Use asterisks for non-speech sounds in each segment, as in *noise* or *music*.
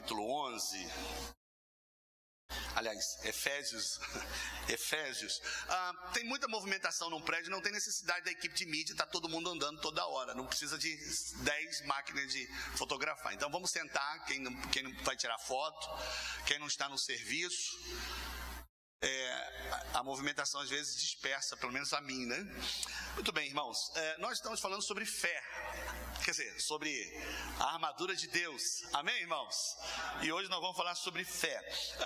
capítulo 11. Aliás, Efésios, *laughs* Efésios. Ah, tem muita movimentação num prédio, não tem necessidade da equipe de mídia, está todo mundo andando toda hora. Não precisa de 10 máquinas de fotografar. Então vamos sentar, quem não, quem não vai tirar foto, quem não está no serviço. É, a movimentação às vezes dispersa, pelo menos a mim, né? Muito bem, irmãos. É, nós estamos falando sobre fé quer dizer, sobre a armadura de Deus. Amém, irmãos? E hoje nós vamos falar sobre fé.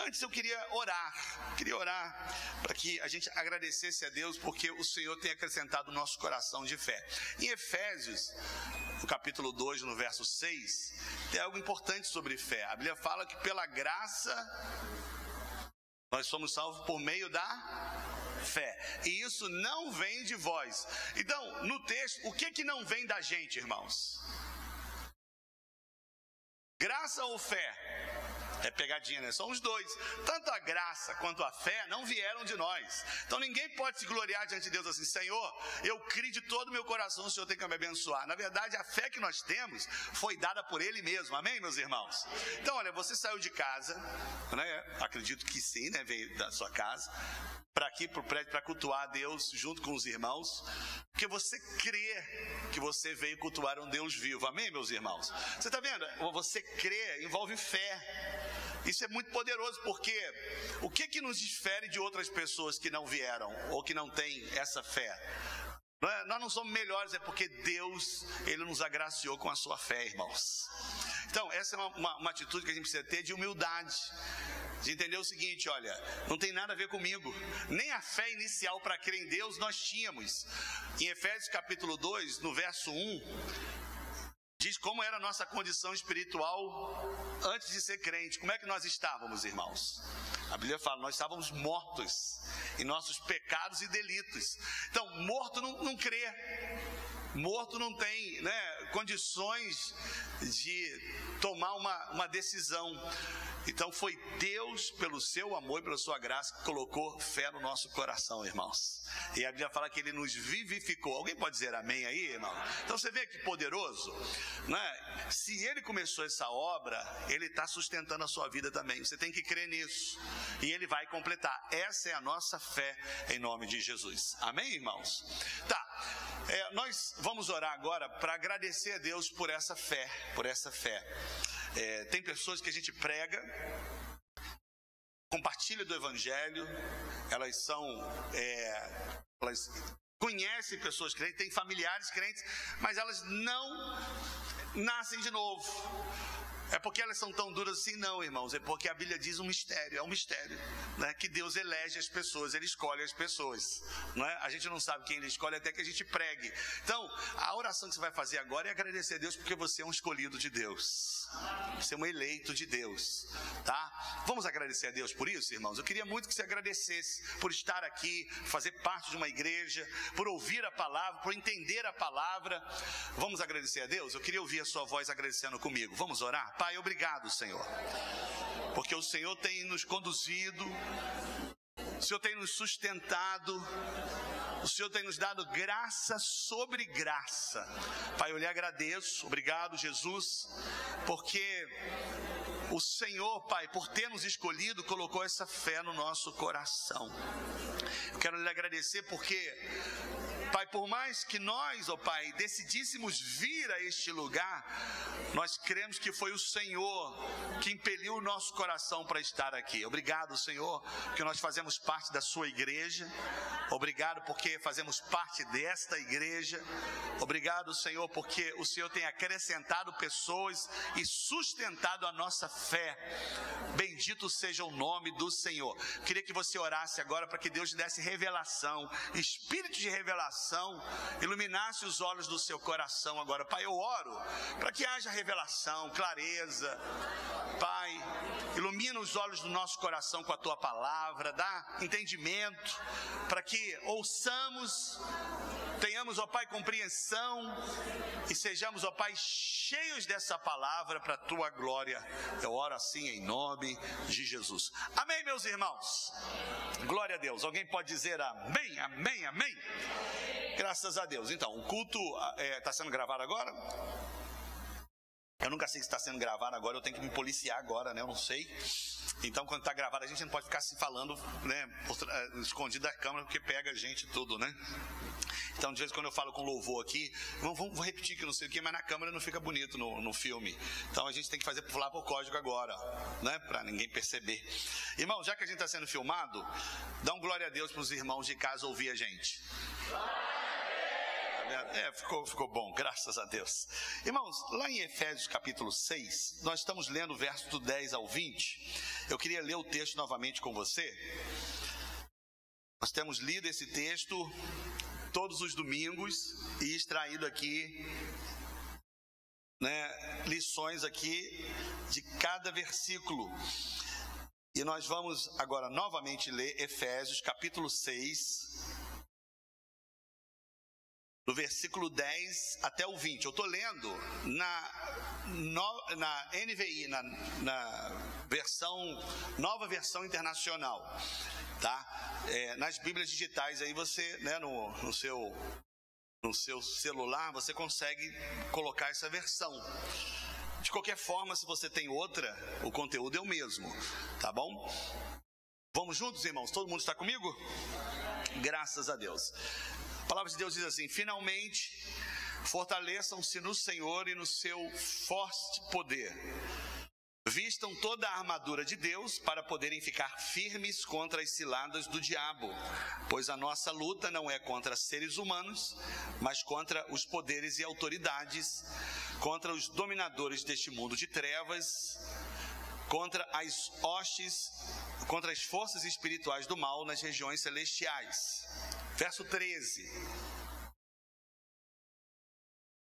Antes eu queria orar, queria orar para que a gente agradecesse a Deus porque o Senhor tem acrescentado o nosso coração de fé. Em Efésios, no capítulo 2, no verso 6, tem algo importante sobre fé. A Bíblia fala que pela graça nós somos salvos por meio da fé. E isso não vem de vós. Então, no texto, o que que não vem da gente, irmãos? Graça ou fé? É pegadinha, né? São os dois. Tanto a graça quanto a fé não vieram de nós. Então ninguém pode se gloriar diante de Deus assim, Senhor, eu criei de todo o meu coração, o Senhor tem que me abençoar. Na verdade, a fé que nós temos foi dada por Ele mesmo. Amém, meus irmãos? Então, olha, você saiu de casa, né? Acredito que sim, né? Veio da sua casa para aqui para o prédio para cultuar a Deus junto com os irmãos, porque você crê que você veio cultuar um Deus vivo. Amém, meus irmãos? Você está vendo? Você crê envolve fé. Isso é muito poderoso, porque o que que nos difere de outras pessoas que não vieram ou que não têm essa fé? É, nós não somos melhores, é porque Deus, Ele nos agraciou com a sua fé, irmãos. Então, essa é uma, uma, uma atitude que a gente precisa ter de humildade de entender o seguinte: olha, não tem nada a ver comigo, nem a fé inicial para crer em Deus nós tínhamos. Em Efésios capítulo 2, no verso 1, diz como era a nossa condição espiritual antes de ser crente. Como é que nós estávamos, irmãos? A Bíblia fala, nós estávamos mortos em nossos pecados e delitos. Então, morto não, não crê. Morto não tem né, condições de tomar uma, uma decisão. Então foi Deus, pelo seu amor e pela sua graça, que colocou fé no nosso coração, irmãos. E a Bíblia fala que ele nos vivificou. Alguém pode dizer amém aí, irmão? Então você vê que poderoso, né? Se ele começou essa obra, ele está sustentando a sua vida também. Você tem que crer nisso. E ele vai completar. Essa é a nossa fé em nome de Jesus. Amém, irmãos? Tá. É, nós vamos orar agora para agradecer a Deus por essa fé, por essa fé. É, tem pessoas que a gente prega, compartilha do Evangelho, elas são, é, elas conhecem pessoas crentes, têm familiares crentes, mas elas não nascem de novo. É porque elas são tão duras assim? Não, irmãos. É porque a Bíblia diz um mistério. É um mistério. Né? Que Deus elege as pessoas, Ele escolhe as pessoas. Não é? A gente não sabe quem Ele escolhe até que a gente pregue. Então, a oração que você vai fazer agora é agradecer a Deus porque você é um escolhido de Deus. Um eleito de Deus. Tá? Vamos agradecer a Deus por isso, irmãos? Eu queria muito que você agradecesse por estar aqui, fazer parte de uma igreja, por ouvir a palavra, por entender a palavra. Vamos agradecer a Deus? Eu queria ouvir a sua voz agradecendo comigo. Vamos orar? Pai, obrigado, Senhor, porque o Senhor tem nos conduzido, o Senhor tem nos sustentado, o Senhor tem nos dado graça sobre graça. Pai, eu lhe agradeço, obrigado, Jesus, porque o Senhor, Pai, por ter nos escolhido, colocou essa fé no nosso coração. Eu quero lhe agradecer porque Pai, por mais que nós, ó oh Pai, decidíssemos vir a este lugar, nós cremos que foi o Senhor que impeliu o nosso coração para estar aqui. Obrigado, Senhor, porque nós fazemos parte da sua igreja. Obrigado porque fazemos parte desta igreja. Obrigado, Senhor, porque o Senhor tem acrescentado pessoas e sustentado a nossa fé. Bendito seja o nome do Senhor. Queria que você orasse agora para que Deus desse revelação, espírito de revelação coração, iluminasse os olhos do seu coração agora. Pai, eu oro para que haja revelação, clareza. Pai, ilumina os olhos do nosso coração com a tua palavra, dá entendimento para que ouçamos tenhamos, ó Pai, compreensão e sejamos, ó Pai, cheios dessa palavra para a tua glória. Eu oro assim em nome de Jesus. Amém, meus irmãos. Glória a Deus. Alguém pode dizer amém, amém, amém? Graças a Deus. Então, o culto está ah, é, sendo gravado agora? Eu nunca sei se está sendo gravado agora, eu tenho que me policiar agora, né? Eu não sei. Então, quando está gravado, a gente não pode ficar se falando, né, eh, escondido da câmera, porque pega a gente tudo, né? Então, de vez em quando eu falo com louvor aqui, vamos, vamos repetir que não sei o que, mas na câmera não fica bonito no, no filme. Então, a gente tem que fazer lá por código agora, né? Para ninguém perceber. Irmão, já que a gente está sendo filmado, dá um glória a Deus para os irmãos de casa ouvir a gente. É, ficou, ficou bom, graças a Deus. Irmãos, lá em Efésios capítulo 6, nós estamos lendo o verso do 10 ao 20. Eu queria ler o texto novamente com você. Nós temos lido esse texto todos os domingos e extraído aqui né, lições aqui de cada versículo. E nós vamos agora novamente ler Efésios capítulo 6, do versículo 10 até o 20. Eu estou lendo na, no, na NVI, na, na, versão, nova versão internacional, tá? É, nas Bíblias digitais aí você, né, no, no seu no seu celular, você consegue colocar essa versão. De qualquer forma, se você tem outra, o conteúdo é o mesmo, tá bom? Vamos juntos, irmãos? Todo mundo está comigo? Graças a Deus. A palavra de Deus diz assim: finalmente, fortaleçam-se no Senhor e no seu forte poder. Vistam toda a armadura de Deus para poderem ficar firmes contra as ciladas do diabo, pois a nossa luta não é contra seres humanos, mas contra os poderes e autoridades, contra os dominadores deste mundo de trevas, contra as hostes, contra as forças espirituais do mal nas regiões celestiais. Verso 13.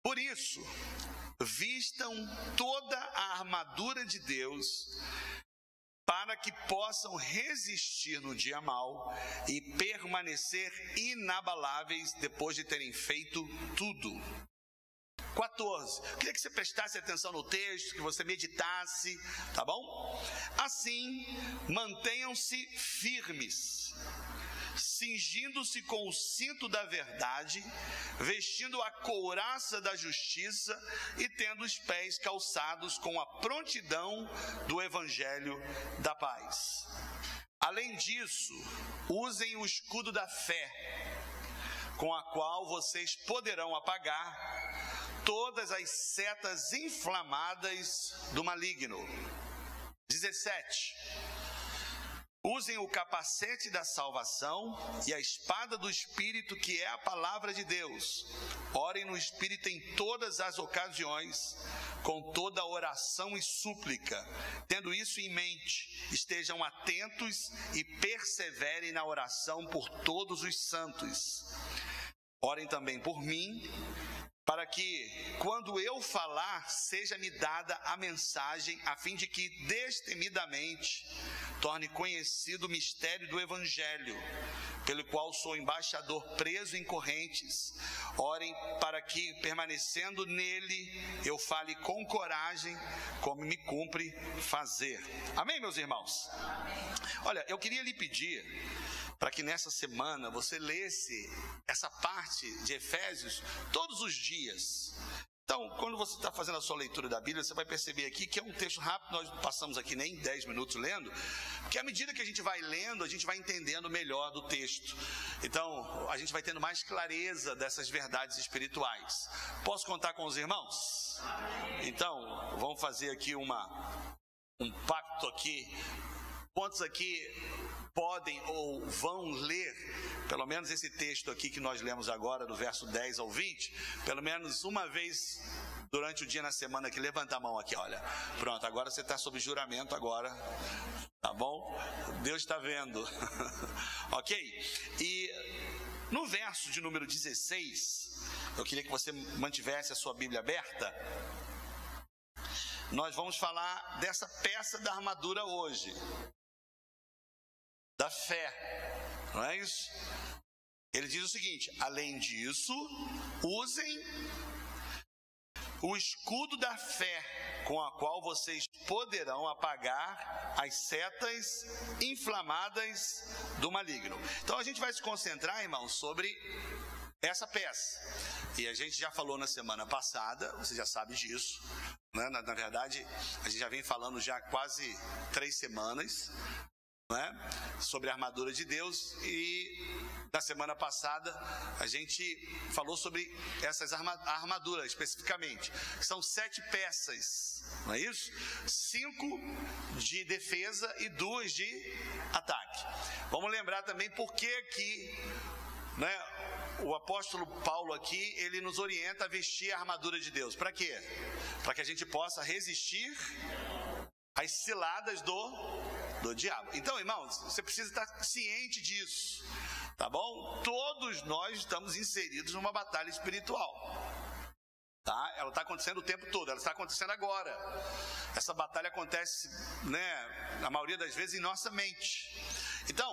Por isso, vistam toda a armadura de Deus, para que possam resistir no dia mal e permanecer inabaláveis depois de terem feito tudo. 14. Eu queria que você prestasse atenção no texto, que você meditasse, tá bom? Assim, mantenham-se firmes cingindo-se com o cinto da verdade, vestindo a couraça da justiça e tendo os pés calçados com a prontidão do evangelho da paz. Além disso, usem o escudo da fé, com a qual vocês poderão apagar todas as setas inflamadas do maligno. 17 Usem o capacete da salvação e a espada do Espírito, que é a palavra de Deus. Orem no Espírito em todas as ocasiões, com toda oração e súplica. Tendo isso em mente, estejam atentos e perseverem na oração por todos os santos. Orem também por mim, para que, quando eu falar, seja-me dada a mensagem, a fim de que destemidamente torne conhecido o mistério do Evangelho, pelo qual sou embaixador preso em correntes. Orem para que, permanecendo nele, eu fale com coragem, como me cumpre fazer. Amém, meus irmãos? Olha, eu queria lhe pedir para que nessa semana você lesse essa parte de Efésios todos os dias. Então, quando você está fazendo a sua leitura da Bíblia, você vai perceber aqui que é um texto rápido, nós passamos aqui nem 10 minutos lendo, porque à medida que a gente vai lendo, a gente vai entendendo melhor do texto. Então, a gente vai tendo mais clareza dessas verdades espirituais. Posso contar com os irmãos? Então, vamos fazer aqui uma, um pacto aqui. Quantos aqui podem ou vão ler, pelo menos esse texto aqui que nós lemos agora, do verso 10 ao 20, pelo menos uma vez durante o dia na semana que levanta a mão aqui, olha. Pronto, agora você está sob juramento agora. Tá bom? Deus está vendo. *laughs* ok? E no verso de número 16, eu queria que você mantivesse a sua Bíblia aberta. Nós vamos falar dessa peça da armadura hoje da fé. Não é isso? Ele diz o seguinte: além disso, usem o escudo da fé, com a qual vocês poderão apagar as setas inflamadas do maligno. Então a gente vai se concentrar, irmãos, sobre essa peça. E a gente já falou na semana passada, você já sabe disso, Né? Na, na verdade, a gente já vem falando já quase três semanas né? sobre a armadura de Deus e na semana passada a gente falou sobre essas arma, armaduras especificamente. São sete peças, não é isso? Cinco de defesa e duas de ataque. Vamos lembrar também por que que né, o apóstolo Paulo aqui, ele nos orienta a vestir a armadura de Deus. Para quê? Para que a gente possa resistir às ciladas do, do diabo. Então, irmãos, você precisa estar ciente disso. Tá bom? Todos nós estamos inseridos numa batalha espiritual. Tá? Ela está acontecendo o tempo todo, ela está acontecendo agora. Essa batalha acontece, né, na maioria das vezes, em nossa mente. Então,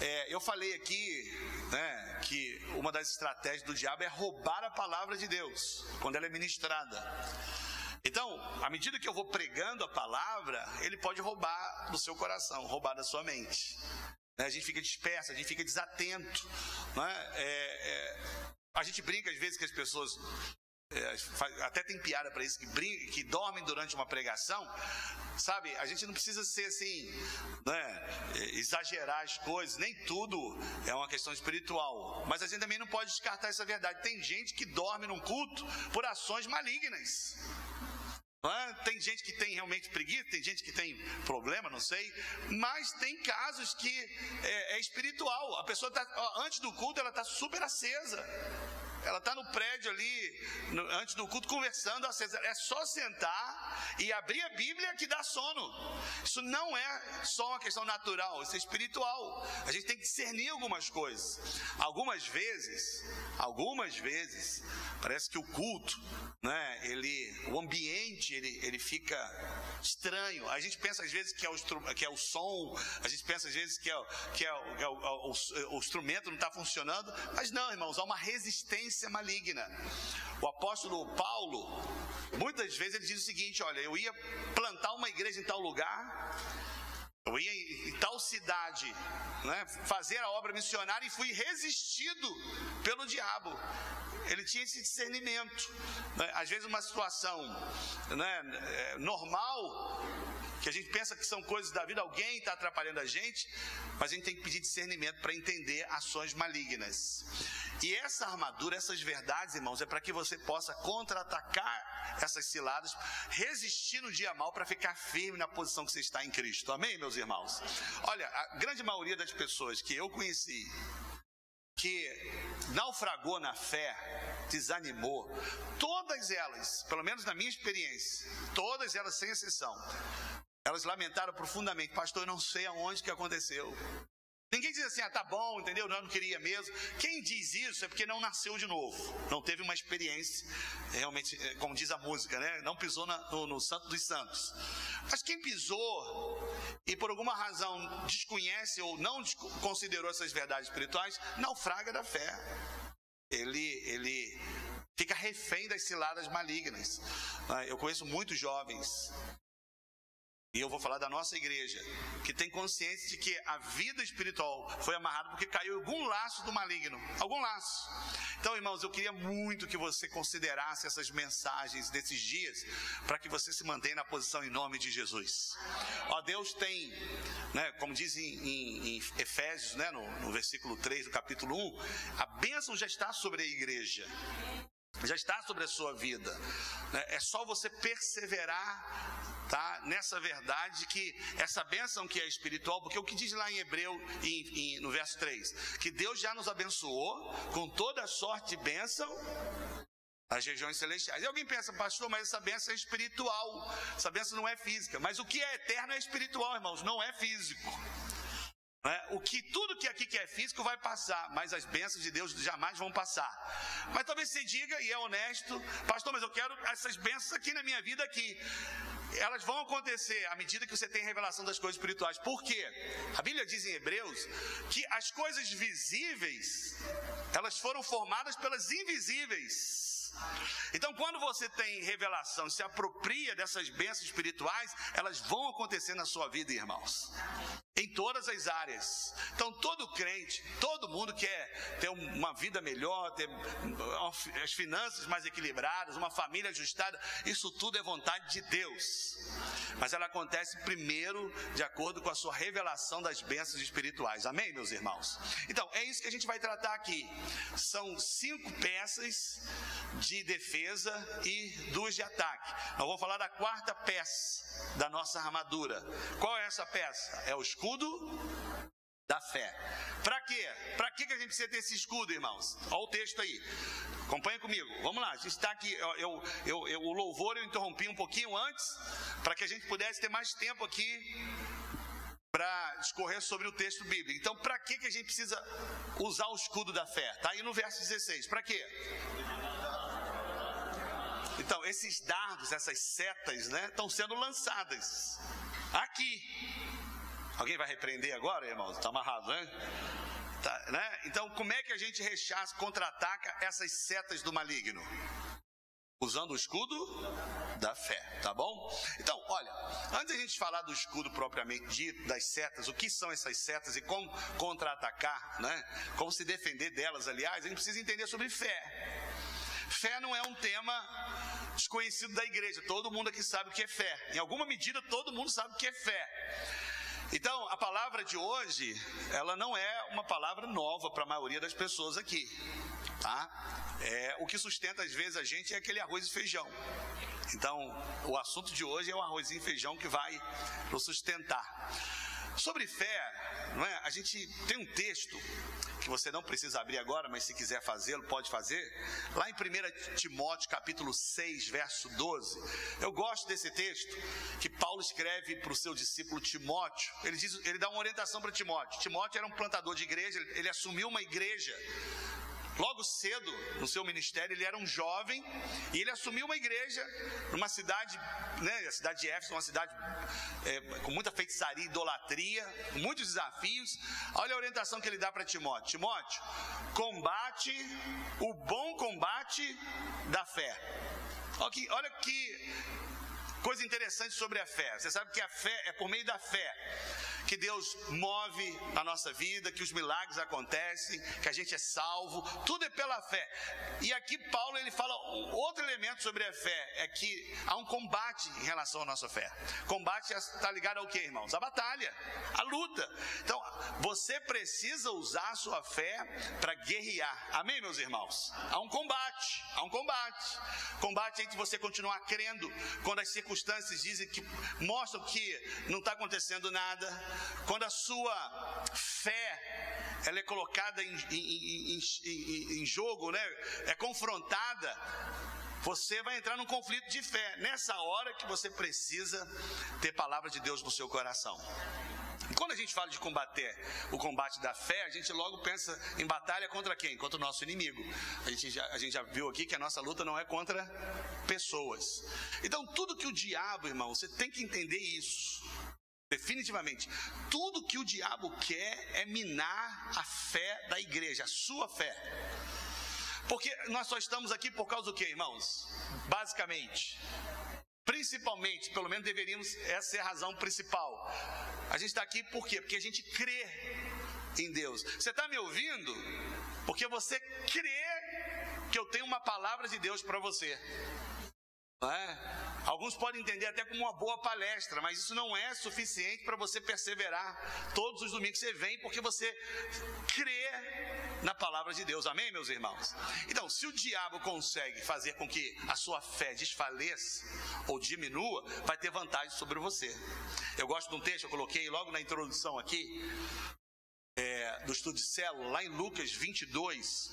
é, eu falei aqui né, que uma das estratégias do diabo é roubar a palavra de Deus quando ela é ministrada. Então, à medida que eu vou pregando a palavra, ele pode roubar do seu coração, roubar da sua mente. Né, a gente fica disperso, a gente fica desatento. Né? É, é, a gente brinca às vezes que as pessoas é, até tem piada para isso, que, brin que dormem durante uma pregação, sabe? A gente não precisa ser assim, né? exagerar as coisas, nem tudo é uma questão espiritual, mas a gente também não pode descartar essa verdade. Tem gente que dorme num culto por ações malignas. É? Tem gente que tem realmente preguiça, tem gente que tem problema, não sei, mas tem casos que é, é espiritual. A pessoa está antes do culto, ela está super acesa. Ela está no prédio ali, no, antes do culto, conversando. É só sentar e abrir a Bíblia que dá sono. Isso não é só uma questão natural, isso é espiritual. A gente tem que discernir algumas coisas. Algumas vezes, algumas vezes, parece que o culto, né, ele, o ambiente, ele, ele fica estranho. A gente pensa às vezes que é o, que é o som, a gente pensa às vezes que é, que é, o, é o, o, o instrumento não está funcionando, mas não, irmãos, há uma resistência maligna. O apóstolo Paulo, muitas vezes ele diz o seguinte: olha, eu ia plantar uma igreja em tal lugar, eu ia em tal cidade né, fazer a obra missionária e fui resistido pelo diabo. Ele tinha esse discernimento. Né? Às vezes, uma situação né, é, normal, que a gente pensa que são coisas da vida, alguém está atrapalhando a gente, mas a gente tem que pedir discernimento para entender ações malignas. E essa armadura, essas verdades, irmãos, é para que você possa contra-atacar essas ciladas, resistir no dia mal para ficar firme na posição que você está em Cristo. Amém, meus irmãos? Olha, a grande maioria das pessoas que eu conheci, que naufragou na fé, desanimou, todas elas, pelo menos na minha experiência, todas elas sem exceção, elas lamentaram profundamente, pastor, eu não sei aonde que aconteceu. Ninguém diz assim, ah, tá bom, entendeu? Não, não queria mesmo. Quem diz isso é porque não nasceu de novo, não teve uma experiência, realmente, eh, como diz a música, né? Não pisou na, no, no Santo dos Santos. Mas quem pisou e por alguma razão desconhece ou não considerou essas verdades espirituais, naufraga da fé. Ele, ele fica refém das ciladas malignas. Ah, eu conheço muitos jovens e eu vou falar da nossa igreja, que tem consciência de que a vida espiritual foi amarrada porque caiu algum laço do maligno, algum laço. Então, irmãos, eu queria muito que você considerasse essas mensagens desses dias, para que você se mantenha na posição em nome de Jesus. Ó, Deus tem, né, como diz em, em, em Efésios, né, no, no versículo 3 do capítulo 1, a bênção já está sobre a igreja já está sobre a sua vida. Né. É só você perseverar tá? nessa verdade que essa bênção que é espiritual, porque o que diz lá em Hebreu, em, em, no verso 3, que Deus já nos abençoou com toda sorte de bênção as regiões celestiais. E alguém pensa, pastor, mas essa bênção é espiritual, essa bênção não é física. Mas o que é eterno é espiritual, irmãos, não é físico. É? O que tudo que aqui que é físico vai passar, mas as bênçãos de Deus jamais vão passar. Mas talvez você diga e é honesto, pastor, mas eu quero essas bênçãos aqui na minha vida aqui elas vão acontecer à medida que você tem revelação das coisas espirituais. Por quê? A Bíblia diz em Hebreus que as coisas visíveis, elas foram formadas pelas invisíveis. Então, quando você tem revelação, se apropria dessas bênçãos espirituais, elas vão acontecer na sua vida, irmãos. em todas as áreas. Então, todo crente, todo mundo quer ter uma vida melhor, ter as finanças mais equilibradas, uma família ajustada. Isso tudo é vontade de Deus. Mas ela acontece primeiro de acordo com a sua revelação das bênçãos espirituais. Amém, meus irmãos? Então, é isso que a gente vai tratar aqui. São cinco peças de defesa e duas de ataque. Nós vamos falar da quarta peça da nossa armadura. Qual é essa peça? É o escudo da fé. Para quê? Para que a gente precisa ter esse escudo, irmãos? Olha o texto aí. Acompanha comigo. Vamos lá. A gente está aqui. Eu, eu, eu, o louvor eu interrompi um pouquinho antes para que a gente pudesse ter mais tempo aqui para discorrer sobre o texto bíblico. Então, para que, que a gente precisa usar o escudo da fé? Está aí no verso 16. Para quê? Então, esses dardos, essas setas, né, estão sendo lançadas aqui. Alguém vai repreender agora, irmãos? Está amarrado, né? Tá, né? Então, como é que a gente rechaça, contra-ataca essas setas do maligno? Usando o escudo da fé, tá bom? Então, olha, antes da gente falar do escudo propriamente dito, das setas, o que são essas setas e como contra-atacar, né? Como se defender delas, aliás, a gente precisa entender sobre fé. Fé não é um tema desconhecido da igreja. Todo mundo aqui sabe o que é fé. Em alguma medida, todo mundo sabe o que é fé. Então, a palavra de hoje, ela não é uma palavra nova para a maioria das pessoas aqui, tá? É, o que sustenta às vezes a gente é aquele arroz e feijão. Então, o assunto de hoje é o arroz e feijão que vai nos sustentar. Sobre fé, não é? A gente tem um texto que você não precisa abrir agora, mas se quiser fazê-lo, pode fazer. Lá em 1 Timóteo, capítulo 6, verso 12. Eu gosto desse texto que Paulo escreve para o seu discípulo Timóteo. Ele, diz, ele dá uma orientação para Timóteo. Timóteo era um plantador de igreja, ele assumiu uma igreja Logo cedo no seu ministério, ele era um jovem e ele assumiu uma igreja numa cidade, né, a cidade de Éfeso, uma cidade é, com muita feitiçaria, idolatria, muitos desafios. Olha a orientação que ele dá para Timóteo: Timóteo, combate o bom combate da fé. Olha que, olha que coisa interessante sobre a fé. Você sabe que a fé é por meio da fé que Deus move a nossa vida, que os milagres acontecem, que a gente é salvo, tudo é pela fé. E aqui Paulo ele fala outro elemento sobre a fé, é que há um combate em relação à nossa fé. Combate está ligado ao que, irmãos? A batalha, a luta. Então, você precisa usar a sua fé para guerrear. Amém, meus irmãos? Há um combate, há um combate. Combate entre você continuar crendo quando as circunstâncias dizem que mostram que não está acontecendo nada, quando a sua fé ela é colocada em, em, em, em jogo, né? é confrontada, você vai entrar num conflito de fé. Nessa hora que você precisa ter palavra de Deus no seu coração. Quando a gente fala de combater o combate da fé, a gente logo pensa em batalha contra quem? Contra o nosso inimigo. A gente já, a gente já viu aqui que a nossa luta não é contra pessoas. Então, tudo que o diabo, irmão, você tem que entender isso. Definitivamente. Tudo que o diabo quer é minar a fé da igreja, a sua fé. Porque nós só estamos aqui por causa do que, irmãos? Basicamente. Principalmente, pelo menos deveríamos, essa é a razão principal. A gente está aqui por quê? Porque a gente crê em Deus. Você está me ouvindo? Porque você crê que eu tenho uma palavra de Deus para você. É? Alguns podem entender até como uma boa palestra, mas isso não é suficiente para você perseverar todos os domingos que você vem, porque você crê na palavra de Deus. Amém, meus irmãos? Então, se o diabo consegue fazer com que a sua fé desfaleça ou diminua, vai ter vantagem sobre você. Eu gosto de um texto, eu coloquei logo na introdução aqui, é, do estudo de célula, lá em Lucas 22,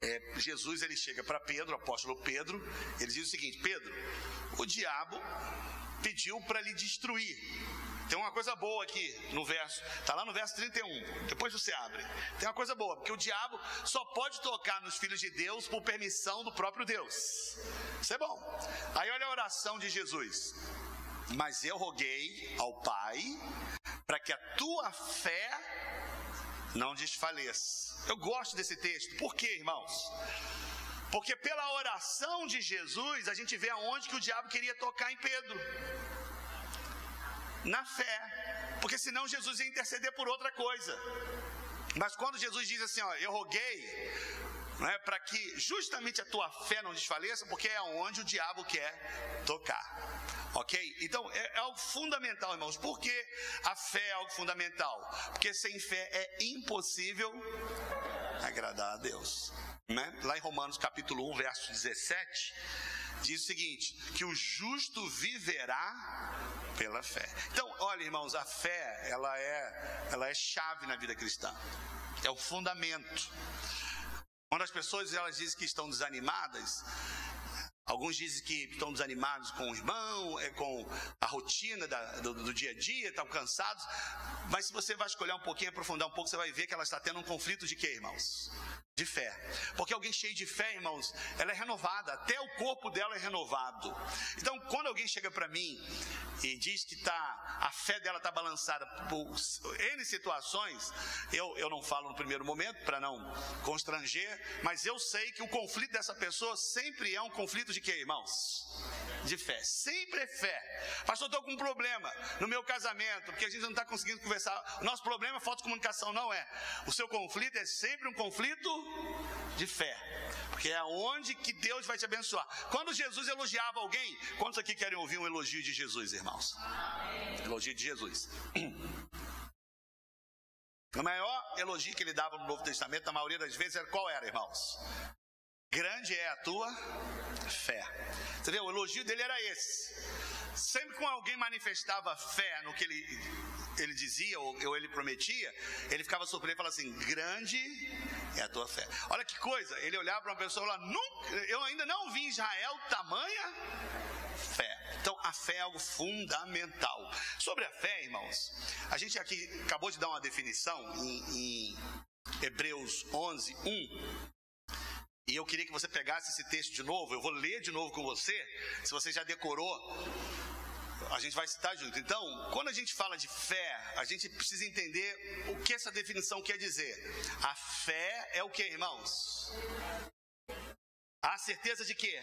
é, Jesus ele chega para Pedro, o apóstolo Pedro, ele diz o seguinte: Pedro, o diabo pediu para lhe destruir. Tem uma coisa boa aqui no verso, está lá no verso 31, depois você abre. Tem uma coisa boa, porque o diabo só pode tocar nos filhos de Deus por permissão do próprio Deus. Isso é bom. Aí olha a oração de Jesus. Mas eu roguei ao Pai para que a tua fé não desfaleça. Eu gosto desse texto. Por quê, irmãos? Porque pela oração de Jesus, a gente vê aonde que o diabo queria tocar em Pedro. Na fé. Porque senão Jesus ia interceder por outra coisa. Mas quando Jesus diz assim, ó, eu roguei né, para que justamente a tua fé não desfaleça, porque é onde o diabo quer tocar. Ok? Então é, é, algo fundamental, irmãos. Por que a fé é algo fundamental? Porque sem fé é impossível agradar a Deus. Né? Lá em Romanos capítulo 1, verso 17, diz o seguinte: que o justo viverá pela fé. Então, olha, irmãos, a fé ela é, ela é chave na vida cristã. É o fundamento. Quando as pessoas elas dizem que estão desanimadas, Alguns dizem que estão desanimados com o irmão, é, com a rotina da, do, do, dia a dia, estão cansados. Mas se você vai escolher um pouquinho, aprofundar um pouco, você vai ver que ela está tendo um conflito de quê, irmãos? De fé. Porque alguém cheio de fé, irmãos, ela é renovada, até o corpo dela é renovado. Então, quando alguém chega para mim e diz que tá, a fé dela está balançada por N situações, eu, eu não falo no primeiro momento para não constranger, mas eu sei que o conflito dessa pessoa sempre é um conflito de quê, irmãos? De fé. Sempre é fé. Pastor, estou com um problema no meu casamento, porque a gente não está conseguindo conversar. Nosso problema é falta de comunicação, não é. O seu conflito é sempre um conflito de fé. Porque é onde que Deus vai te abençoar. Quando Jesus elogiava alguém, quantos aqui querem ouvir um elogio de Jesus, irmãos? Elogio de Jesus. *clears throat* O maior elogio que ele dava no Novo Testamento, na maioria das vezes, era qual era, irmãos? Grande é a tua fé. Você vê, o elogio dele era esse. Sempre que alguém manifestava fé no que ele, ele dizia ou, ou ele prometia, ele ficava surpreso e falava assim: Grande é a tua fé. Olha que coisa, ele olhava para uma pessoa e falava: Eu ainda não vi em Israel tamanha fé. Então, a fé é algo fundamental. Sobre a fé, irmãos, a gente aqui acabou de dar uma definição em, em Hebreus 11, 1. E eu queria que você pegasse esse texto de novo, eu vou ler de novo com você, se você já decorou, a gente vai citar junto. Então, quando a gente fala de fé, a gente precisa entender o que essa definição quer dizer. A fé é o que, irmãos? A certeza de quê?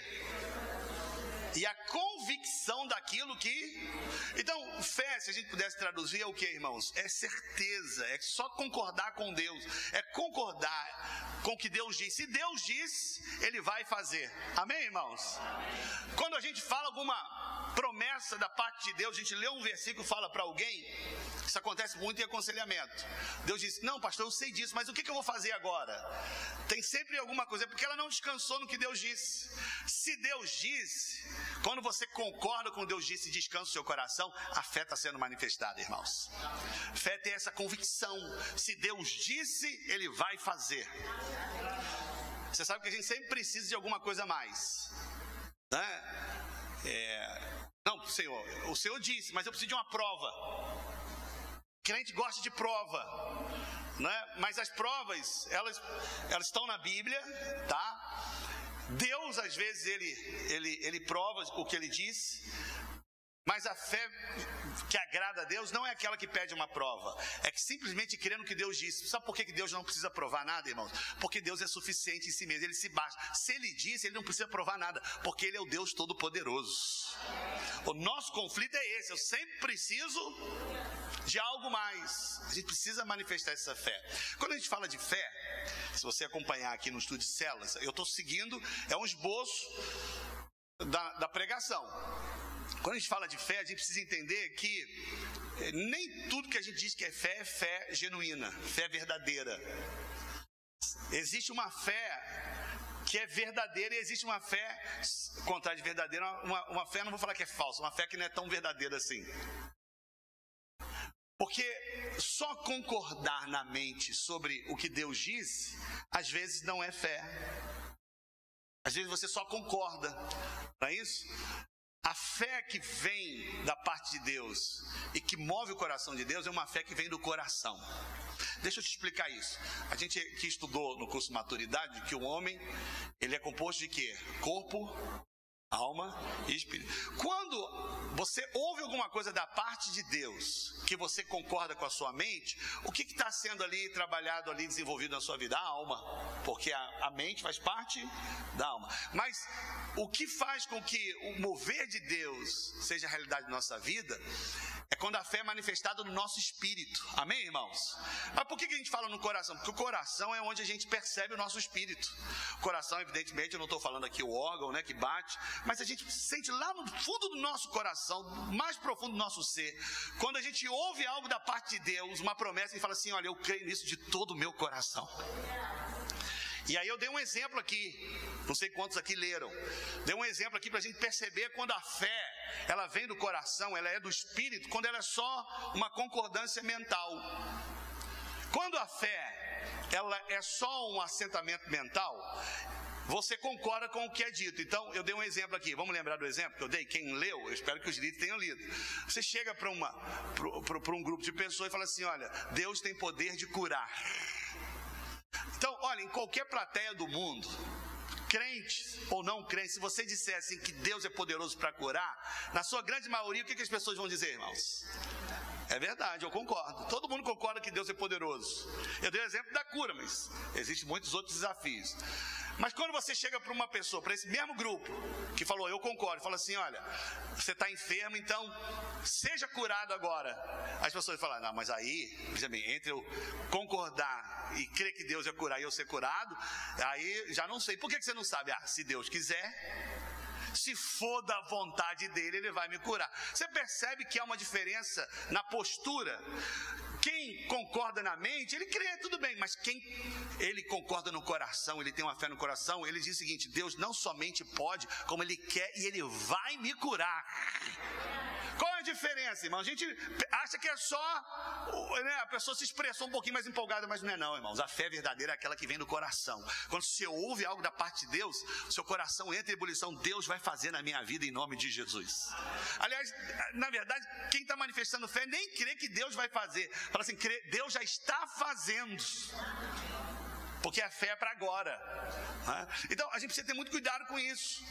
e a convicção daquilo que. Então, fé, se a gente pudesse traduzir, é o que, irmãos? É certeza, é só concordar com Deus, é concordar com o que Deus diz. Se Deus diz, Ele vai fazer. Amém, irmãos? Quando a gente fala alguma promessa da parte de Deus, a gente lê um versículo e fala para alguém, isso acontece muito em aconselhamento. Deus diz: Não, pastor, eu sei disso, mas o que, que eu vou fazer agora? Tem sempre alguma coisa, porque ela não descansou no que Deus disse. Se Deus diz, quando você concorda com Deus disse e descansa o seu coração, a fé está sendo manifestada, irmãos. Fé tem essa convicção. Se Deus disse, Ele vai fazer. Você sabe que a gente sempre precisa de alguma coisa a mais. Né? É... Não, Senhor, o Senhor disse, mas eu preciso de uma prova. Crente gosta de prova. Né? Mas as provas, elas, elas estão na Bíblia, tá? Deus, às vezes, ele, ele, ele prova o que ele diz, mas a fé que agrada a Deus não é aquela que pede uma prova, é que simplesmente crendo que Deus disse. Sabe por que Deus não precisa provar nada, irmãos? Porque Deus é suficiente em si mesmo, ele se basta. Se ele disse, ele não precisa provar nada, porque ele é o Deus Todo-Poderoso. O nosso conflito é esse, eu sempre preciso de algo mais. A gente precisa manifestar essa fé. Quando a gente fala de fé, se você acompanhar aqui no estudo de células, eu estou seguindo, é um esboço da, da pregação. Quando a gente fala de fé, a gente precisa entender que eh, nem tudo que a gente diz que é fé é fé genuína, fé verdadeira. Existe uma fé que é verdadeira e existe uma fé, contrário de verdadeira, uma, uma fé, não vou falar que é falsa, uma fé que não é tão verdadeira assim. Porque só concordar na mente sobre o que Deus disse, às vezes não é fé. Às vezes você só concorda, não é isso? A fé que vem da parte de Deus e que move o coração de Deus é uma fé que vem do coração. Deixa eu te explicar isso. A gente que estudou no curso de maturidade que o homem ele é composto de quê? Corpo, alma e espírito. Quando você ouve alguma coisa da parte de Deus que você concorda com a sua mente, o que está sendo ali trabalhado ali, desenvolvido na sua vida? A alma, porque a, a mente faz parte da alma. Mas o que faz com que o mover de Deus seja a realidade da nossa vida é quando a fé é manifestada no nosso espírito. Amém, irmãos? Mas por que a gente fala no coração? Porque o coração é onde a gente percebe o nosso espírito. O coração, evidentemente, eu não estou falando aqui o órgão né, que bate, mas a gente sente lá no fundo do nosso coração, mais profundo do nosso ser, quando a gente ouve algo da parte de Deus, uma promessa, e fala assim: Olha, eu creio nisso de todo o meu coração. E aí eu dei um exemplo aqui, não sei quantos aqui leram. Dei um exemplo aqui para a gente perceber quando a fé, ela vem do coração, ela é do espírito, quando ela é só uma concordância mental. Quando a fé, ela é só um assentamento mental, você concorda com o que é dito. Então, eu dei um exemplo aqui. Vamos lembrar do exemplo que eu dei? Quem leu, eu espero que os líderes tenham lido. Você chega para um grupo de pessoas e fala assim: olha, Deus tem poder de curar. Então, olha, em qualquer plateia do mundo, crentes ou não crentes, se você disser assim que Deus é poderoso para curar, na sua grande maioria, o que, que as pessoas vão dizer, irmãos? É verdade, eu concordo. Todo mundo concorda que Deus é poderoso. Eu dei o exemplo da cura, mas existem muitos outros desafios. Mas quando você chega para uma pessoa, para esse mesmo grupo, que falou, eu concordo, fala assim: olha, você está enfermo, então seja curado agora. As pessoas falam, não, mas aí, entre eu concordar e crer que Deus é curar e eu ser curado, aí já não sei. Por que você não sabe? Ah, se Deus quiser, se for da vontade dele, ele vai me curar. Você percebe que há uma diferença na postura quem concorda na mente, ele crê, tudo bem, mas quem ele concorda no coração, ele tem uma fé no coração, ele diz o seguinte: Deus não somente pode, como ele quer e ele vai me curar. Qual é a diferença, irmão? A gente acha que é só né, a pessoa se expressou um pouquinho mais empolgada, mas não é não, irmãos. A fé verdadeira é aquela que vem do coração. Quando você ouve algo da parte de Deus, seu coração entra em ebulição, Deus vai fazer na minha vida em nome de Jesus. Aliás, na verdade, quem está manifestando fé nem crê que Deus vai fazer. Fala assim, Deus já está fazendo porque a fé é para agora. Né? Então a gente precisa ter muito cuidado com isso.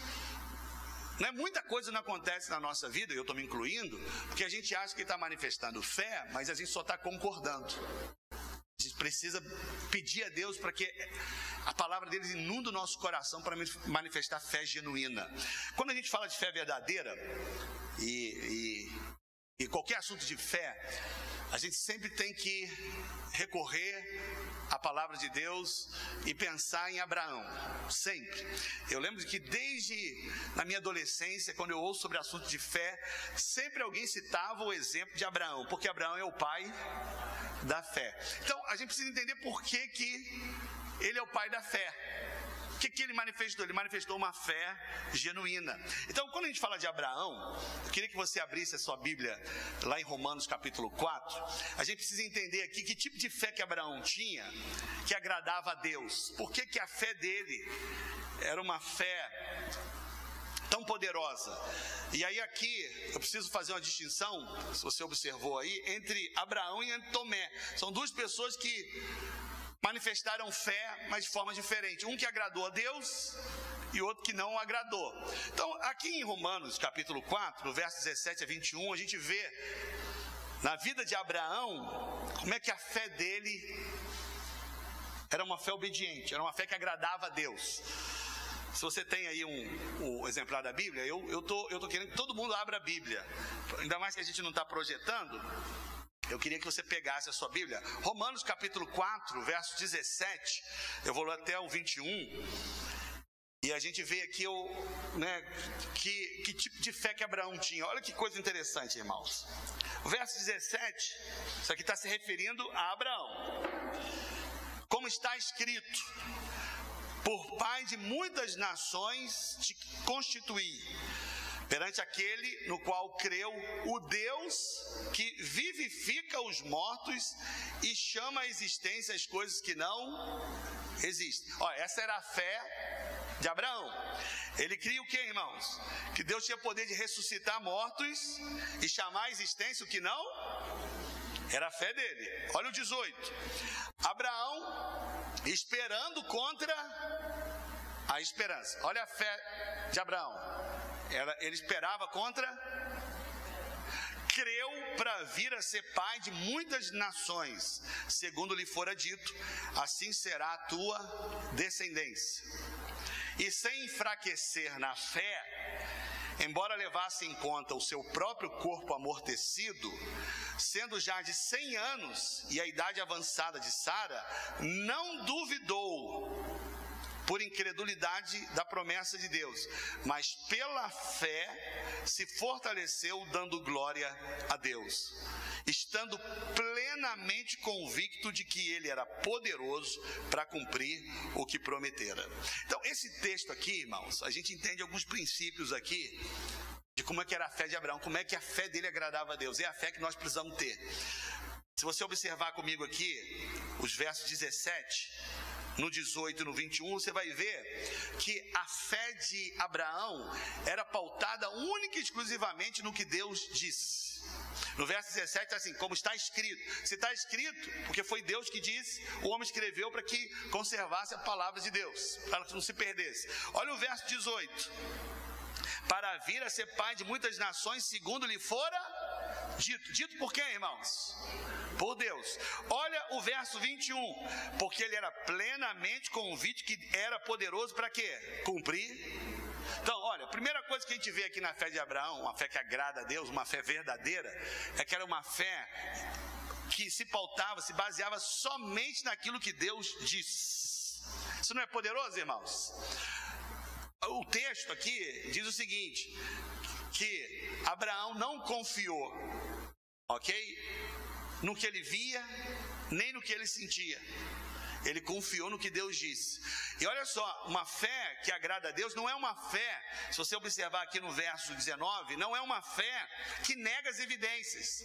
Né? Muita coisa não acontece na nossa vida, e eu estou me incluindo, porque a gente acha que está manifestando fé, mas a gente só está concordando. A gente precisa pedir a Deus para que a palavra deles inunda o nosso coração para manifestar fé genuína. Quando a gente fala de fé verdadeira, e, e, e qualquer assunto de fé, a gente sempre tem que recorrer a palavra de Deus e pensar em Abraão, sempre. Eu lembro que desde na minha adolescência, quando eu ouço sobre assunto de fé, sempre alguém citava o exemplo de Abraão, porque Abraão é o pai da fé. Então, a gente precisa entender por que, que ele é o pai da fé. Que, que ele manifestou? Ele manifestou uma fé genuína. Então, quando a gente fala de Abraão, eu queria que você abrisse a sua Bíblia lá em Romanos capítulo 4. A gente precisa entender aqui que tipo de fé que Abraão tinha que agradava a Deus. Por que, que a fé dele era uma fé tão poderosa. E aí aqui eu preciso fazer uma distinção, se você observou aí, entre Abraão e Tomé. São duas pessoas que manifestaram fé, mas de forma diferente. Um que agradou a Deus e outro que não agradou. Então, aqui em Romanos, capítulo 4, no verso 17 a 21, a gente vê na vida de Abraão como é que a fé dele era uma fé obediente, era uma fé que agradava a Deus. Se você tem aí um, um exemplar da Bíblia, eu, eu, tô, eu tô querendo que todo mundo abra a Bíblia. Ainda mais que a gente não está projetando, eu queria que você pegasse a sua Bíblia, Romanos capítulo 4, verso 17, eu vou até o 21, e a gente vê aqui o, né, que, que tipo de fé que Abraão tinha. Olha que coisa interessante, irmãos. Verso 17, isso aqui está se referindo a Abraão. Como está escrito: Por pai de muitas nações te constituí perante aquele no qual creu o Deus que vivifica os mortos e chama à existência as coisas que não existem. Olha, essa era a fé de Abraão. Ele cria o que, irmãos? Que Deus tinha poder de ressuscitar mortos e chamar à existência o que não? Era a fé dele. Olha o 18. Abraão esperando contra a esperança. Olha a fé de Abraão ele esperava contra creu para vir a ser pai de muitas nações, segundo lhe fora dito, assim será a tua descendência. E sem enfraquecer na fé, embora levasse em conta o seu próprio corpo amortecido, sendo já de 100 anos e a idade avançada de Sara, não duvidou por incredulidade da promessa de Deus, mas pela fé se fortaleceu dando glória a Deus, estando plenamente convicto de que ele era poderoso para cumprir o que prometera. Então, esse texto aqui, irmãos, a gente entende alguns princípios aqui de como é que era a fé de Abraão, como é que a fé dele agradava a Deus. É a fé que nós precisamos ter. Se você observar comigo aqui os versos 17 no 18 e no 21, você vai ver que a fé de Abraão era pautada única e exclusivamente no que Deus disse. No verso 17 está assim, como está escrito. Se está escrito, porque foi Deus que disse, o homem escreveu para que conservasse a palavra de Deus, para que não se perdesse. Olha o verso 18. Para vir a ser pai de muitas nações, segundo lhe fora dito. Dito por quem, irmãos? Por Deus. Olha o verso 21. Porque ele era plenamente convite que era poderoso para quê? Cumprir. Então, olha, a primeira coisa que a gente vê aqui na fé de Abraão, uma fé que agrada a Deus, uma fé verdadeira, é que era uma fé que se pautava, se baseava somente naquilo que Deus disse. Isso não é poderoso, irmãos? O texto aqui diz o seguinte: que Abraão não confiou, ok? No que ele via, nem no que ele sentia. Ele confiou no que Deus disse. E olha só, uma fé que agrada a Deus não é uma fé, se você observar aqui no verso 19, não é uma fé que nega as evidências.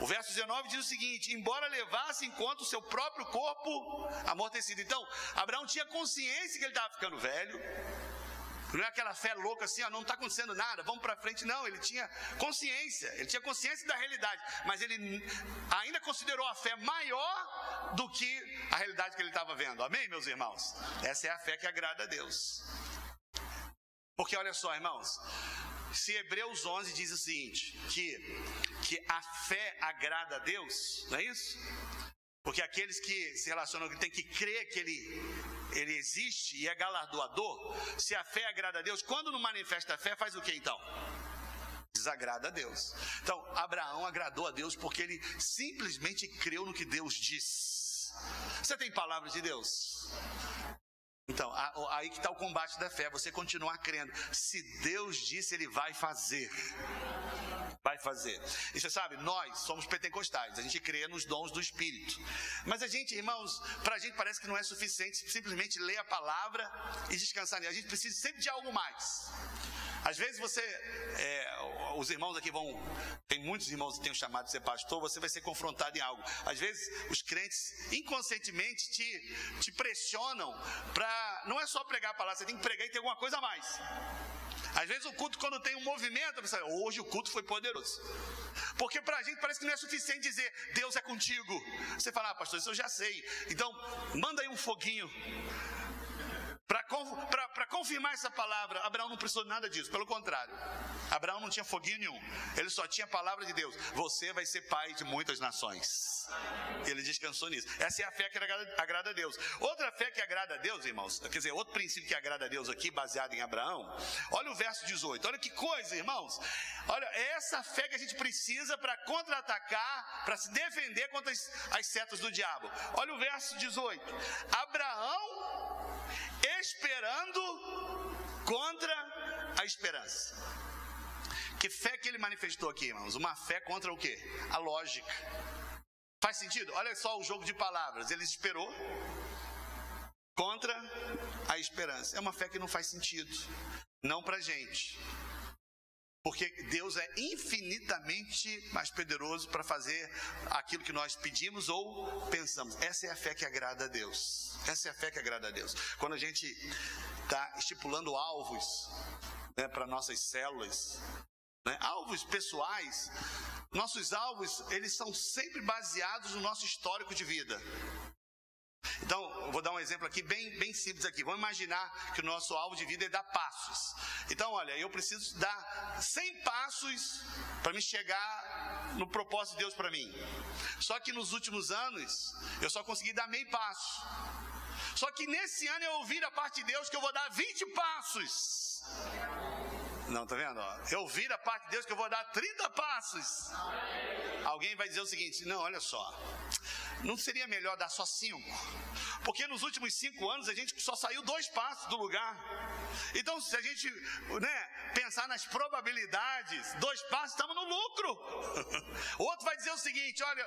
O verso 19 diz o seguinte: embora levasse em conta o seu próprio corpo amortecido. Então, Abraão tinha consciência que ele estava ficando velho, não é aquela fé louca assim, ó, não está acontecendo nada, vamos para frente. Não, ele tinha consciência, ele tinha consciência da realidade, mas ele ainda considerou a fé maior do que a realidade que ele estava vendo. Amém, meus irmãos? Essa é a fé que agrada a Deus. Porque olha só, irmãos, se Hebreus 11 diz o seguinte, que, que a fé agrada a Deus, não é isso? Porque aqueles que se relacionam, que tem que crer que ele ele existe e é galardoador, se a fé agrada a Deus, quando não manifesta a fé, faz o que então? Desagrada a Deus. Então, Abraão agradou a Deus porque ele simplesmente creu no que Deus disse. Você tem palavra de Deus? Então, aí que está o combate da fé, você continuar crendo. Se Deus disse, Ele vai fazer vai fazer. E você sabe, nós somos pentecostais, a gente crê nos dons do Espírito. Mas a gente, irmãos, para a gente parece que não é suficiente simplesmente ler a palavra e descansar nela. A gente precisa sempre de algo mais. Às vezes você, é, os irmãos aqui vão, tem muitos irmãos que têm o chamado de ser pastor, você vai ser confrontado em algo. Às vezes os crentes inconscientemente te, te pressionam para, não é só pregar a palavra, você tem que pregar e ter alguma coisa a mais. Às vezes o culto, quando tem um movimento, você fala, hoje o culto foi poderoso. Porque para a gente parece que não é suficiente dizer, Deus é contigo. Você fala, ah, pastor, isso eu já sei. Então, manda aí um foguinho. Para confirmar essa palavra, Abraão não precisou de nada disso, pelo contrário. Abraão não tinha foguinho nenhum, ele só tinha a palavra de Deus: Você vai ser pai de muitas nações. Ele descansou nisso. Essa é a fé que agrada a Deus. Outra fé que agrada a Deus, irmãos, quer dizer, outro princípio que agrada a Deus aqui, baseado em Abraão, olha o verso 18, olha que coisa, irmãos. Olha, é essa fé que a gente precisa para contra-atacar, para se defender contra as, as setas do diabo. Olha o verso 18: Abraão esperando contra a esperança. Que fé que ele manifestou aqui, irmãos? Uma fé contra o quê? A lógica. Faz sentido? Olha só o jogo de palavras. Ele esperou contra a esperança. É uma fé que não faz sentido. Não pra gente. Porque Deus é infinitamente mais poderoso para fazer aquilo que nós pedimos ou pensamos. Essa é a fé que agrada a Deus. Essa é a fé que agrada a Deus. Quando a gente está estipulando alvos né, para nossas células, né, alvos pessoais, nossos alvos eles são sempre baseados no nosso histórico de vida. Então, vou dar um exemplo aqui bem, bem simples aqui. Vamos imaginar que o nosso alvo de vida é dar passos. Então, olha, eu preciso dar 100 passos para me chegar no propósito de Deus para mim. Só que nos últimos anos, eu só consegui dar meio passo. Só que nesse ano eu ouvi da parte de Deus que eu vou dar 20 passos. Não, tá vendo? Eu vi da parte de Deus que eu vou dar 30 passos. Alguém vai dizer o seguinte: não, olha só. Não seria melhor dar só cinco? Porque nos últimos cinco anos a gente só saiu dois passos do lugar. Então, se a gente né, pensar nas probabilidades, dois passos, estamos no lucro. *laughs* O outro vai dizer o seguinte: olha,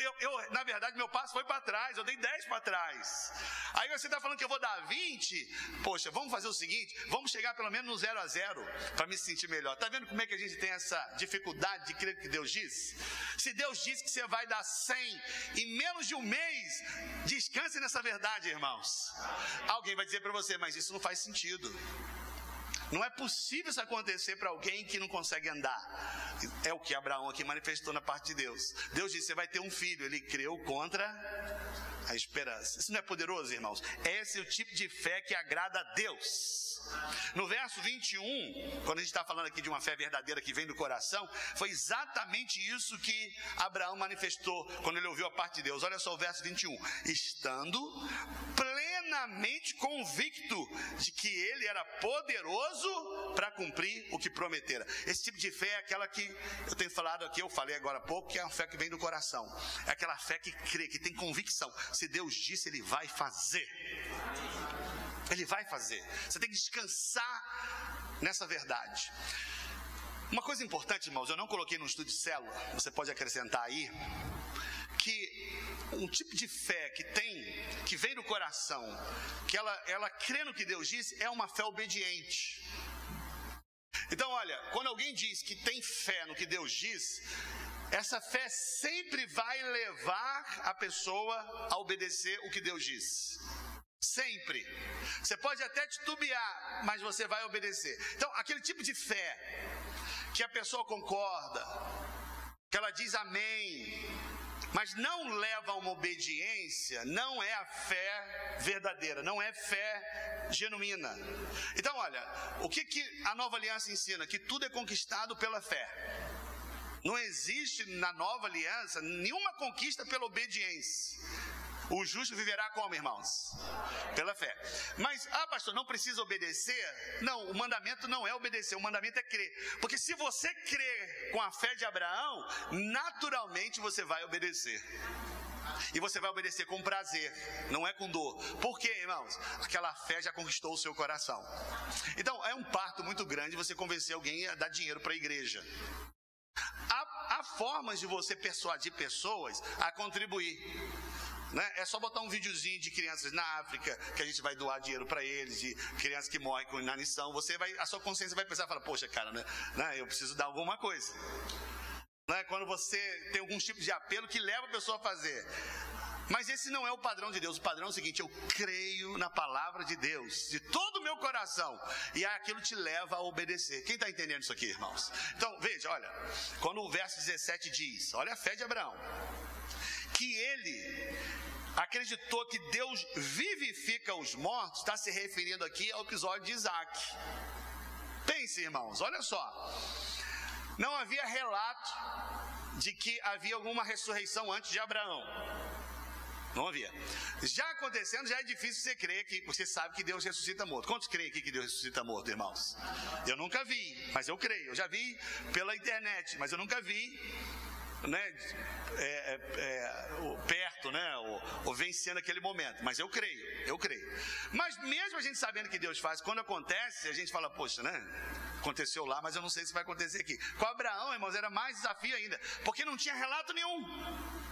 eu, eu na verdade, meu passo foi para trás, eu dei dez para trás. Aí você está falando que eu vou dar 20, poxa, vamos fazer o seguinte: vamos chegar pelo menos no zero a zero, para me sentir melhor. Está vendo como é que a gente tem essa dificuldade de crer que Deus disse? Se Deus disse que você vai dar 100 em menos de um mês, descanse nessa verdade, irmãos. Alguém vai dizer para você, mas isso não faz sentido. Não é possível isso acontecer para alguém que não consegue andar. É o que Abraão aqui manifestou na parte de Deus. Deus disse: Você vai ter um filho. Ele creu contra a esperança. Isso não é poderoso, irmãos? Esse é o tipo de fé que agrada a Deus. No verso 21, quando a gente está falando aqui de uma fé verdadeira que vem do coração, foi exatamente isso que Abraão manifestou quando ele ouviu a parte de Deus. Olha só o verso 21. Estando plenamente convicto de que ele era poderoso para cumprir o que prometera. Esse tipo de fé é aquela que eu tenho falado aqui, eu falei agora há pouco, que é a fé que vem do coração. É aquela fé que crê, que tem convicção. Se Deus disse, ele vai fazer. Ele vai fazer. Você tem que descansar nessa verdade. Uma coisa importante, irmãos, eu não coloquei no estudo de célula, você pode acrescentar aí, que um tipo de fé que tem, que vem do coração, que ela, ela crê no que Deus disse, é uma fé obediente. Então, olha, quando alguém diz que tem fé no que Deus diz, essa fé sempre vai levar a pessoa a obedecer o que Deus diz. Sempre. Você pode até titubear, mas você vai obedecer. Então, aquele tipo de fé que a pessoa concorda, que ela diz amém, mas não leva a uma obediência, não é a fé verdadeira, não é fé genuína. Então, olha, o que, que a nova aliança ensina? Que tudo é conquistado pela fé. Não existe na nova aliança nenhuma conquista pela obediência. O justo viverá como, irmãos? Pela fé. Mas, ah, pastor, não precisa obedecer? Não, o mandamento não é obedecer, o mandamento é crer. Porque se você crer com a fé de Abraão, naturalmente você vai obedecer. E você vai obedecer com prazer, não é com dor. Por quê, irmãos? Aquela fé já conquistou o seu coração. Então, é um parto muito grande você convencer alguém a dar dinheiro para a igreja. Há, há formas de você persuadir pessoas a contribuir. Né? É só botar um videozinho de crianças na África que a gente vai doar dinheiro para eles, de crianças que morrem com inanição. Você vai, a sua consciência vai pensar, fala, poxa, cara, né? né? Eu preciso dar alguma coisa. Né? Quando você tem algum tipo de apelo que leva a pessoa a fazer. Mas esse não é o padrão de Deus. O padrão é o seguinte: eu creio na palavra de Deus de todo o meu coração, e aquilo te leva a obedecer. Quem está entendendo isso aqui, irmãos? Então, veja, olha, quando o verso 17 diz: Olha a fé de Abraão que ele acreditou que Deus vivifica os mortos, está se referindo aqui ao episódio de Isaac. Pense, irmãos, olha só. Não havia relato de que havia alguma ressurreição antes de Abraão. Não havia. Já acontecendo, já é difícil você crer que você sabe que Deus ressuscita morto. Quantos creem aqui que Deus ressuscita morto, irmãos? Eu nunca vi, mas eu creio. Eu já vi pela internet, mas eu nunca vi né, é, é, é, perto, né, ou, ou vencendo aquele momento. Mas eu creio, eu creio. Mas mesmo a gente sabendo que Deus faz, quando acontece, a gente fala, poxa, né? Aconteceu lá, mas eu não sei se vai acontecer aqui. Com Abraão, irmãos, era mais desafio ainda, porque não tinha relato nenhum.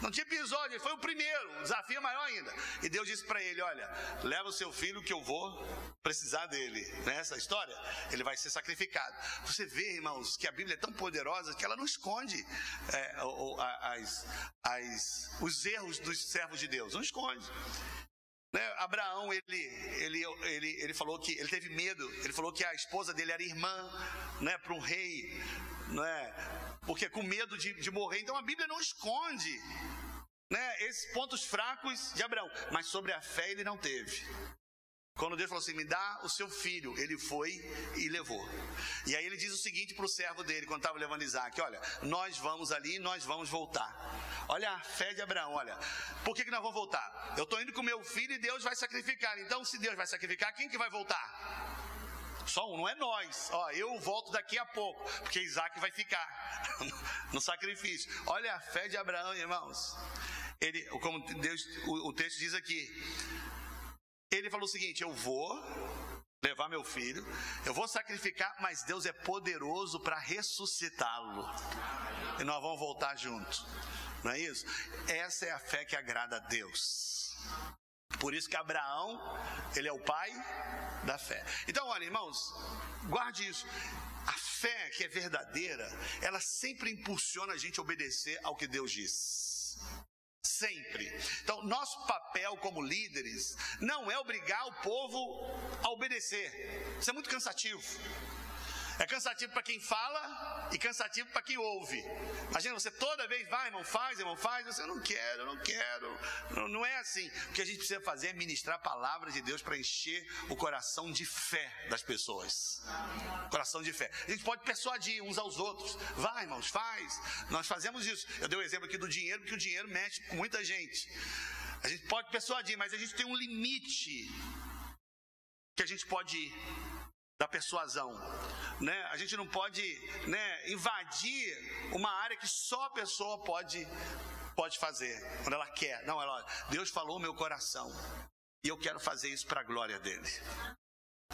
Não tinha episódio, ele foi o primeiro, um desafio maior ainda. E Deus disse para ele: Olha, leva o seu filho que eu vou precisar dele. Nessa né, história, ele vai ser sacrificado. Você vê, irmãos, que a Bíblia é tão poderosa que ela não esconde é, as, as, os erros dos servos de Deus, não esconde. Né? Abraão, ele, ele, ele, ele falou que ele teve medo, ele falou que a esposa dele era irmã né, para um rei, né, porque com medo de, de morrer. Então a Bíblia não esconde né, esses pontos fracos de Abraão, mas sobre a fé ele não teve. Quando Deus falou assim: Me dá o seu filho, ele foi e levou. E aí ele diz o seguinte para o servo dele, quando estava levando Isaac: Olha, nós vamos ali e nós vamos voltar. Olha a fé de Abraão: Olha, por que, que nós vamos voltar? Eu estou indo com meu filho e Deus vai sacrificar. Então, se Deus vai sacrificar, quem que vai voltar? Só um, não é nós. Ó, eu volto daqui a pouco, porque Isaac vai ficar *laughs* no sacrifício. Olha a fé de Abraão, irmãos. Ele, como Deus, o, o texto diz aqui, ele falou o seguinte: Eu vou levar meu filho, eu vou sacrificar, mas Deus é poderoso para ressuscitá-lo. E nós vamos voltar junto. Não é isso? Essa é a fé que agrada a Deus. Por isso que Abraão, ele é o pai da fé. Então, olha, irmãos, guarde isso. A fé que é verdadeira, ela sempre impulsiona a gente a obedecer ao que Deus diz. Sempre. Então, nosso papel como líderes não é obrigar o povo a obedecer. Isso é muito cansativo. É cansativo para quem fala e cansativo para quem ouve. Imagina você toda vez vai, irmão, faz, irmão, faz. Você não quero, não quero. Não, não é assim. O que a gente precisa fazer é ministrar palavras de Deus para encher o coração de fé das pessoas. Coração de fé. A gente pode persuadir uns aos outros. Vai, irmãos, faz. Nós fazemos isso. Eu dei o um exemplo aqui do dinheiro, porque o dinheiro mexe com muita gente. A gente pode persuadir, mas a gente tem um limite que a gente pode ir da persuasão. Né? A gente não pode né, invadir uma área que só a pessoa pode, pode fazer, quando ela quer. Não, ela, Deus falou meu coração e eu quero fazer isso para a glória dele.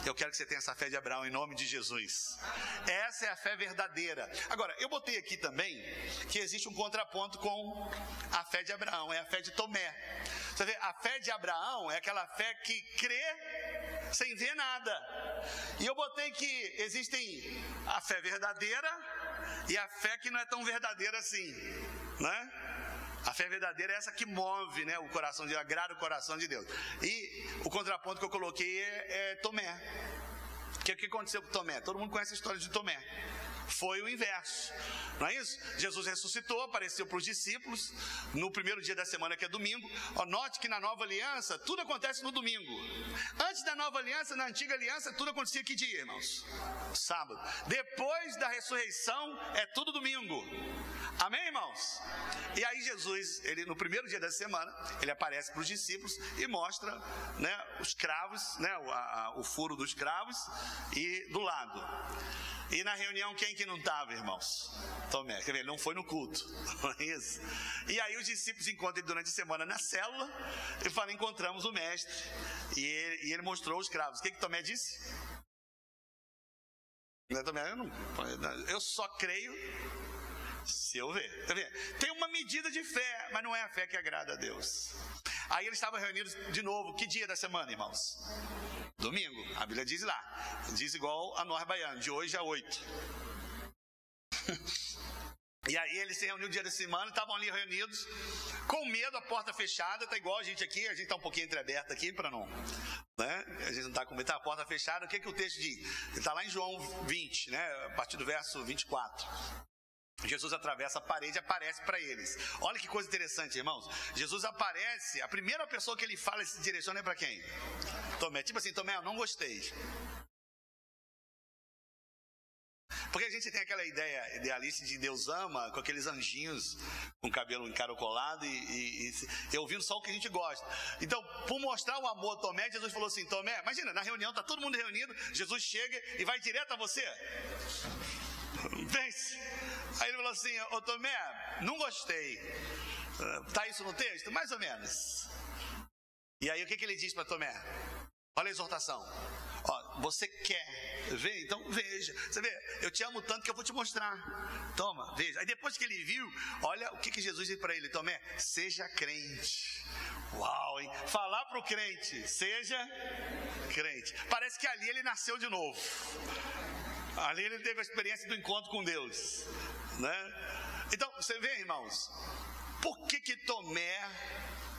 Eu quero que você tenha essa fé de Abraão em nome de Jesus. Essa é a fé verdadeira. Agora, eu botei aqui também que existe um contraponto com a fé de Abraão, é a fé de Tomé. Você vê, a fé de Abraão é aquela fé que crê sem ver nada. E eu botei que existem a fé verdadeira e a fé que não é tão verdadeira assim, né? A fé verdadeira é essa que move né, o coração de agrada o coração de Deus. E o contraponto que eu coloquei é, é Tomé. O que, que aconteceu com Tomé? Todo mundo conhece a história de Tomé. Foi o inverso. Não é isso? Jesus ressuscitou, apareceu para os discípulos no primeiro dia da semana, que é domingo. Ó, note que na nova aliança tudo acontece no domingo. Antes da nova aliança, na antiga aliança, tudo acontecia que dia, irmãos? Sábado. Depois da ressurreição, é tudo domingo. Amém, irmãos? E aí Jesus, ele no primeiro dia da semana, ele aparece para os discípulos e mostra, né, os cravos, né, o, a, o furo dos cravos e do lado. E na reunião, quem que não estava, irmãos? Tomé. Quer ver, ele não foi no culto. *laughs* É isso? E aí os discípulos encontram ele durante a semana na célula e falam: encontramos o mestre. E ele, e ele mostrou os cravos. O que, que Tomé disse? Não, eu só creio se eu ver. Tá vendo? Tem uma medida de fé, mas não é a fé que agrada a Deus. Aí eles estavam reunidos de novo. Que dia da semana, irmãos? Domingo. A Bíblia diz lá. Diz igual a nós baiano, de hoje a oito. *laughs* E aí eles se reuniram no dia da semana, estavam ali reunidos, com medo, a porta fechada, tá igual a gente aqui, a gente tá um pouquinho entreaberto aqui para não, né? A gente não tá com medo, tá a porta fechada. O que que o texto diz? Ele tá lá em João 20, né? A partir do verso 24. Jesus atravessa a parede e aparece para eles. Olha que coisa interessante, irmãos. Jesus aparece, a primeira pessoa que ele fala se direciona é para quem? Tomé. Tipo assim, Tomé, eu não gostei. Porque a gente tem aquela ideia idealista de Deus ama com aqueles anjinhos com cabelo encaracolado e, e, e, e ouvindo só o que a gente gosta. Então, por mostrar o amor a Tomé, Jesus falou assim: Tomé, imagina, na reunião, tá todo mundo reunido, Jesus chega e vai direto a você. Vence. Aí ele falou assim: Ô Tomé, não gostei. Está isso no texto? Mais ou menos. E aí o que, que ele diz para Tomé? Olha a exortação. Ó, você quer ver? Então veja. Você vê, eu te amo tanto que eu vou te mostrar. Toma, veja. Aí depois que ele viu, olha o que, que Jesus disse para ele: Tomé, seja crente. Uau, hein? Falar para o crente, seja crente. Parece que ali ele nasceu de novo. Ali ele teve a experiência do encontro com Deus, né? Então, você vê, irmãos, por que que Tomé,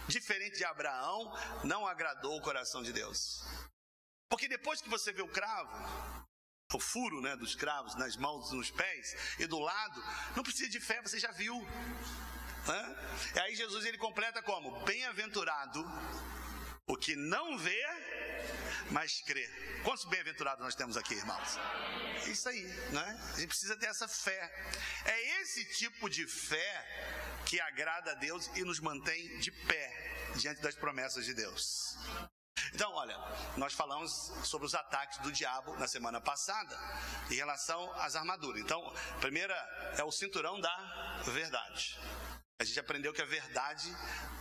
diferente de Abraão, não agradou o coração de Deus? Porque depois que você vê o cravo, o furo né, dos cravos nas mãos, nos pés e do lado, não precisa de fé, você já viu. Né? E aí Jesus ele completa como? Bem-aventurado o que não vê, mas crê. Quantos bem-aventurados nós temos aqui, irmãos? É isso aí, né? A gente precisa ter essa fé. É esse tipo de fé que agrada a Deus e nos mantém de pé diante das promessas de Deus. Então, olha, nós falamos sobre os ataques do diabo na semana passada em relação às armaduras. Então, a primeira é o cinturão da verdade. A gente aprendeu que a verdade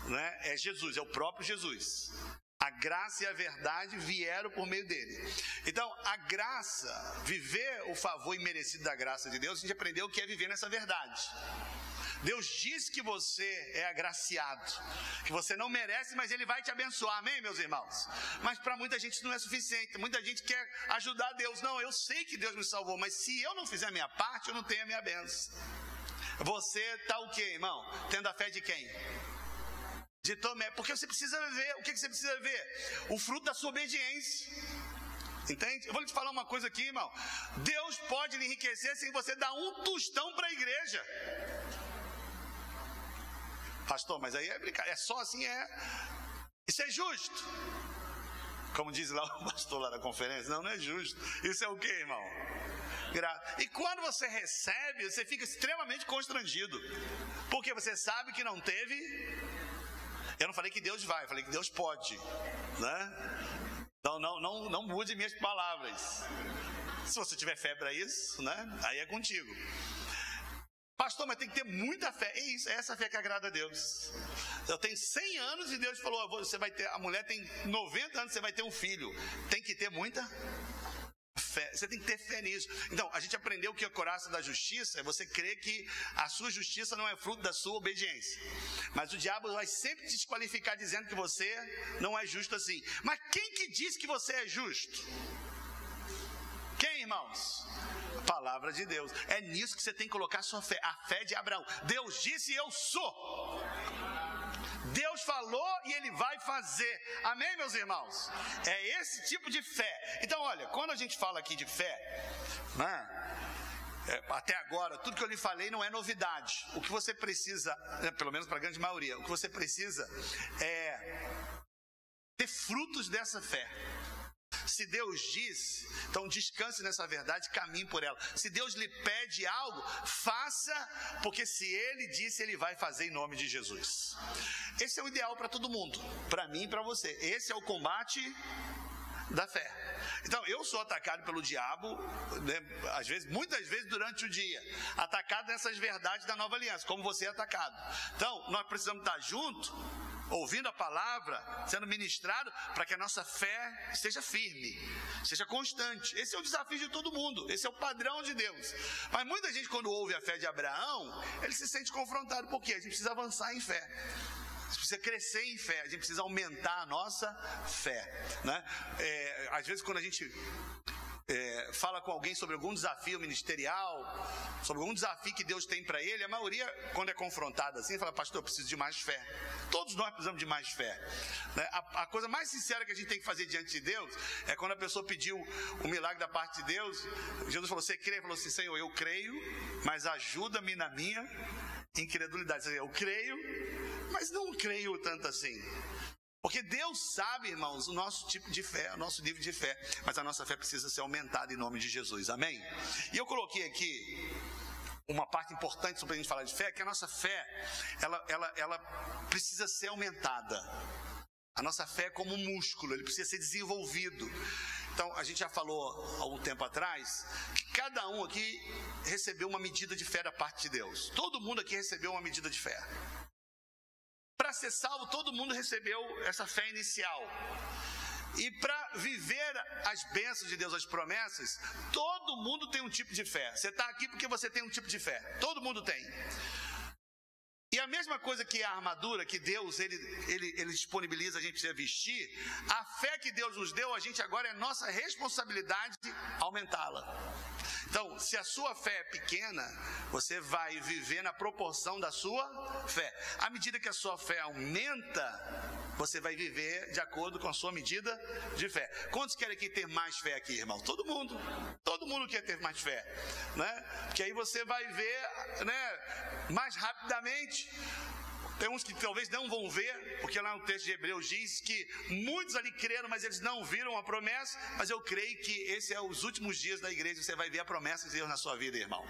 né, é Jesus, é o próprio Jesus. A graça e a verdade vieram por meio dele. Então, a graça, viver o favor imerecido da graça de Deus, a gente aprendeu que é viver nessa verdade. Deus diz que você é agraciado, que você não merece, mas Ele vai te abençoar, amém, meus irmãos? Mas para muita gente isso não é suficiente, muita gente quer ajudar Deus. Não, eu sei que Deus me salvou, mas se eu não fizer a minha parte, eu não tenho a minha bênção. Você está o quê, irmão? Tendo a fé de quem? De Tomé. Porque você precisa ver, o que você precisa ver? O fruto da sua obediência. Entende? Eu vou te falar uma coisa aqui, irmão. Deus pode lhe enriquecer sem você dar um tostão para a igreja. Pastor, mas aí é brincadeira. É só assim, é. Isso é justo. Como diz lá o pastor lá da conferência. Não, não é justo. Isso é o que, irmão? E quando você recebe, você fica extremamente constrangido. Porque você sabe que não teve. Eu não falei que Deus vai, falei que Deus pode. Né? Então não, não, não mude minhas palavras. Se você tiver fé para isso, né? Aí é contigo. Pastor, mas tem que ter muita fé. É isso, é essa fé que agrada a Deus. Eu tenho 100 anos e Deus falou: você vai ter, a mulher tem 90 anos, você vai ter um filho. Tem que ter muita fé. Você tem que ter fé nisso. Então, a gente aprendeu que a coraça da justiça é você crer que a sua justiça não é fruto da sua obediência. Mas o diabo vai sempre te desqualificar dizendo que você não é justo assim. Mas quem que diz que você é justo? Quem, irmãos? A palavra de Deus. É nisso que você tem que colocar sua fé. A fé de Abraão. Deus disse: Eu sou. Deus falou e Ele vai fazer. Amém, meus irmãos? É esse tipo de fé. Então, olha, quando a gente fala aqui de fé, né? É, até agora, tudo que eu lhe falei não é novidade. O que você precisa, né, pelo menos para a grande maioria, o que você precisa é ter frutos dessa fé. Se Deus diz, então descanse nessa verdade, caminhe por ela. Se Deus lhe pede algo, faça, porque se Ele disse, Ele vai fazer em nome de Jesus. Esse é o ideal para todo mundo, para mim e para você. Esse é o combate da fé. Então, eu sou atacado pelo diabo, né, às vezes, muitas vezes durante o dia, atacado nessas verdades da nova aliança, como você é atacado. Então, nós precisamos estar juntos ouvindo a palavra, sendo ministrado, para que a nossa fé esteja firme, seja constante. Esse é o desafio de todo mundo, esse é o padrão de Deus. Mas muita gente, quando ouve a fé de Abraão, ele se sente confrontado, porque a gente precisa avançar em fé. A gente precisa crescer em fé, a gente precisa aumentar a nossa fé. Né? É, às vezes, quando a gente é, fala com alguém sobre algum desafio ministerial, sobre algum desafio que Deus tem para ele, a maioria, quando é confrontada assim, fala, pastor, eu preciso de mais fé. Todos nós precisamos de mais fé. Né? A, a, coisa mais sincera que a gente tem que fazer diante de Deus é quando a pessoa pediu o milagre da parte de Deus. Jesus falou: Você crê? Ele falou assim: Senhor, eu creio, mas ajuda-me na minha incredulidade. Eu creio, mas não creio tanto assim. Porque Deus sabe, irmãos, o nosso tipo de fé, o nosso nível de fé, mas a nossa fé precisa ser aumentada em nome de Jesus, amém? E eu coloquei aqui uma parte importante sobre a gente falar de fé, que a nossa fé, ela, ela, ela precisa ser aumentada. A nossa fé é como um músculo, ele precisa ser desenvolvido. Então, a gente já falou há algum tempo atrás que cada um aqui recebeu uma medida de fé da parte de Deus. Todo mundo aqui recebeu uma medida de fé. Para ser salvo, todo mundo recebeu essa fé inicial. E para viver as bênçãos de Deus, as promessas, todo mundo tem um tipo de fé. Você está aqui porque você tem um tipo de fé. Todo mundo tem. E a mesma coisa que a armadura que Deus ele, ele, ele disponibiliza a gente precisa vestir, a fé que Deus nos deu, a gente agora é nossa responsabilidade aumentá-la. Então, se a sua fé é pequena, você vai viver na proporção da sua fé. À medida que a sua fé aumenta, você vai viver de acordo com a sua medida de fé. Quantos querem aqui ter mais fé aqui, irmão? Todo mundo. Todo mundo quer ter mais fé, né? Porque aí você vai ver, né, mais rapidamente tem uns que talvez não vão ver, porque lá no texto de Hebreus diz que muitos ali creram, mas eles não viram a promessa. Mas eu creio que esse é os últimos dias da igreja, você vai ver a promessa de Deus na sua vida, irmão.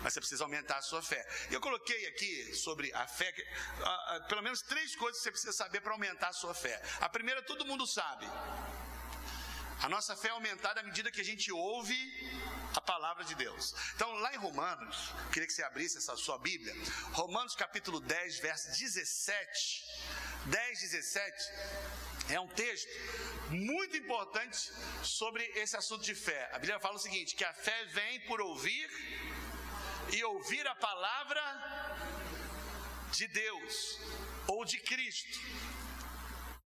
mas você precisa aumentar a sua fé. E eu coloquei aqui sobre a fé, pelo menos três coisas que você precisa saber para aumentar a sua fé. A primeira, todo mundo sabe. A nossa fé é aumentada à medida que a gente ouve a palavra de Deus. Então, lá em Romanos, queria que você abrisse essa sua Bíblia. Romanos capítulo 10, verso 17. 10, 17 é um texto muito importante sobre esse assunto de fé. A Bíblia fala o seguinte: que a fé vem por ouvir e ouvir a palavra de Deus ou de Cristo.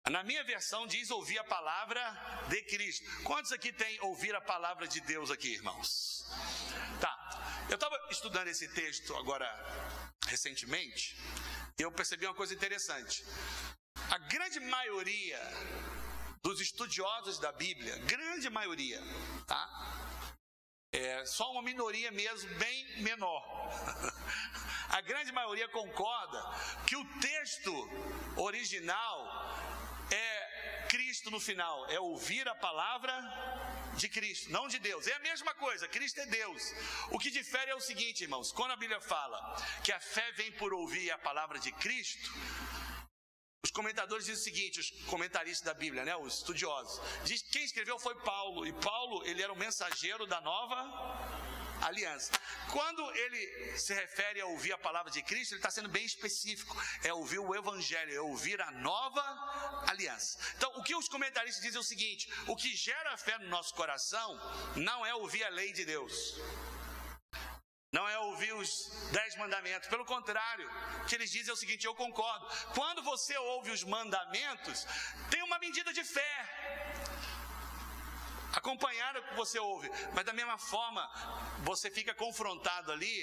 Na minha versão diz ouvir a palavra de Cristo. Quantos aqui tem ouvir a palavra de Deus aqui, irmãos? Tá. Eu estava estudando esse texto agora recentemente e eu percebi uma coisa interessante. A grande maioria dos estudiosos da Bíblia, grande maioria, tá? É só uma minoria mesmo, bem menor. *laughs* A grande maioria concorda que o texto original Cristo no final, é ouvir a palavra de Cristo, não de Deus. É a mesma coisa, Cristo é Deus. O que difere é o seguinte, irmãos: quando a Bíblia fala que a fé vem por ouvir a palavra de Cristo, os comentadores dizem o seguinte, os comentaristas da Bíblia, né, os estudiosos, diz que quem escreveu foi Paulo, e Paulo, ele era o mensageiro da nova aliança. Quando ele se refere a ouvir a palavra de Cristo, ele está sendo bem específico. É ouvir o Evangelho, é ouvir a nova aliança. Então, o que os comentaristas dizem é o seguinte: o que gera fé no nosso coração não é ouvir a lei de Deus. Não é ouvir os dez mandamentos, pelo contrário, o que eles dizem é o seguinte: eu concordo. Quando você ouve os mandamentos, tem uma medida de fé acompanhada que você ouve, mas da mesma forma você fica confrontado ali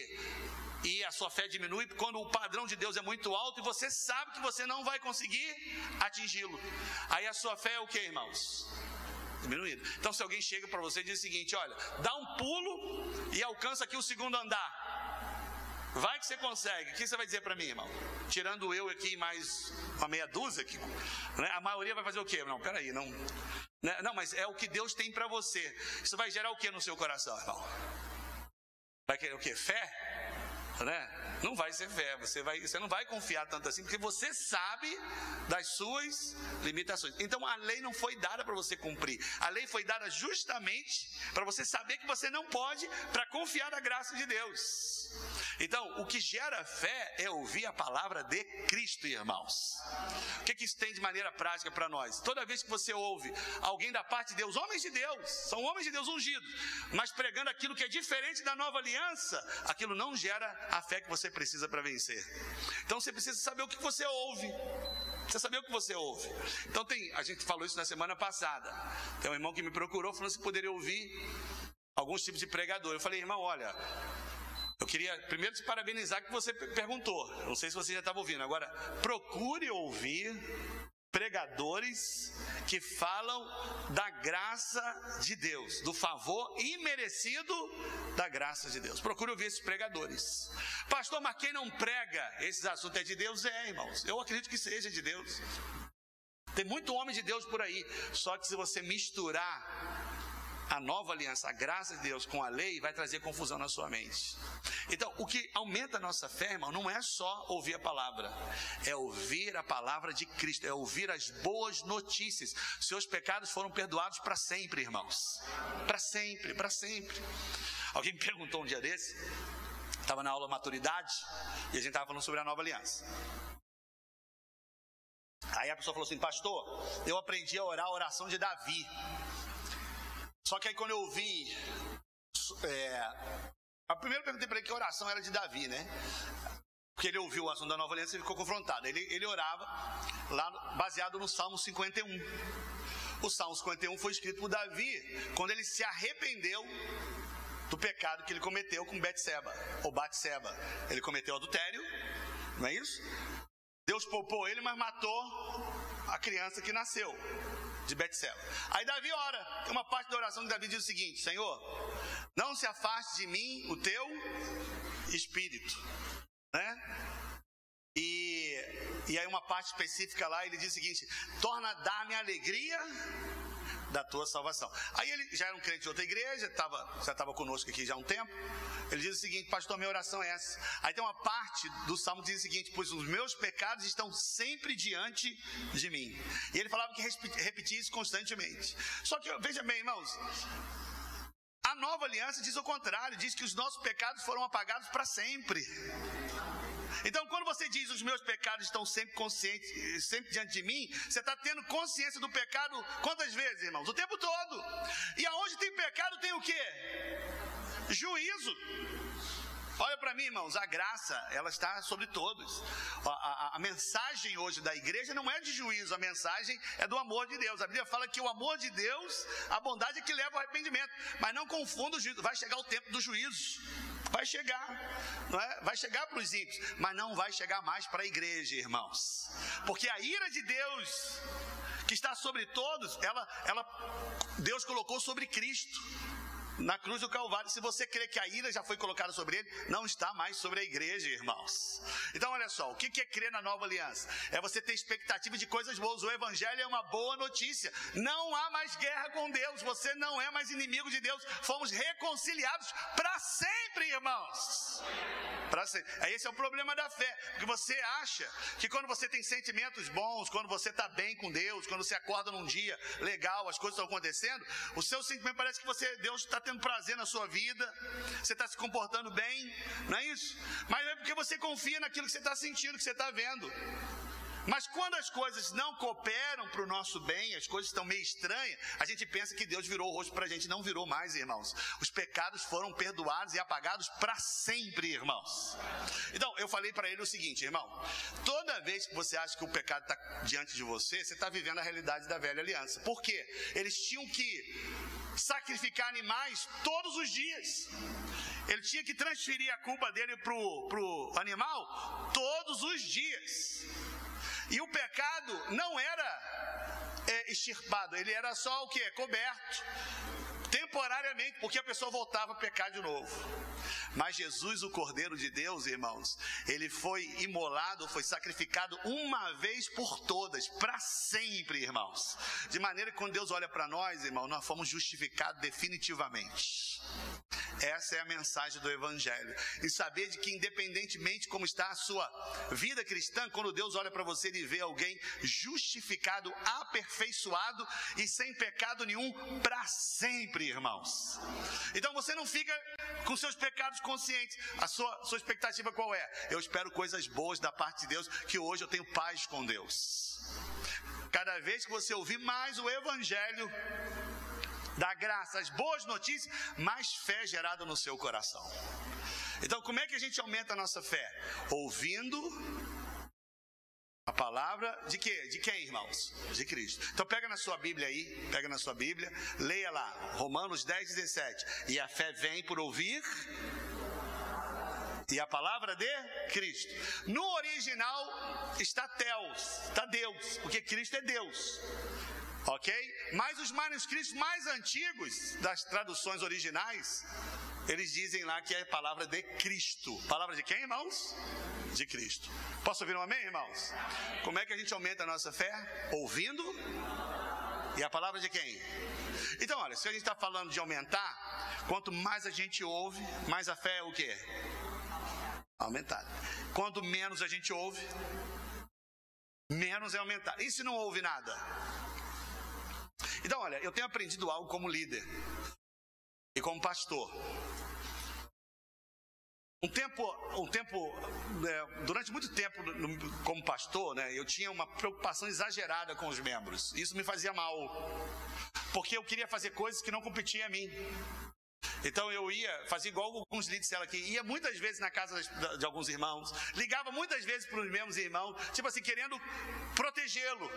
e a sua fé diminui quando o padrão de Deus é muito alto e você sabe que você não vai conseguir atingi-lo. Aí a sua fé é o que, irmãos? Diminuída. Então, se alguém chega para você e diz o seguinte: olha, dá um pulo e alcança aqui o segundo andar. Vai que você consegue. O que você vai dizer para mim, irmão? Tirando eu aqui mais uma meia dúzia aqui, né? a maioria vai fazer o quê? Não, peraí, não. Né? Não, mas é o que Deus tem para você. Isso vai gerar o que no seu coração, irmão? Vai querer o quê? Fé? né? Não vai ser fé, você, vai, você não vai confiar tanto assim, porque você sabe das suas limitações. Então a lei não foi dada para você cumprir, a lei foi dada justamente para você saber que você não pode, para confiar na graça de Deus. Então, o que gera fé é ouvir a palavra de Cristo, irmãos. O que, que isso tem de maneira prática para nós? Toda vez que você ouve alguém da parte de Deus, homens de Deus, são homens de Deus ungidos, mas pregando aquilo que é diferente da nova aliança, aquilo não gera a fé que você precisa para vencer. Então você precisa saber o que você ouve. Precisa saber o que você ouve. Então tem, a gente falou isso na semana passada. Tem um irmão que me procurou falando se poderia ouvir alguns tipos de pregador. Eu falei, irmão, olha, eu queria primeiro te parabenizar que você perguntou. Não sei se você já estava ouvindo. Agora, procure ouvir pregadores que falam da graça de Deus, do favor imerecido da graça de Deus. Procure ouvir esses pregadores. Pastor, mas quem não prega esses assuntos é de Deus? É, irmãos. Eu acredito que seja de Deus. Tem muito homem de Deus por aí. Só que se você misturar a nova aliança, a graça de Deus com a lei, vai trazer confusão na sua mente. Então, o que aumenta a nossa fé, irmão, não é só ouvir a palavra, é ouvir a palavra de Cristo, é ouvir as boas notícias. Seus pecados foram perdoados para sempre, irmãos. Para sempre, para sempre. Alguém me perguntou um dia desse, estava na aula maturidade, e a gente estava falando sobre a nova aliança. Aí a pessoa falou assim, pastor, eu aprendi a orar a oração de Davi. Só que aí quando eu ouvi. É, a primeira perguntei para ele que oração era de Davi, né? Porque ele ouviu o assunto da nova aliança e ficou confrontado. Ele, ele orava lá baseado no Salmo 51. O Salmo 51 foi escrito por Davi quando ele se arrependeu do pecado que ele cometeu com Betseba, ou Batseba. Ele cometeu adultério, não é isso? Deus poupou ele, mas matou a criança que nasceu de Betseba. Aí Davi ora. Tem uma parte da oração que Davi diz o seguinte: Senhor, não se afaste de mim o teu espírito, né? E, e aí uma parte específica lá ele diz o seguinte: torna dar-me alegria da tua salvação. Aí ele já era um crente de outra igreja, tava, já estava conosco aqui já há um tempo. Ele diz o seguinte: Pastor, minha oração é essa. Aí tem uma parte do salmo que diz o seguinte: Pois os meus pecados estão sempre diante de mim. E ele falava que repetia isso constantemente. Só que, veja bem, irmãos, a nova aliança diz o contrário, diz que os nossos pecados foram apagados para sempre. Então, quando você diz os meus pecados estão sempre conscientes, sempre diante de mim, você está tendo consciência do pecado quantas vezes, irmãos? O tempo todo. E aonde tem pecado tem o quê? Juízo. Olha para mim, irmãos, a graça, ela está sobre todos. A, a, a, mensagem hoje da igreja não é de juízo, a mensagem é do amor de Deus. A Bíblia fala que o amor de Deus, a bondade é que leva ao arrependimento. Mas não confunda o juízo, vai chegar o tempo do juízo. Vai chegar, não é? Vai chegar para os ímpios, mas não vai chegar mais para a igreja, irmãos. Porque a ira de Deus, que está sobre todos, ela, ela Deus colocou sobre Cristo na cruz do Calvário. Se você crê que a ira já foi colocada sobre ele, não está mais sobre a igreja, irmãos. Então, olha só, o que é crer na nova aliança? É você ter expectativa de coisas boas. O evangelho é uma boa notícia. Não há mais guerra com Deus. Você não é mais inimigo de Deus. Fomos reconciliados para sempre, irmãos. Para sempre. Esse é o problema da fé. Porque você acha que quando você tem sentimentos bons, quando você está bem com Deus, quando você acorda num dia legal, as coisas estão acontecendo, o seu sentimento parece que você, Deus está tendo prazer na sua vida, você está se comportando bem, não é isso? Mas é porque você confia naquilo que você está sentindo, que você está vendo. Mas quando as coisas não cooperam para o nosso bem, as coisas estão meio estranhas, a gente pensa que Deus virou o rosto para a gente. Não virou mais, irmãos. Os pecados foram perdoados e apagados para sempre, irmãos. Então, eu falei para ele o seguinte, irmão: toda vez que você acha que o pecado está diante de você, você está vivendo a realidade da velha aliança. Por quê? Eles tinham que sacrificar animais todos os dias. Ele tinha que transferir a culpa dele para o animal todos os dias. E o pecado não era é, extirpado, ele era só o que? Coberto. Temporariamente, porque a pessoa voltava a pecar de novo. Mas Jesus, o Cordeiro de Deus, irmãos, ele foi imolado, foi sacrificado uma vez por todas, para sempre, irmãos. De maneira que quando Deus olha para nós, irmão, nós fomos justificados definitivamente. Essa é a mensagem do Evangelho. E saber de que, independentemente como está a sua vida cristã, quando Deus olha para você, ele vê alguém justificado, aperfeiçoado e sem pecado nenhum para sempre, irmãos. Então você não fica com seus pecados conscientes. A sua, sua expectativa qual é? Eu espero coisas boas da parte de Deus, que hoje eu tenho paz com Deus. Cada vez que você ouvir mais o Evangelho, da graça, as boas notícias, mais fé gerada no seu coração. Então, como é que a gente aumenta a nossa fé? Ouvindo a palavra de quê? De quem, irmãos? De Cristo. Então pega na sua Bíblia aí, pega na sua Bíblia, leia lá, Romanos 10, 17. E a fé vem por ouvir e a palavra de Cristo. No original está Teos, está Deus, porque Cristo é Deus. Ok? Mas os manuscritos mais antigos das traduções originais, eles dizem lá que é a palavra de Cristo. Palavra de quem, irmãos? De Cristo. Posso ouvir um amém, irmãos? Como é que a gente aumenta a nossa fé? Ouvindo. E a palavra de quem? Então, olha, se a gente está falando de aumentar, quanto mais a gente ouve, mais a fé é o quê? Aumentada. Quanto menos a gente ouve, menos é aumentar. E se não ouve nada? Então, olha, eu tenho aprendido algo como líder e como pastor. Um tempo, um tempo né, durante muito tempo como pastor, né, eu tinha uma preocupação exagerada com os membros. Isso me fazia mal, porque eu queria fazer coisas que não competiam a mim. Então eu ia, fazia igual alguns líderes disseram aqui, ia muitas vezes na casa de alguns irmãos, ligava muitas vezes para os mesmos irmãos, tipo assim, querendo protegê-lo.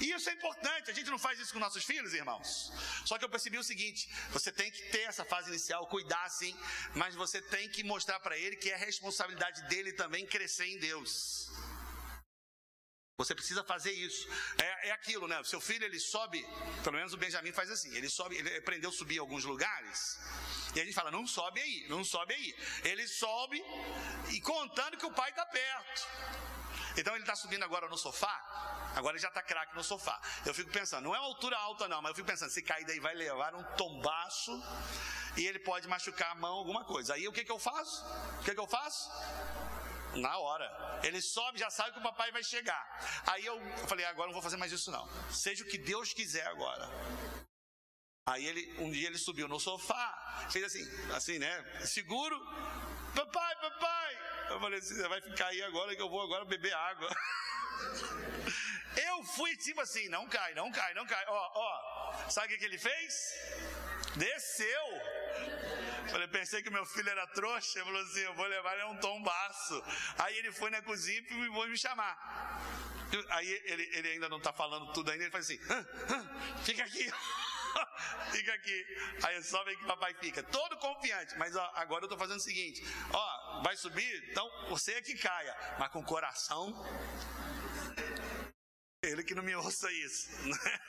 E isso é importante, a gente não faz isso com nossos filhos, irmãos. Só que eu percebi o seguinte: você tem que ter essa fase inicial, cuidar sim, mas você tem que mostrar para ele que é responsabilidade dele também crescer em Deus. Você precisa fazer isso. É, é, aquilo, né? Seu filho ele sobe, pelo menos o Benjamin faz assim. Ele sobe, ele aprendeu a subir em alguns lugares. E a gente fala, não sobe aí, não sobe aí. Ele sobe e contando que o pai está perto. Então ele está subindo agora no sofá. Agora ele já está craque no sofá. Eu fico pensando, não é uma altura alta não, mas eu fico pensando, se cair daí vai levar um tombaço e ele pode machucar a mão, alguma coisa. Aí o que, que eu faço? O que, que eu faço? Na hora. Ele sobe, já sabe que o papai vai chegar. Aí eu, falei, agora não vou fazer mais isso não. Seja o que Deus quiser agora. Aí ele, um dia ele subiu no sofá, fez assim, assim, né? Seguro. Papai, papai. Eu falei assim, você vai ficar aí agora que eu vou agora beber água. *laughs* Eu fui tipo assim, não cai, não cai, não cai. Ó, ó, sabe o que ele fez? Desceu. Falei, pensei que meu filho era trouxa. Ele falou assim: eu vou levar ele a um tombaço. Aí ele foi na cozinha e foi me chamar. Aí ele, ele ainda não está falando tudo ainda. Ele faz assim: fica aqui. *laughs* fica aqui. Aí só vem que papai fica, todo confiante. Mas ó, agora eu estou fazendo o seguinte: ó, vai subir, então você é que caia, mas com coração ele que não me ouça isso. *laughs* Né?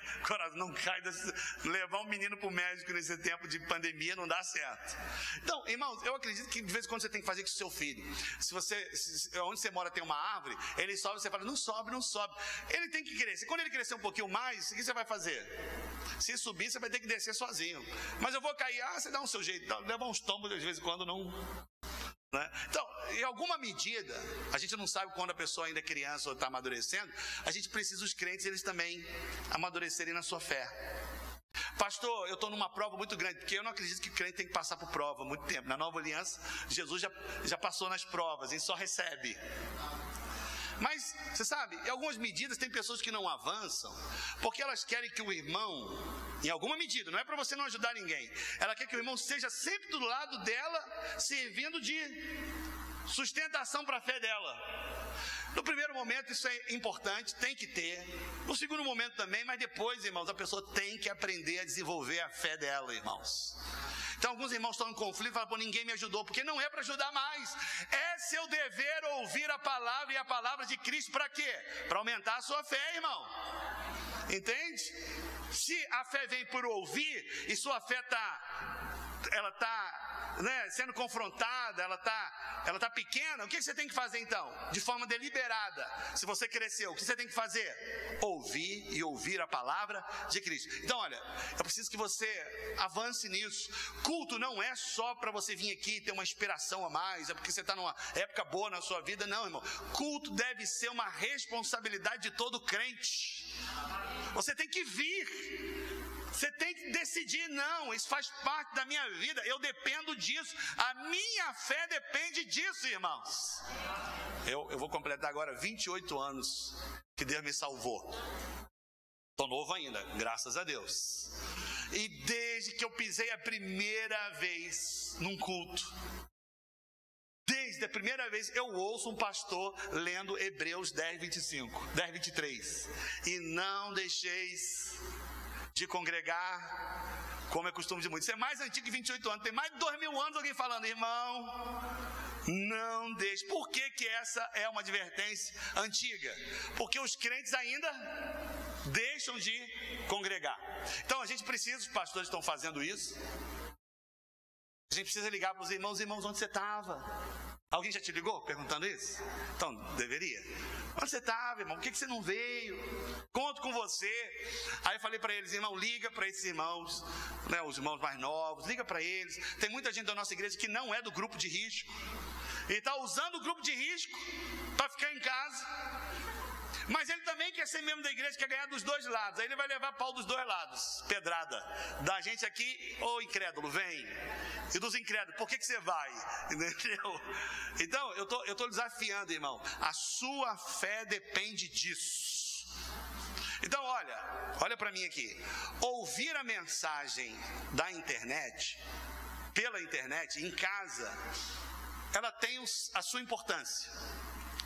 Não cai desse, levar um menino para o médico nesse tempo de pandemia não dá certo. Então, irmãos, eu acredito que de vez em quando você tem que fazer com o seu filho. Se você, se, onde você mora tem uma árvore, ele sobe, você fala, não sobe, não sobe. Ele tem que crescer. Quando ele crescer um pouquinho mais, o que você vai fazer? Se subir, você vai ter que descer sozinho. Mas eu vou cair, ah, você dá um seu jeito, leva uns tombos de vez em quando, não, né? Então, em alguma medida, a gente não sabe quando a pessoa ainda é criança ou está amadurecendo, a gente precisa os crentes eles também amadurecerem na sua fé. Pastor, eu estou numa prova muito grande, porque eu não acredito que crente tem que passar por prova muito tempo. Na nova aliança, Jesus já, já passou nas provas, ele só recebe. Você sabe, em algumas medidas tem pessoas que não avançam, porque elas querem que o irmão, em alguma medida, não é para você não ajudar ninguém, ela quer que o irmão seja sempre do lado dela, servindo de sustentação para a fé dela. No primeiro momento isso é importante, tem que ter. No segundo momento também, mas depois, irmãos, a pessoa tem que aprender a desenvolver a fé dela, irmãos. Então alguns irmãos estão em conflito e falam, pô, ninguém me ajudou, porque não é para ajudar mais. É seu dever ouvir a palavra e a palavra de Cristo para quê? Para aumentar a sua fé, irmão. Entende? Se a fé vem por ouvir e sua fé está ela está né, sendo confrontada, ela está ela tá pequena, o que você tem que fazer então? De forma deliberada. Se você cresceu, o que você tem que fazer? Ouvir e ouvir a palavra de Cristo. Então, olha, eu preciso que você avance nisso. Culto não é só para você vir aqui e ter uma inspiração a mais, é porque você está numa época boa na sua vida, não, irmão. Culto deve ser uma responsabilidade de todo crente. Você tem que vir. Você tem que decidir, não, isso faz parte da minha vida, eu dependo disso, a minha fé depende disso, irmãos. Eu, eu vou completar agora 28 anos que Deus me salvou. Estou novo ainda, graças a Deus. E desde que eu pisei a primeira vez num culto, Desde a primeira vez eu ouço um pastor lendo Hebreus 10, 25, 10, 23. E não deixeis de congregar, como é costume de muitos. Você é mais antigo que 28 anos, tem mais de 2 mil anos alguém falando, irmão, não deixe. Por que, que essa é uma advertência antiga? Porque os crentes ainda deixam de congregar. Então a gente precisa, os pastores estão fazendo isso. A gente precisa ligar para os irmãos, irmãos, onde você estava? Alguém já te ligou perguntando isso? Então, deveria. Onde você estava, irmão? Por que, que você não veio? Conto com você. Aí eu falei para eles, irmão, liga para esses irmãos, né, os irmãos mais novos, liga para eles. Tem muita gente da nossa igreja que não é do grupo de risco. E está usando o grupo de risco para ficar em casa. Mas ele também quer ser membro da igreja, quer ganhar dos dois lados. Aí ele vai levar pau dos dois lados. Pedrada. Da gente aqui, ô incrédulo, vem. E dos incrédulos, por que, que você vai? *laughs* Entendeu? Então, eu tô, estou tô desafiando, irmão. A sua fé depende disso. Então, olha, olha para mim aqui. Ouvir a mensagem da internet, pela internet, em casa, ela tem a sua importância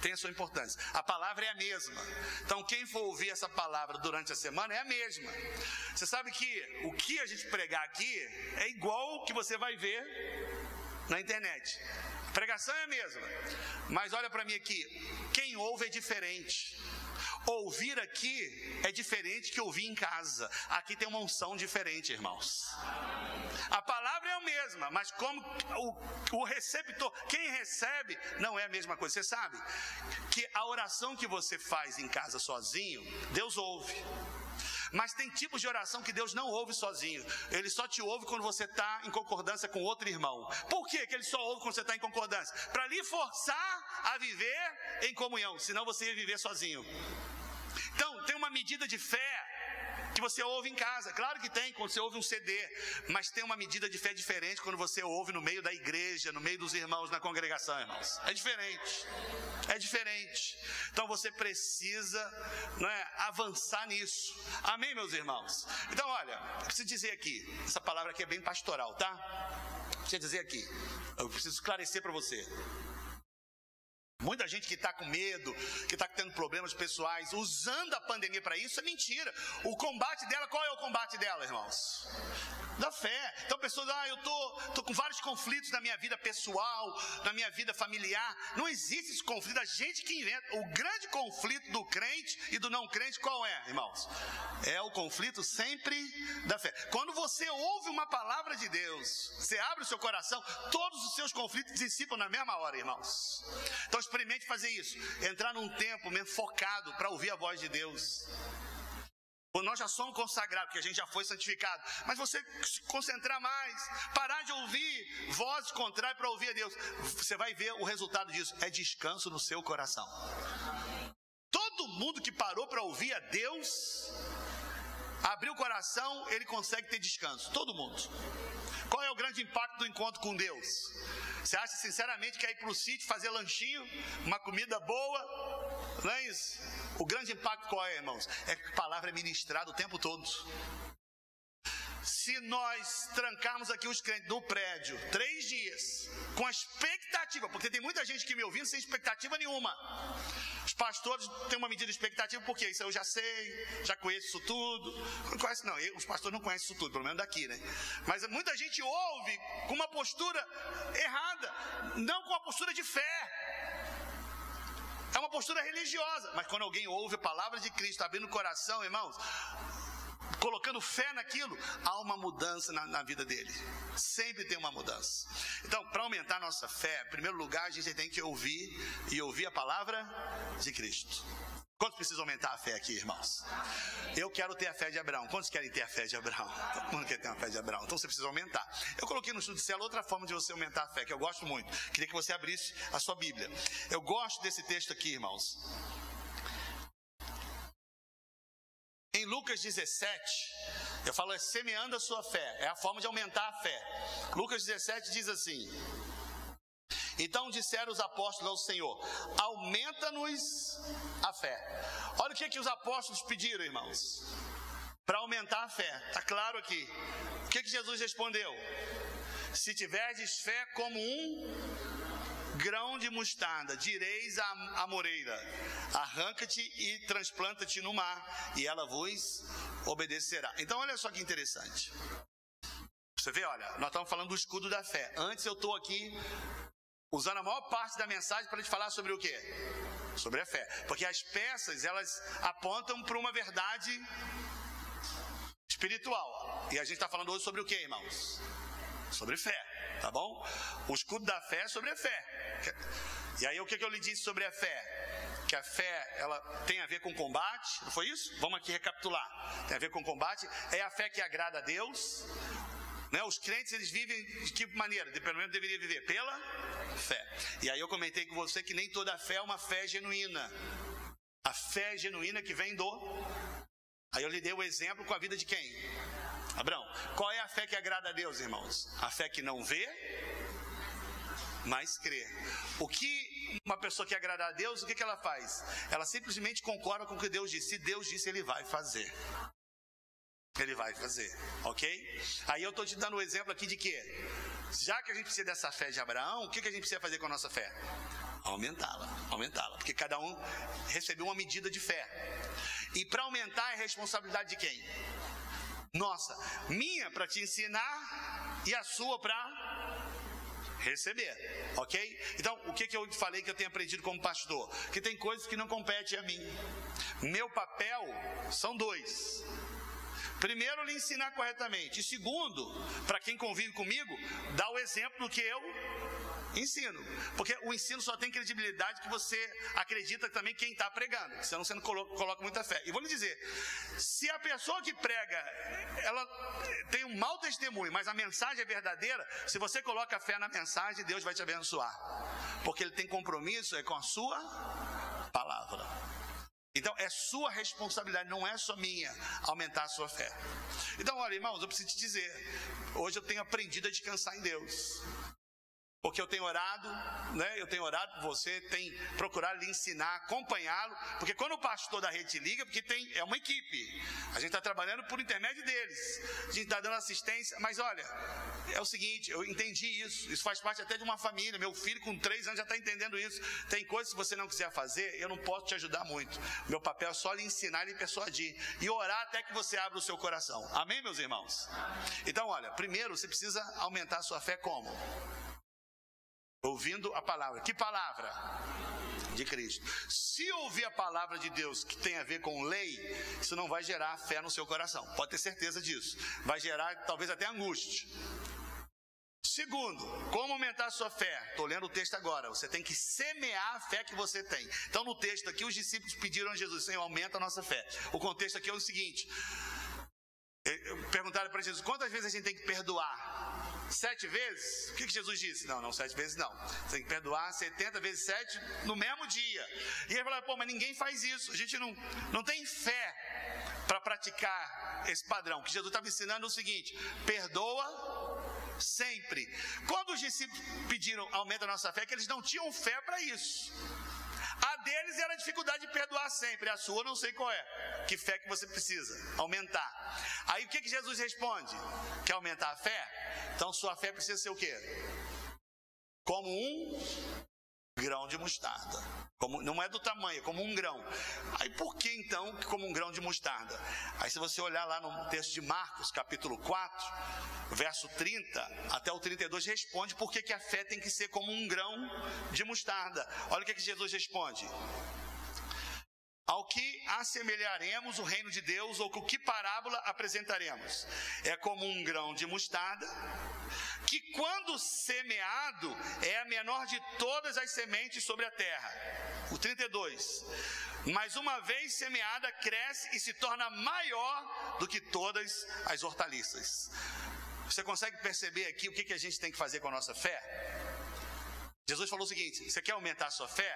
tem a sua importância. A palavra é a mesma. Então, quem for ouvir essa palavra durante a semana é a mesma. Você sabe que o que a gente pregar aqui é igual o que você vai ver na internet. A pregação é a mesma. Mas olha para mim aqui, quem ouve é diferente. Ouvir aqui é diferente que ouvir em casa. Aqui tem uma unção diferente, irmãos. A palavra é a mesma, mas como o, o receptor, quem recebe, não é a mesma coisa. Você sabe que a oração que você faz em casa sozinho, Deus ouve. Mas tem tipos de oração que Deus não ouve sozinho. Ele só te ouve quando você está em concordância com outro irmão. Por que, que ele só ouve quando você está em concordância? Para lhe forçar a viver em comunhão, senão você ia viver sozinho. Então, tem uma medida de fé que você ouve em casa. Claro que tem quando você ouve um CD, mas tem uma medida de fé diferente quando você ouve no meio da igreja, no meio dos irmãos na congregação, irmãos. É diferente. É diferente. Então você precisa é, avançar nisso. Amém, meus irmãos? Então, olha, eu preciso dizer aqui, essa palavra aqui é bem pastoral, tá? Preciso dizer aqui, eu preciso esclarecer para você. Muita gente que está com medo, que está tendo problemas pessoais, usando a pandemia para isso, é mentira. O combate dela, qual é o combate dela, irmãos? Da fé. Então, pessoas, ah, eu tô, tô com vários conflitos na minha vida pessoal, na minha vida familiar. Não existe esse conflito, a gente que inventa. O grande conflito do crente e do não crente, qual é, irmãos? É o conflito sempre da fé. Quando você ouve uma palavra de Deus, você abre o seu coração, todos os seus conflitos dissipam na mesma hora, irmãos. Então, experimente fazer isso. Entrar num tempo mesmo focado para ouvir a voz de Deus. Nós já somos consagrados, porque a gente já foi santificado. Mas você se concentrar mais, parar de ouvir vozes contrárias para ouvir a Deus. Você vai ver o resultado disso. É descanso no seu coração. Todo mundo que parou para ouvir a Deus, abriu o coração, ele consegue ter descanso. Todo mundo. Qual é o grande impacto do encontro com Deus? Você acha sinceramente que é ir para o sítio fazer lanchinho, uma comida boa? Não é isso? O grande impacto qual é, irmãos? É que a palavra é ministrada o tempo todo. Se nós trancarmos aqui os crentes no prédio três dias, com a expectativa, porque tem muita gente que me ouvindo sem expectativa nenhuma. Os pastores têm uma medida de expectativa, porque isso eu já sei, já conheço isso tudo. Não conhece, não, os pastores não conhecem isso tudo, pelo menos daqui, né? Mas muita gente ouve com uma postura errada, não com uma postura de fé. É uma postura religiosa. Mas quando alguém ouve a palavra de Cristo abrindo o coração, irmãos, colocando fé naquilo, há uma mudança na, na vida dele. Sempre tem uma mudança. Então, para aumentar nossa fé, em primeiro lugar, a gente tem que ouvir e ouvir a palavra de Cristo. Quantos precisam aumentar a fé aqui, irmãos? Eu quero ter a fé de Abraão. Quantos querem ter a fé de Abraão? Todo mundo quer ter a fé de Abraão. Então você precisa aumentar. Eu coloquei no estudo de célula outra forma de você aumentar a fé, que eu gosto muito. Queria que você abrisse a sua Bíblia. Eu gosto desse texto aqui, irmãos. Em Lucas 17, eu falo é semeando a sua fé, é a forma de aumentar a fé. Lucas 17 diz assim: Então disseram os apóstolos ao Senhor: Aumenta-nos a fé. Olha o que, que os apóstolos pediram, irmãos, para aumentar a fé. Está claro aqui. O que, que Jesus respondeu? Se tiverdes fé como um grão de mostarda, direis à, à moreira: arranca-te e transplanta-te no mar, e ela vos obedecerá. Então, olha só que interessante. Você vê, olha, nós estamos falando do escudo da fé. Antes eu estou aqui usando a maior parte da mensagem para te falar sobre o quê? Sobre a fé. Porque as peças, elas apontam para uma verdade espiritual. E a gente está falando hoje sobre o quê, irmãos? Sobre fé tá bom? O escudo da fé é sobre a fé. E aí o que, que eu lhe disse sobre a fé? Que a fé ela tem a ver com combate, não foi isso? Vamos aqui recapitular. Tem a ver com combate. É a fé que agrada a Deus. Né? Os crentes eles vivem de que maneira? Pelo menos deveria viver pela fé. E aí eu comentei com você que nem toda fé é uma fé genuína. A fé genuína que vem do. Aí eu lhe dei o exemplo com a vida de quem? Abraão, qual é a fé que agrada a Deus, irmãos? A fé que não vê, mas crê. O que uma pessoa que agrada a Deus, o que, que ela faz? Ela simplesmente concorda com o que Deus disse. Se Deus disse, ele vai fazer. Ele vai fazer, ok? Aí eu estou te dando um exemplo aqui de que, já que a gente precisa dessa fé de Abraão, o que, que a gente precisa fazer com a nossa fé? Aumentá-la, aumentá-la, porque cada um recebeu uma medida de fé. E para aumentar é responsabilidade de quem? nossa, minha para te ensinar e a sua para receber, ok? Então, o que, que eu falei que eu tenho aprendido como pastor? Que tem coisas que não competem a mim. Meu papel são dois. Primeiro, lhe ensinar corretamente. E segundo, para quem convive comigo, dar o exemplo do que eu ensino. Porque o ensino só tem credibilidade que você acredita também quem está pregando. Senão você não coloca, muita fé. E vou lhe dizer: se a pessoa que prega ela tem um mau testemunho, mas a mensagem é verdadeira, se você coloca fé na mensagem, Deus vai te abençoar. Porque ele tem compromisso é com a sua palavra. Então é sua responsabilidade, não é só minha, aumentar a sua fé. Então, olha, irmãos, eu preciso te dizer, hoje eu tenho aprendido a descansar em Deus. Porque eu tenho orado, né? Eu tenho orado por você, tem procurado lhe ensinar, acompanhá-lo. Porque quando o pastor da rede liga, porque tem, é uma equipe. A gente está trabalhando por intermédio deles. A gente está dando assistência. Mas olha, é o seguinte, eu entendi isso. Isso faz parte até de uma família. Meu filho com três anos já está entendendo isso. Tem coisas que você não quiser fazer, eu não posso te ajudar muito. Meu papel é só lhe ensinar e lhe persuadir. E orar até que você abra o seu coração. Amém, meus irmãos? Então, olha, primeiro você precisa aumentar a sua fé como? Ouvindo a palavra. Que palavra? De Cristo. Se ouvir a palavra de Deus que tem a ver com lei, isso não vai gerar fé no seu coração. Pode ter certeza disso. Vai gerar talvez até angústia. Segundo, como aumentar a sua fé? Estou lendo o texto agora. Você tem que semear a fé que você tem. Então, no texto aqui, os discípulos pediram a Jesus: Senhor, aumenta a nossa fé. O contexto aqui é o seguinte: perguntaram para Jesus: quantas vezes a gente tem que perdoar? Sete vezes? O que, que Jesus disse? Não, não, sete vezes não. Você tem que perdoar 70 vezes sete no mesmo dia. E ele falou: pô, mas ninguém faz isso. A gente não, não tem fé para praticar esse padrão. Que Jesus estava ensinando é o seguinte: perdoa sempre. Quando os discípulos pediram aumento da nossa fé, que eles não tinham fé para isso. Deles era a dificuldade de perdoar sempre, a sua não sei qual é. Que fé que você precisa aumentar. Aí o que, que Jesus responde? Quer aumentar a fé? Então sua fé precisa ser o quê? Como um grão de mostarda. Como, não é do tamanho, é como um grão. Aí por que então como um grão de mostarda? Aí se você olhar lá no texto de Marcos, capítulo 4, verso 30 até o 32, responde por que, que a fé tem que ser como um grão de mostarda. Olha o que, que Jesus responde. Ao que assemelharemos o reino de Deus, ou com que parábola apresentaremos? É como um grão de mostarda, que quando semeado é a menor de todas as sementes sobre a terra. O 32. Mas uma vez semeada, cresce e se torna maior do que todas as hortaliças. Você consegue perceber aqui o que, a gente tem que fazer com a nossa fé? Jesus falou o seguinte: você quer aumentar a sua fé?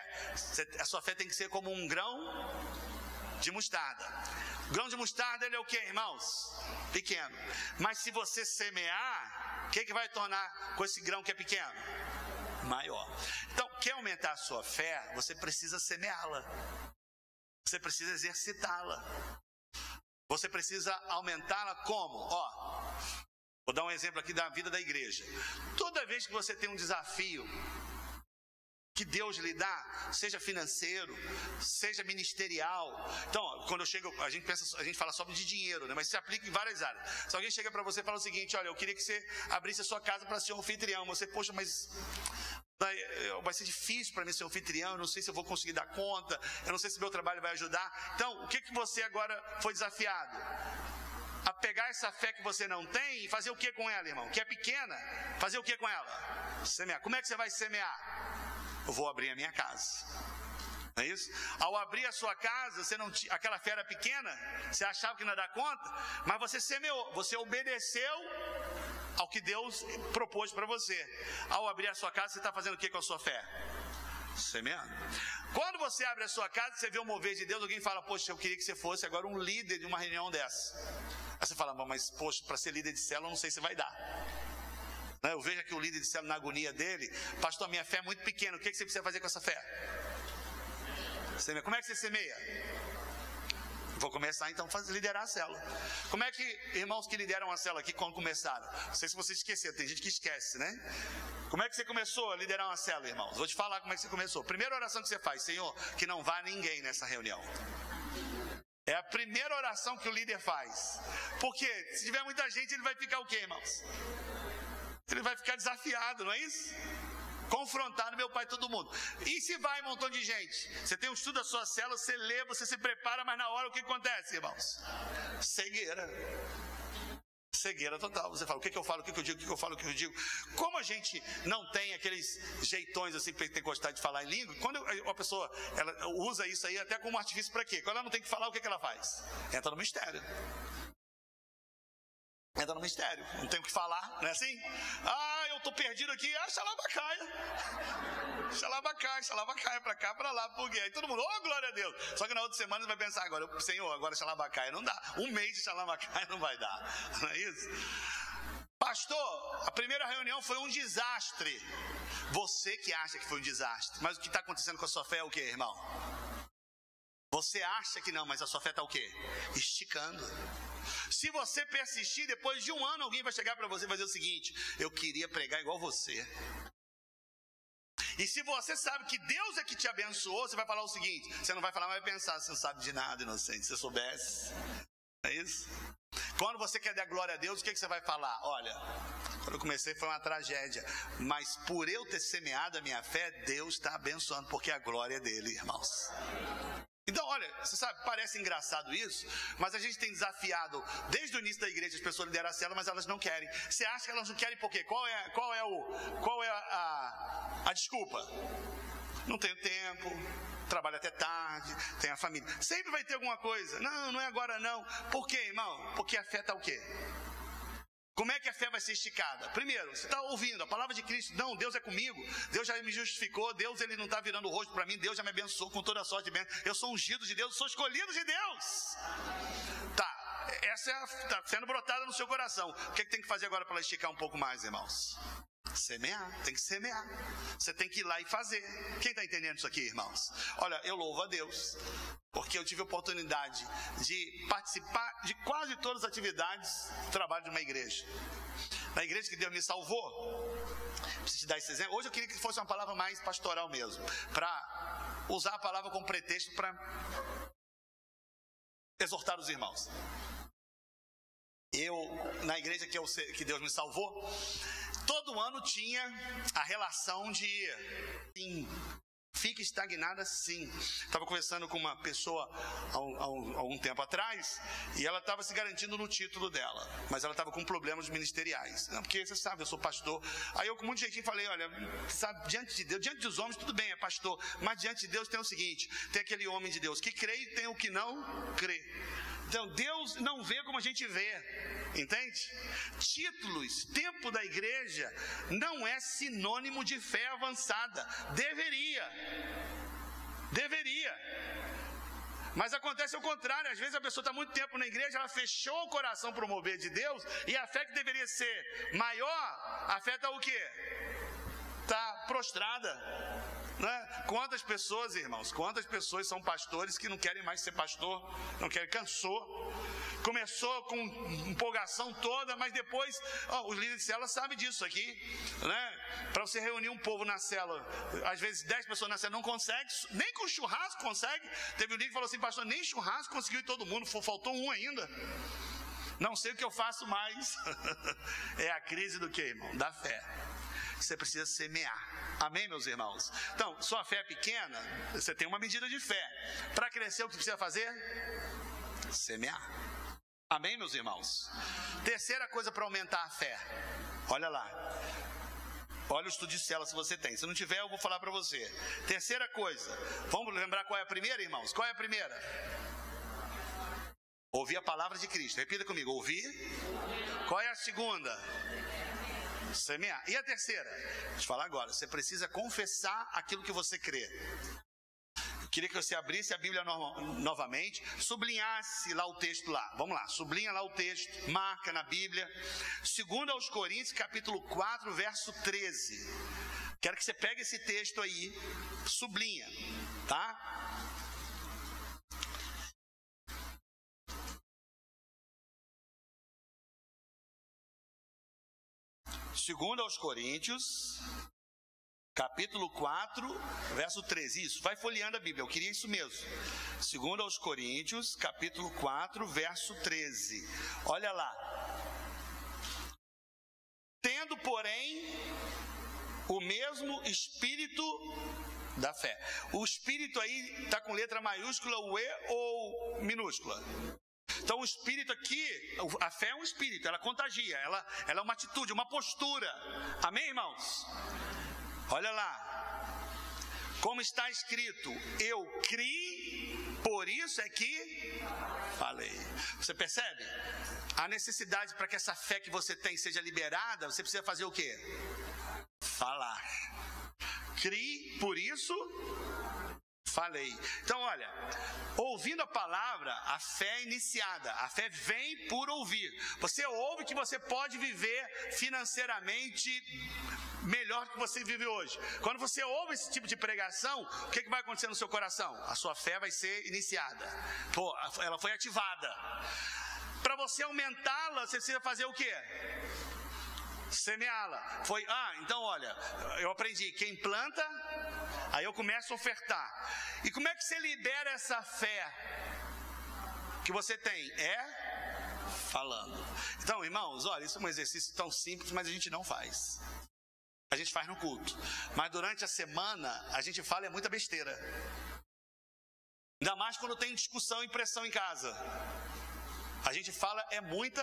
A sua fé tem que ser como um grão de mostarda. O grão de mostarda ele é o que, irmãos? Pequeno. Mas se você semear, o que, que vai tornar com esse grão que é pequeno? Maior. Então, quer aumentar a sua fé? Você precisa semeá-la. Você precisa exercitá-la. Você precisa aumentá-la como? Ó, vou dar um exemplo aqui da vida da igreja. Toda vez que você tem um desafio que Deus lhe dá, seja financeiro, seja ministerial. Então, quando eu chego, a gente pensa, a gente fala só de dinheiro, né? Mas se aplica em várias áreas. Se alguém chega para você e fala o seguinte: olha, eu queria que você abrisse a sua casa para ser um anfitrião. Você, poxa, mas vai ser difícil para mim ser anfitrião, eu não sei se eu vou conseguir dar conta, eu não sei se meu trabalho vai ajudar. Então, o que, que você agora foi desafiado? A pegar essa fé que você não tem e fazer o que com ela, irmão? Que é pequena, fazer o que com ela? Semear. Como é que você vai semear? Eu vou abrir a minha casa. Não é isso? Ao abrir a sua casa, você não aquela fera pequena, você achava que não ia dar conta, mas você semeou, você obedeceu ao que Deus propôs para você. Ao abrir a sua casa, você está fazendo o que com a sua fé? Semeando. Quando você abre a sua casa, você vê o mover de Deus, alguém fala, poxa, eu queria que você fosse agora um líder de uma reunião dessa. Aí você fala, mas poxa, para ser líder de célula, não sei se vai dar. Né? Eu vejo aqui o líder dizendo na agonia dele, pastor, minha fé é muito pequena, o que você precisa fazer com essa fé? Como é que você semeia? Vou começar então a liderar a célula. Como é que irmãos que lideram a célula aqui quando começaram? Não sei se vocês esqueceram, tem gente que esquece, né? Como é que você começou a liderar uma célula, irmãos? Vou te falar como é que você começou. Primeira oração que você faz, Senhor, que não vá ninguém nessa reunião. É a primeira oração que o líder faz. Porque se tiver muita gente, ele vai ficar o quê, irmãos? Ele vai ficar desafiado, não é isso? confrontar no meu pai todo mundo. E se vai um montão de gente? Você tem um estudo da sua célula, você lê, você se prepara, mas na hora o que acontece, irmãos? Cegueira cegueira total. Você fala, o que, que eu falo, o que, que eu digo, o que, que eu falo, o que, eu digo. Como a gente não tem aqueles jeitões assim gostado de falar em língua, quando a pessoa ela usa isso aí até como artifício para quê? Quando ela não tem que falar, o que, que ela faz? Entra no mistério entra no mistério, não tem o que falar, não é assim? Ah, eu tô perdido aqui, ah, xalabacaia. Xalabacaia, xalabacaia, pra cá, pra lá, por quê? Aí todo mundo, oh, glória a Deus. Só que na outra semana você vai pensar agora, Senhor, agora xalabacaia não dá. Um mês de xalabacaia *laughs* não vai dar, não é isso? Pastor, a primeira reunião foi um desastre. Você que acha que foi um desastre, mas o que está acontecendo com a sua fé é o que, irmão? Você acha que não, mas a sua fé está o quê? Esticando. Se você persistir, depois de um ano, alguém vai chegar para você e fazer o seguinte: Eu queria pregar igual você. E se você sabe que Deus é que te abençoou, você vai falar o seguinte: Você não vai falar, mas vai pensar, você não sabe de nada, inocente. Se você soubesse. É isso? Quando você quer dar glória a Deus, o que, que você vai falar? Olha, quando eu comecei foi uma tragédia, mas por eu ter semeado a minha fé, Deus está abençoando, porque a glória é dele, irmãos. Então, olha, você sabe, parece engraçado isso, mas a gente tem desafiado desde o início da igreja as pessoas liderar a célula, mas elas não querem. Você acha que elas não querem por quê? Qual é, qual é, o, qual é a, a, a desculpa? Não tenho tempo, trabalho até tarde, tem a família. Sempre vai ter alguma coisa. Não, não é agora não. Por quê, irmão? Porque afeta o quê? Como é que a fé vai ser esticada? Primeiro, você está ouvindo a palavra de Cristo. Não, Deus é comigo. Deus já me justificou. Deus ele não está virando o rosto para mim. Deus já me abençoou com toda a sorte de bem. Eu sou ungido de Deus, sou escolhido de Deus. Tá, essa está sendo brotada no seu coração. O que, é que tem que fazer agora para esticar um pouco mais, irmãos? Semear, tem que semear. Você tem que ir lá e fazer. Quem está entendendo isso aqui, irmãos? Olha, eu louvo a Deus, porque eu tive oportunidade de participar de quase todas as atividades do trabalho de uma igreja. Na igreja que Deus me salvou, preciso te dar esse exemplo. Hoje eu queria que fosse uma palavra mais pastoral mesmo, para usar a palavra como pretexto para exortar os irmãos. Eu, na igreja que, eu, que Deus me salvou, todo ano tinha a relação de sim, fica estagnada sim. Estava conversando com uma pessoa há um, há um, tempo atrás e ela estava se garantindo no título dela, mas ela estava com problemas ministeriais. Não, porque você sabe, eu sou pastor. Aí eu com muito jeitinho falei: olha, sabe, diante de Deus, diante dos homens, tudo bem, é pastor, mas diante de Deus tem o seguinte: tem aquele homem de Deus que crê e tem o que não crê. Então Deus não vê como a gente vê, entende? Títulos, tempo da igreja, não é sinônimo de fé avançada. Deveria. Deveria. Mas acontece o contrário, às vezes a pessoa está muito tempo na igreja, ela fechou o coração para o mover de Deus, e a fé que deveria ser maior, a fé está o quê? Está prostrada. Né? Quantas pessoas, irmãos, quantas pessoas são pastores que não querem mais ser pastor, não querem, cansou. Começou com empolgação toda, mas depois, ó, os líderes de célula sabem disso aqui, né? Para você reunir um povo na célula, às vezes 10 pessoas na célula não consegue, nem com churrasco consegue. Teve um líder que falou assim, pastor, nem churrasco conseguiu todo mundo, faltou um ainda. Não sei o que eu faço mais. *laughs* é a crise do que, irmão? Da fé. Você precisa semear. Amém, meus irmãos? Então, sua fé é pequena, você tem uma medida de fé. Para crescer, o que precisa fazer? Semear. Amém, meus irmãos? Terceira coisa para aumentar a fé. Olha lá. Olha o estudo de se você tem. Se não tiver, eu vou falar para você. Terceira coisa. Vamos lembrar qual é a primeira, irmãos? Qual é a primeira? Ouvir a palavra de Cristo. Repita comigo. Ouvir. Qual é a segunda? Semear. E a terceira? Deixa eu falar agora. Você precisa confessar aquilo que você crê. Queria que você abrisse a Bíblia no, novamente, sublinhasse lá o texto lá. Vamos lá, sublinha lá o texto, marca na Bíblia. Segundo aos Coríntios, capítulo 4, verso 13. Quero que você pegue esse texto aí, sublinha, tá? Segundo aos Coríntios, capítulo 4, verso 13. Isso, vai folheando a Bíblia, eu queria isso mesmo. Segundo aos Coríntios, capítulo 4, verso 13. Olha lá. Tendo, porém, o mesmo espírito da fé. O espírito aí está com letra maiúscula, o E ou minúscula? Então, o espírito aqui, a fé é um espírito, ela contagia, ela, ela é uma atitude, uma postura. Amém, irmãos? Olha lá. Como está escrito, eu criei, por isso é que falei. Você percebe? A necessidade para que essa fé que você tem seja liberada, você precisa fazer o quê? Falar. Crie, por isso falei. Então, olha, ouvindo a palavra, a fé é iniciada. A fé vem por ouvir. Você ouve que você pode viver financeiramente melhor que você vive hoje. Quando você ouve esse tipo de pregação, o que, que vai acontecer no seu coração? A sua fé vai ser iniciada. Pô, ela foi ativada. Para você aumentá-la, você precisa fazer o quê? Semeá-la. Foi, ah, então olha, eu aprendi, quem planta Aí eu começo a ofertar. E como é que você libera essa fé que você tem? É falando. Então, irmãos, olha, isso é um exercício tão simples, mas a gente não faz. A gente faz no culto. Mas durante a semana, a gente fala é muita besteira. Ainda mais quando tem discussão e pressão em casa. A gente fala é muita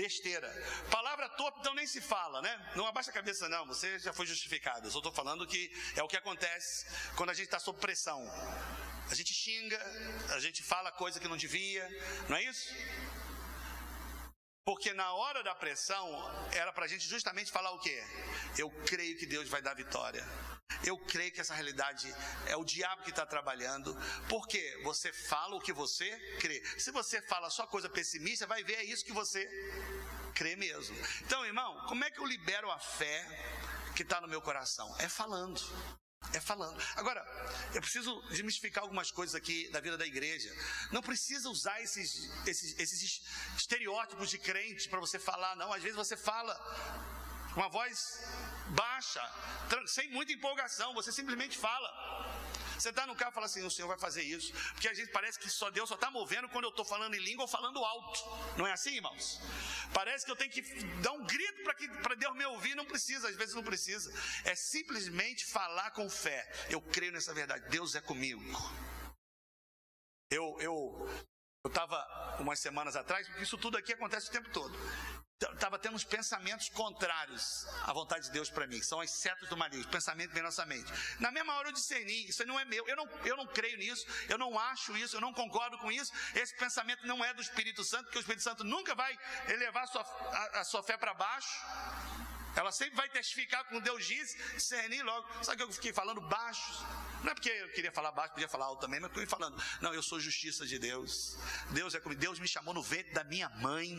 besteira. Palavra torpe, então nem se fala, né? Não abaixa a cabeça, não, você já foi justificado. Eu só estou falando que é o que acontece quando a gente está sob pressão. A gente xinga, a gente fala coisa que não devia, não é isso? Porque na hora da pressão, era para a gente justamente falar o quê? Eu creio que Deus vai dar vitória. Eu creio que essa realidade é o diabo que está trabalhando. Porque você fala o que você crê. Se você fala só coisa pessimista, vai ver é isso que você crê mesmo. Então, irmão, como é que eu libero a fé que está no meu coração? É falando. É falando. Agora, eu preciso desmistificar algumas coisas aqui da vida da igreja. Não precisa usar esses, esses, esses estereótipos de crente para você falar, não. Às vezes você fala com uma voz baixa, sem muita empolgação, você simplesmente fala. Você está no carro e fala assim: o Senhor vai fazer isso. Porque a gente parece que só Deus só está movendo quando eu estou falando em língua ou falando alto. Não é assim, irmãos? Parece que eu tenho que dar um grito para Deus me ouvir. Não precisa, às vezes não precisa. É simplesmente falar com fé. Eu creio nessa verdade. Deus é comigo. Eu, eu, eu estava umas semanas atrás, porque isso tudo aqui acontece o tempo todo estava tendo uns pensamentos contrários à vontade de Deus para mim, são as setas do maligno, vêm na nossa mente. Na mesma hora eu discerni, isso não é meu, eu não, eu não creio nisso, eu não acho isso, eu não concordo com isso, esse pensamento não é do Espírito Santo, porque o Espírito Santo nunca vai elevar a sua, a, a sua fé para baixo, ela sempre vai testificar com Deus diz, discernir logo. Sabe que eu fiquei falando baixo? Não é porque eu queria falar baixo, podia falar alto também, mas eu fiquei falando. Não, eu sou justiça de Deus. Deus é comigo. Deus me chamou no ventre da minha mãe.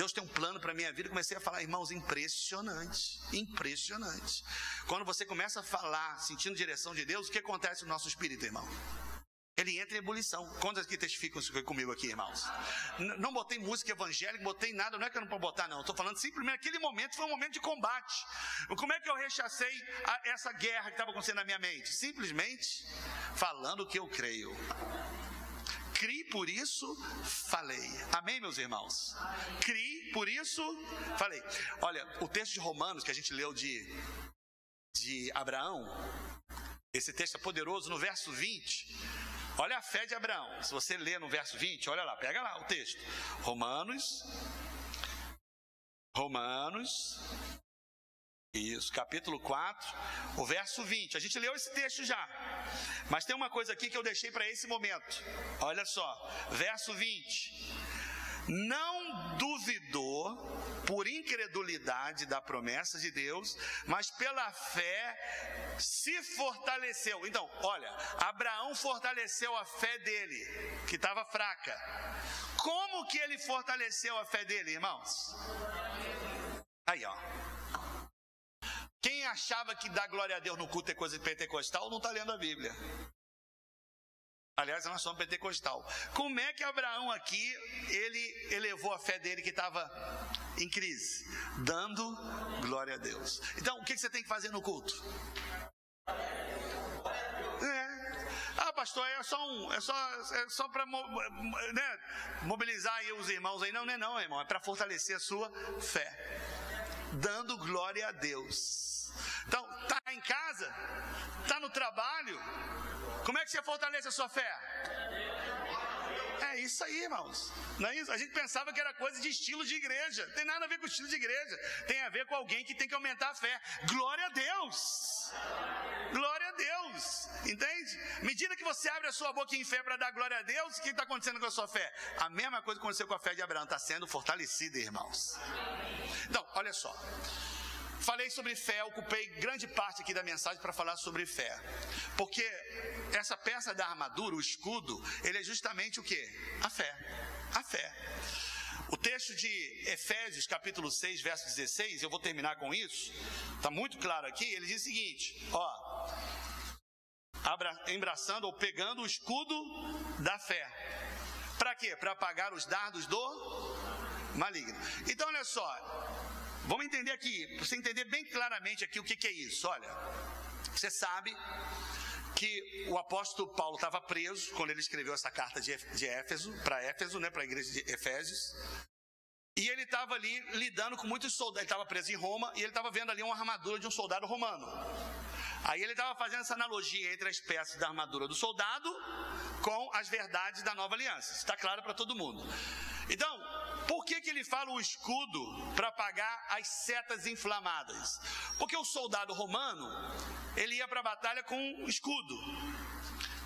Deus tem um plano para a minha vida. Comecei a falar, irmãos, impressionante. Impressionante. Quando você começa a falar, sentindo direção de Deus, o que acontece no nosso espírito, irmão? Ele entra em ebulição. Quantos aqui testificam comigo aqui, irmãos? não botei música evangélica, botei nada, não é que eu não posso botar, não. Estou falando simplesmente aquele momento foi um momento de combate. Como é que eu rechacei a, essa guerra que estava acontecendo na minha mente? Simplesmente falando o que eu creio criei, por isso falei. Amém, meus irmãos? Criei, por isso falei. Olha, o texto de Romanos que a gente leu de, de Abraão, esse texto é poderoso no verso 20. Olha a fé de Abraão. Se você ler no verso 20, olha lá, pega lá o texto. Romanos. Romanos isso, capítulo 4, o verso 20. A gente leu esse texto já. Mas tem uma coisa aqui que eu deixei para esse momento. Olha só, verso 20. Não duvidou por incredulidade da promessa de Deus, mas pela fé se fortaleceu. Então, olha, Abraão fortaleceu a fé dele, que estava fraca. Como que ele fortaleceu a fé dele, irmãos? Aí, ó. Achava que dar glória a Deus no culto é coisa de pentecostal não está lendo a Bíblia. Aliás, nós somos pentecostal. Como é que Abraão aqui, ele elevou a fé dele que estava em crise? Dando glória a Deus. Então, o que você tem que fazer no culto? É. Ah, pastor, é só um, é só, é só para né, mobilizar os irmãos aí. Não, não é não, irmão. É para fortalecer a sua fé. Dando glória a Deus. Então, tá em casa, tá no trabalho, como é que você fortalece a sua fé? É isso aí, irmãos. Não é isso? A gente pensava que era coisa de estilo de igreja. Não tem nada a ver com estilo de igreja. Tem a ver com alguém que tem que aumentar a fé. Glória a Deus! Glória a Deus! Entende? Medida que você abre a sua boca em fé para dar glória a Deus, o que está acontecendo com a sua fé? A mesma coisa aconteceu com a fé de Abraão. Está sendo fortalecida, irmãos. Então, olha só. Falei sobre fé, ocupei grande parte aqui da mensagem para falar sobre fé. Porque essa peça da armadura, o escudo, ele é justamente o que? A fé. A fé. O texto de Efésios, capítulo 6, verso 16, eu vou terminar com isso, está muito claro aqui, ele diz o seguinte: ó, embraçando ou pegando o escudo da fé. Para quê? Para apagar os dardos do maligno. Então, olha só, Vamos entender aqui, para você entender bem claramente aqui o que, que é isso. Olha, você sabe que o apóstolo Paulo estava preso quando ele escreveu essa carta de, Éfeso, para Éfeso, né, para a igreja de Efésios. E ele estava ali lidando com muitos soldados. Ele estava preso em Roma e ele estava vendo ali uma armadura de um soldado romano. Aí ele estava fazendo essa analogia entre as peças da armadura do soldado com as verdades da nova aliança. Está claro para todo mundo. Então, por que, que ele fala o escudo para apagar as setas inflamadas? Porque o soldado romano, ele ia para a batalha com um escudo.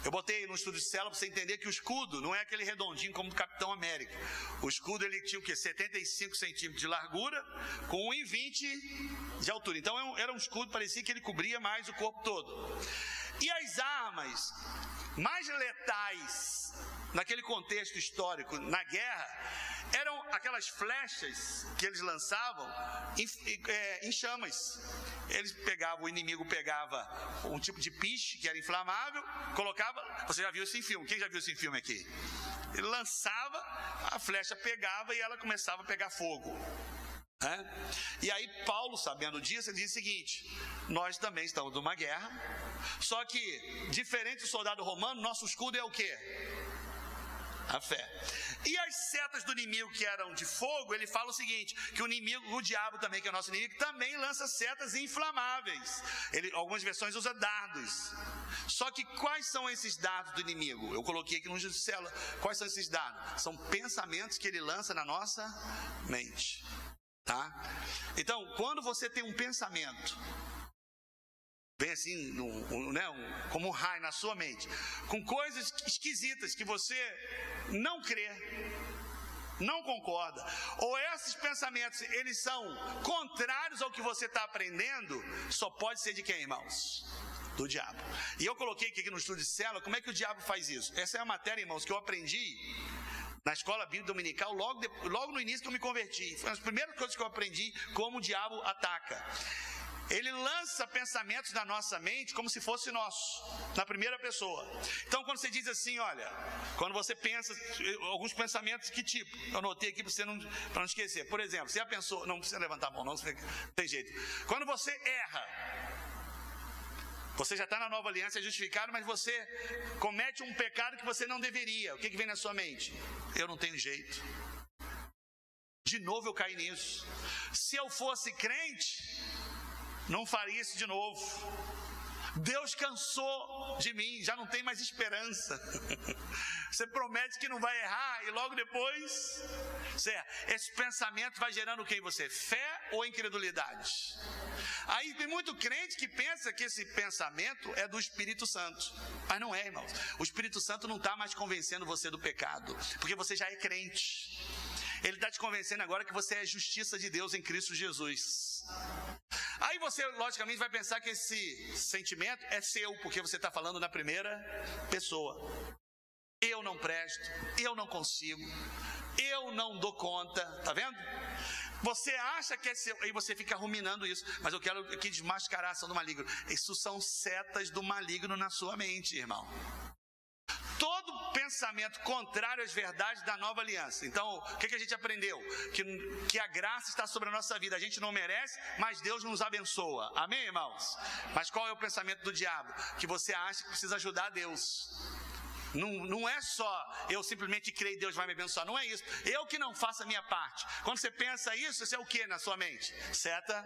Eu botei no estudo de célula para você entender que o escudo não é aquele redondinho como do Capitão América. O escudo ele tinha o quê? 75 centímetros de largura com 1,20 de altura. Então era um escudo, parecia que ele cobria mais o corpo todo. E as armas mais letais naquele contexto histórico, na guerra, eram aquelas flechas que eles lançavam em, é, em, chamas. Eles pegavam, o inimigo pegava um tipo de piche que era inflamável, colocava. Você já viu isso em filme? Quem já viu isso em filme aqui? Ele lançava, a flecha pegava e ela começava a pegar fogo. É? E aí, Paulo, sabendo disso, ele diz o seguinte: nós também estamos numa guerra, só que, diferente do soldado romano, nosso escudo é o quê? A fé. E as setas do inimigo que eram de fogo, ele fala o seguinte: que o inimigo, o diabo também, que é o nosso inimigo, também lança setas inflamáveis. Ele, algumas versões usa dardos. Só que quais são esses dardos do inimigo? Eu coloquei aqui no Juscela. Quais são esses dardos? São pensamentos que ele lança na nossa mente. Tá? Então, quando você tem um pensamento vem assim, um, né, um, como um raio na sua mente, com coisas esquisitas que você não crê, não concorda, ou esses pensamentos eles são contrários ao que você está aprendendo, só pode ser de quem, irmãos? Do diabo. E eu coloquei aqui no estudo de célula, como é que o diabo faz isso? Essa é a matéria, irmãos, que eu aprendi na escola bíblica dominical logo, de, logo no início que eu me converti. Foi uma das primeiras coisas que eu aprendi como o diabo ataca. Ele lança pensamentos na nossa mente como se fosse nosso, na primeira pessoa. Então, quando você diz assim, olha, quando você pensa, alguns pensamentos, que tipo? Eu anotei aqui para você não, não esquecer. Por exemplo, você já pensou, não precisa levantar a mão, não, tem jeito. Quando você erra, você já está na nova aliança, é justificado, mas você comete um pecado que você não deveria. O que, que vem na sua mente? Eu não tenho jeito. De novo eu caí nisso. Se eu fosse crente, não faria isso de novo. Deus cansou de mim, já não tem mais esperança. *laughs* Você promete que não vai errar e logo depois, esse pensamento vai gerando o que em você? Fé ou incredulidade? Aí tem muito crente que pensa que esse pensamento é do Espírito Santo, mas não é, irmãos. O Espírito Santo não está mais convencendo você do pecado, porque você já é crente. Ele está te convencendo agora que você é justiça de Deus em Cristo Jesus. Aí você, logicamente, vai pensar que esse sentimento é seu, porque você está falando na primeira pessoa. Eu não presto, eu não consigo, eu não dou conta, tá vendo? Você acha que é seu, aí você fica ruminando isso, mas eu quero aqui desmascarar a ação do maligno. Isso são setas do maligno na sua mente, irmão todo pensamento contrário às verdades da nova aliança. Então, o que, a gente aprendeu? Que, que a graça está sobre a nossa vida. A gente não merece, mas Deus nos abençoa. Amém, irmãos? Mas qual é o pensamento do diabo? Que você acha que precisa ajudar Deus. Não, não é só eu simplesmente creio e Deus vai me abençoar. Não é isso. Eu que não faço a minha parte. Quando você pensa isso, isso é o que na sua mente? Seta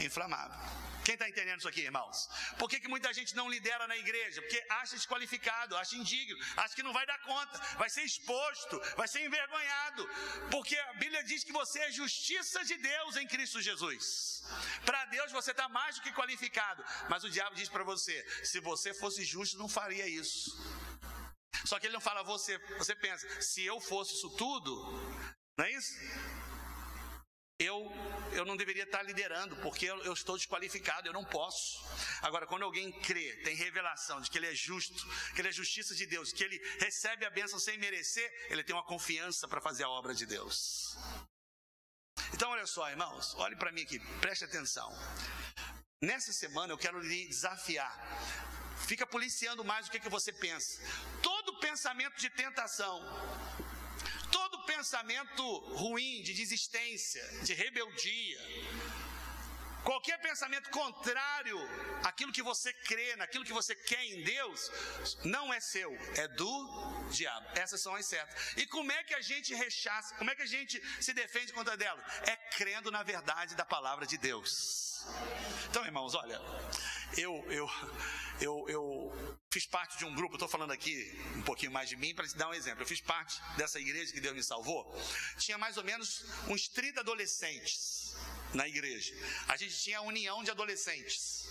inflamável. Quem está entendendo isso aqui, irmãos? Por que, que muita gente não lidera na igreja? Porque acha desqualificado, acha indigno, acha que não vai dar conta, vai ser exposto, vai ser envergonhado. Porque a Bíblia diz que você é justiça de Deus em Cristo Jesus. Para Deus você está mais do que qualificado. Mas o diabo diz para você: se você fosse justo, não faria isso. Só que ele não fala você, você pensa, se eu fosse isso tudo, não é isso? Eu, eu não deveria estar liderando, porque eu, eu, estou desqualificado, eu não posso. Agora, quando alguém crê, tem revelação de que ele é justo, que ele é justiça de Deus, que ele recebe a bênção sem merecer, ele tem uma confiança para fazer a obra de Deus. Então, olha só, irmãos, olhe para mim aqui, preste atenção. Nessa semana eu quero lhe desafiar Fica policiando mais o que, que você pensa. Todo pensamento de tentação, todo pensamento ruim, de desistência, de rebeldia, qualquer pensamento contrário àquilo que você crê, naquilo que você quer em Deus, não é seu, é do diabo. Essas são as setas. E como é que a gente rechaça, como é que a gente se defende contra delas? É crendo na verdade da palavra de Deus. Então, irmãos, olha, eu, eu, eu, eu fiz parte de um grupo, estou falando aqui um pouquinho mais de mim para te dar um exemplo. Eu fiz parte dessa igreja que Deus me salvou. Tinha mais ou menos uns 30 adolescentes na igreja. A gente tinha a união de adolescentes.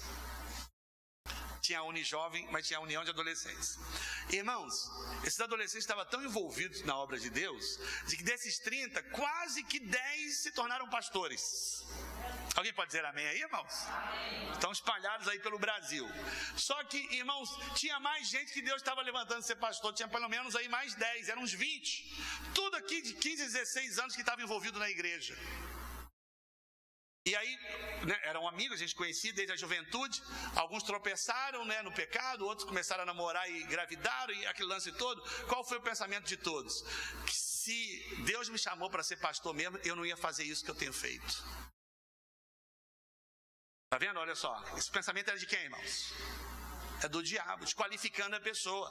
Tinha a Unijovem, mas tinha a união de adolescentes. Irmãos, esses adolescentes estavam tão envolvidos na obra de Deus, de que desses 30, quase que 10 se tornaram pastores. Alguém pode dizer amém aí, irmãos? Amém. Estão espalhados aí pelo Brasil. Só que, irmãos, tinha mais gente que Deus estava levantando ser pastor, tinha pelo menos aí mais 10, eram uns 20. Tudo aqui de 15, 16 anos que estava envolvido na igreja. E aí, né, eram amigos, a gente conhecia desde a juventude. Alguns tropeçaram né, no pecado, outros começaram a namorar e engravidaram, e aquele lance todo. Qual foi o pensamento de todos? Que se Deus me chamou para ser pastor mesmo, eu não ia fazer isso que eu tenho feito. Tá vendo? Olha só. Esse pensamento era de quem, irmãos? É do diabo, desqualificando a pessoa.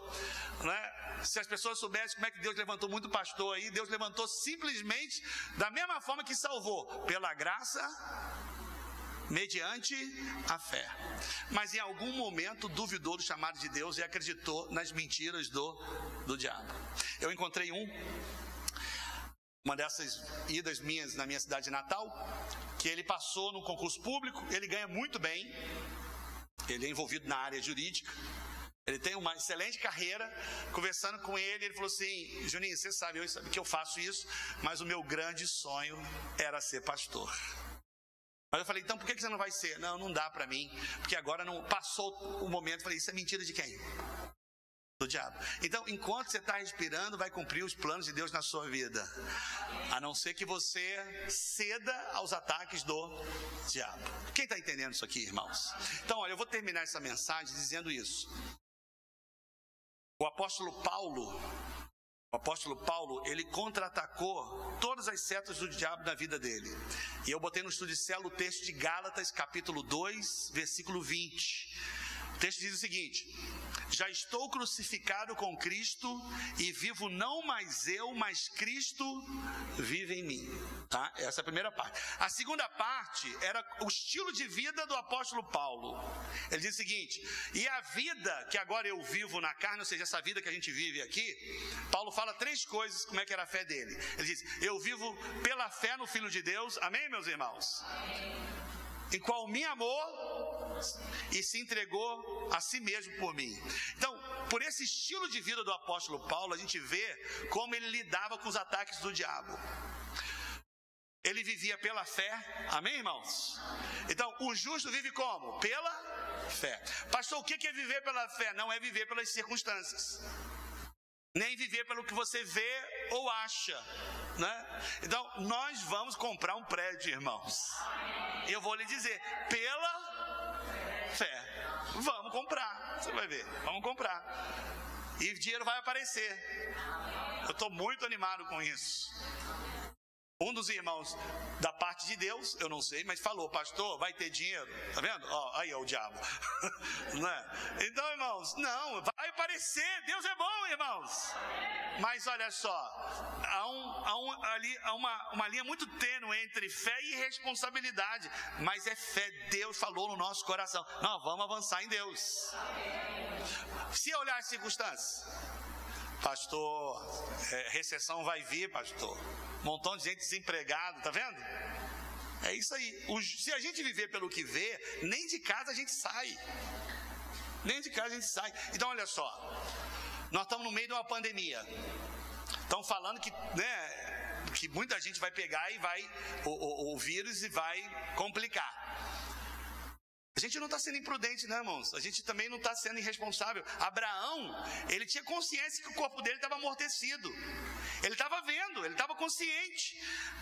Né? Se as pessoas soubessem como é que Deus levantou muito pastor aí, Deus levantou simplesmente da mesma forma que salvou, pela graça, mediante a fé. Mas em algum momento duvidou do chamado de Deus e acreditou nas mentiras do, do diabo. Eu encontrei um uma dessas idas minhas na minha cidade natal, que ele passou no concurso público, ele ganha muito bem, ele é envolvido na área jurídica, ele tem uma excelente carreira. Conversando com ele, ele falou assim: Juninho, você sabe, eu sabe que eu faço isso, mas o meu grande sonho era ser pastor. Mas eu falei, então por que você não vai ser? Não, não dá para mim, porque agora não passou o momento. Eu falei, isso é mentira de quem? Do diabo. Então, enquanto você está respirando, vai cumprir os planos de Deus na sua vida. A não ser que você ceda aos ataques do diabo. Quem está entendendo isso aqui, irmãos? Então, olha, eu vou terminar essa mensagem dizendo isso. O apóstolo Paulo, o apóstolo Paulo, ele contra-atacou todas as setas do diabo na vida dele. E eu botei no estudo de o texto de Gálatas, capítulo 2, versículo 20. Texto diz o seguinte: já estou crucificado com Cristo e vivo não mais eu, mas Cristo vive em mim. Tá? Essa é a primeira parte. A segunda parte era o estilo de vida do apóstolo Paulo. Ele diz o seguinte: e a vida que agora eu vivo na carne, ou seja, essa vida que a gente vive aqui, Paulo fala três coisas, como é que era a fé dele. Ele diz: eu vivo pela fé no Filho de Deus, amém, meus irmãos? Amém em qual me amou e se entregou a si mesmo por mim. Então, por esse estilo de vida do apóstolo Paulo, a gente vê como ele lidava com os ataques do diabo. Ele vivia pela fé, amém, irmãos? Então, o justo vive como? Pela fé. Pastor, o que é viver pela fé? Não é viver pelas circunstâncias nem viver pelo que você vê ou acha, né? Então, nós vamos comprar um prédio, irmãos. Eu vou lhe dizer, pela fé. Vamos comprar. Você vai ver. Vamos comprar. E dinheiro vai aparecer. Eu estou muito animado com isso. Um dos irmãos da parte de Deus, eu não sei, mas falou, pastor, vai ter dinheiro. Tá vendo? Ó, aí é o diabo. *laughs* né? Então, irmãos, não, vai parecer, Deus é bom, irmãos. Mas olha só, há, um, há, um, ali, há uma, uma linha muito tênue entre fé e responsabilidade. Mas é fé, Deus falou no nosso coração. Nós vamos avançar em Deus. Se olhar as circunstâncias, pastor, é, recessão vai vir, pastor. Montão de gente desempregado, tá vendo? É isso aí. Se a gente viver pelo que vê, nem de casa a gente sai. Nem de casa a gente sai. Então, olha só. Nós estamos no meio de uma pandemia. Estão falando que, né, que muita gente vai pegar e vai, o, o, o vírus e vai complicar. A gente não está sendo imprudente, né, irmãos? A gente também não está sendo irresponsável. Abraão, ele tinha consciência que o corpo dele estava amortecido. Ele estava vendo, ele estava consciente.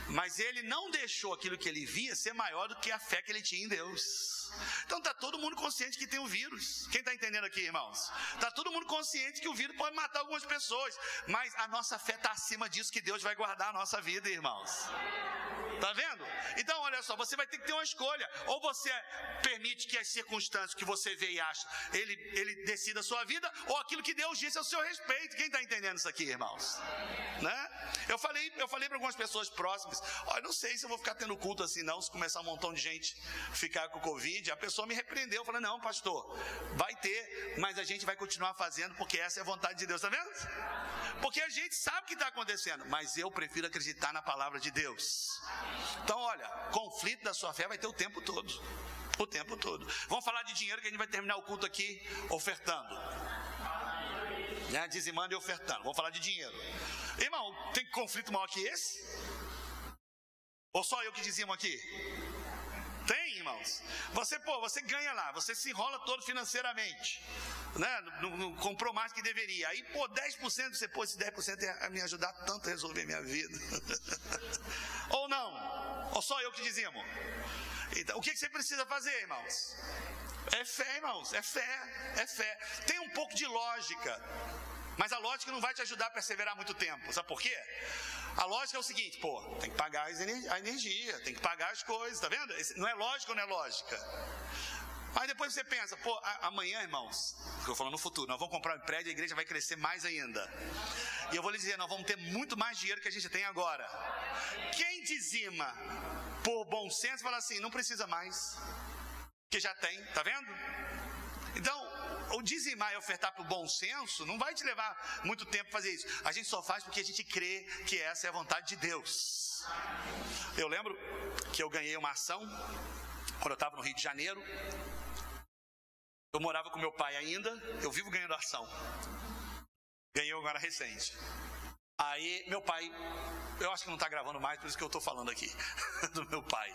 Mas ele não deixou aquilo que ele via ser maior do que a fé que ele tinha em Deus. Então está todo mundo consciente que tem o vírus. Quem está entendendo aqui, irmãos? Está todo mundo consciente que o vírus pode matar algumas pessoas. Mas a nossa fé está acima disso que Deus vai guardar a nossa vida, irmãos. Tá vendo? Então, olha só, você vai ter que ter uma escolha. Ou você permite que as circunstâncias que você vê e acha, ele, ele decida a sua vida, ou aquilo que Deus disse ao seu respeito. Quem está entendendo isso aqui, irmãos? Né? Eu falei, eu falei para algumas pessoas próximas, olha, não sei se eu vou ficar tendo culto assim, não, se começar um montão de gente ficar com Covid. A pessoa me repreendeu, eu falei, não, pastor, vai ter, mas a gente vai continuar fazendo, porque essa é a vontade de Deus, tá vendo? Porque a gente sabe o que está acontecendo, mas eu prefiro acreditar na palavra de Deus. Então, olha, conflito da sua fé vai ter o tempo todo. O tempo todo. Vamos falar de dinheiro que a gente vai terminar o culto aqui ofertando. Né? Dizimando e ofertando. Vamos falar de dinheiro. Irmão, tem conflito maior que esse? Ou só eu que dizimo aqui? Tem, irmãos. Você, pô, você ganha lá, você se enrola todo financeiramente. Né? Não, não comprou mais que deveria. Aí, pô, 10% você, pô, esse 10% ia me ajudar tanto a resolver minha vida. *laughs* Ou não? Ou só eu que dizimo? Então, o que você precisa fazer, irmãos? É fé, irmãos, é fé, é fé. Tem um pouco de lógica, mas a lógica não vai te ajudar a perseverar muito tempo. Sabe por quê? A lógica é o seguinte, pô, tem que pagar a energia, tem que pagar as coisas, tá vendo? Não é lógica ou não é lógica? Aí depois você pensa, pô, amanhã, irmãos, que eu falo no futuro, nós vamos comprar um prédio, a igreja vai crescer mais ainda. E eu vou lhe dizer, nós vamos ter muito mais dinheiro que a gente tem agora. Quem dizima por bom senso fala assim, não precisa mais, que já tem, tá vendo? O dizimar e ofertar por bom senso não vai te levar muito tempo fazer isso. A gente só faz porque a gente crê que essa é a vontade de Deus. Eu lembro que eu ganhei uma ação quando eu estava no Rio de Janeiro. Eu morava com meu pai ainda, eu vivo ganhando ação. Ganhei agora recente. Aí meu pai, eu acho que não está gravando mais, por isso que eu estou falando aqui *laughs* do meu pai.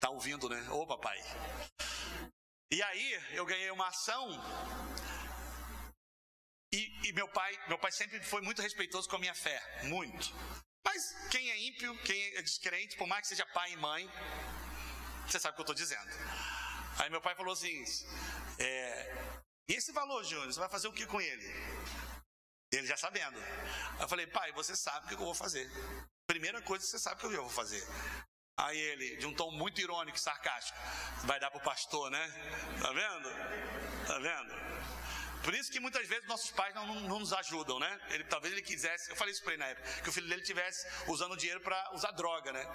Tá ouvindo, né? Ô papai. E aí eu ganhei uma ação. E, e, meu pai, meu pai sempre foi muito respeitoso com a minha fé, muito. Mas quem é ímpio, quem é descrente, por mais que seja pai e mãe, você sabe o que eu estou dizendo. Aí meu pai falou assim: é, e esse valor, Júnior, você vai fazer o que com ele? Ele já sabendo. Eu falei, pai, você sabe o que eu vou fazer. Primeira coisa, você sabe o que eu vou fazer. Aí ele, de um tom muito irônico sarcástico, vai dar para o pastor, né? Tá vendo? Tá vendo? Por isso que muitas vezes nossos pais não, não, não, nos ajudam, né? Ele, talvez ele quisesse, eu falei isso para ele na época, que o filho dele tivesse usando dinheiro para usar droga, né?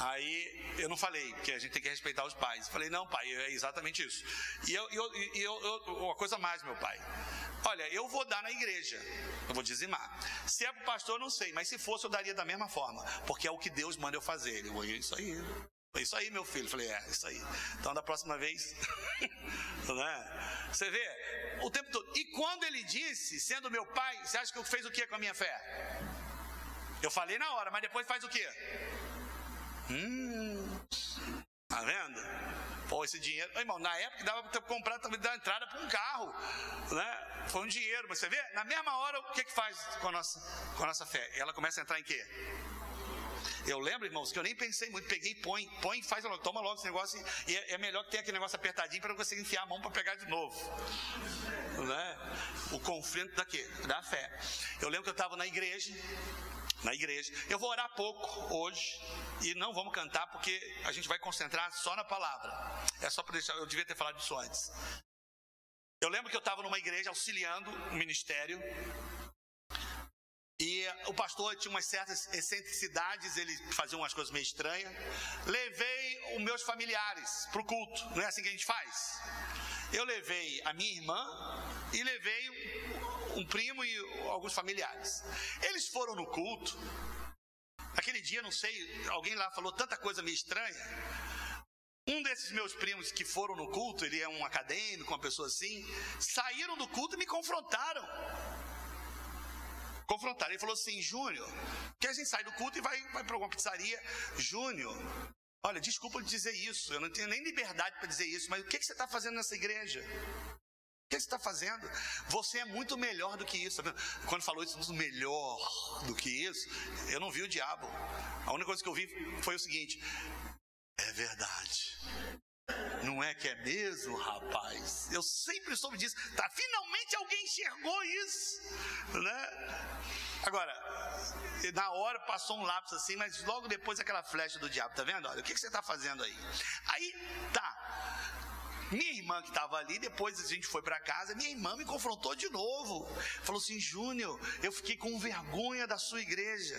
Aí eu não falei, porque a gente tem que respeitar os pais. Eu falei, não, pai, é exatamente isso. E eu, eu, eu, eu uma coisa mais, meu pai. Olha, eu vou dar na igreja, eu vou dizimar. Se é para o pastor, não sei, mas se fosse, eu daria da mesma forma, porque é o que Deus manda eu fazer. Ele, é isso aí. Isso aí, meu filho. falei, é, isso aí. Então, da próxima vez, *laughs* né? Você vê, o tempo todo. E quando ele disse, sendo meu pai, você acha que eu fez o que com a minha fé? Eu falei na hora, mas depois faz o quê? Hum, tá vendo? Pô, esse dinheiro. Irmão, na época dava para comprar também dar entrada para um carro. Né? Foi um dinheiro. Mas você vê, na mesma hora, o que, que faz com a, nossa, com a nossa fé? Ela começa a entrar em quê? Eu lembro, irmãos, que eu nem pensei muito, peguei, põe, põe, faz logo, toma logo esse negócio e é, é melhor que tenha aquele negócio apertadinho para você enfiar a mão para pegar de novo. Né? O conflito da quê? Da fé. Eu lembro que eu estava na igreja, na igreja. Eu vou orar pouco hoje e não vamos cantar porque a gente vai concentrar só na palavra. É só para deixar, eu devia ter falado isso antes. Eu lembro que eu estava numa igreja auxiliando o ministério e o pastor tinha umas certas excentricidades, ele fazia umas coisas meio estranhas. Levei os meus familiares para o culto, não é assim que a gente faz? Eu levei a minha irmã e levei um primo e alguns familiares. Eles foram no culto. Aquele dia, não sei, alguém lá falou tanta coisa meio estranha. Um desses meus primos que foram no culto, ele é um acadêmico, uma pessoa assim, saíram do culto e me confrontaram. Confrontaram. Ele falou assim: Júnior, que a gente sai do culto e vai, vai para alguma pizzaria. Júnior, olha, desculpa dizer isso, eu não tenho nem liberdade para dizer isso, mas o que, que você está fazendo nessa igreja? Que você está fazendo? Você é muito melhor do que isso. Quando falou isso, melhor do que isso, eu não vi o diabo. A única coisa que eu vi foi o seguinte: é verdade. Não é que é mesmo, rapaz? Eu sempre soube disso. Tá, finalmente alguém enxergou isso, né? Agora, na hora passou um lápis assim, mas logo depois aquela flecha do diabo, tá vendo? Olha, o que, que você está fazendo aí? Aí, tá. Minha irmã que estava ali, depois a gente foi para casa, minha irmã me confrontou de novo. Falou assim: Júnior, eu fiquei com vergonha da sua igreja.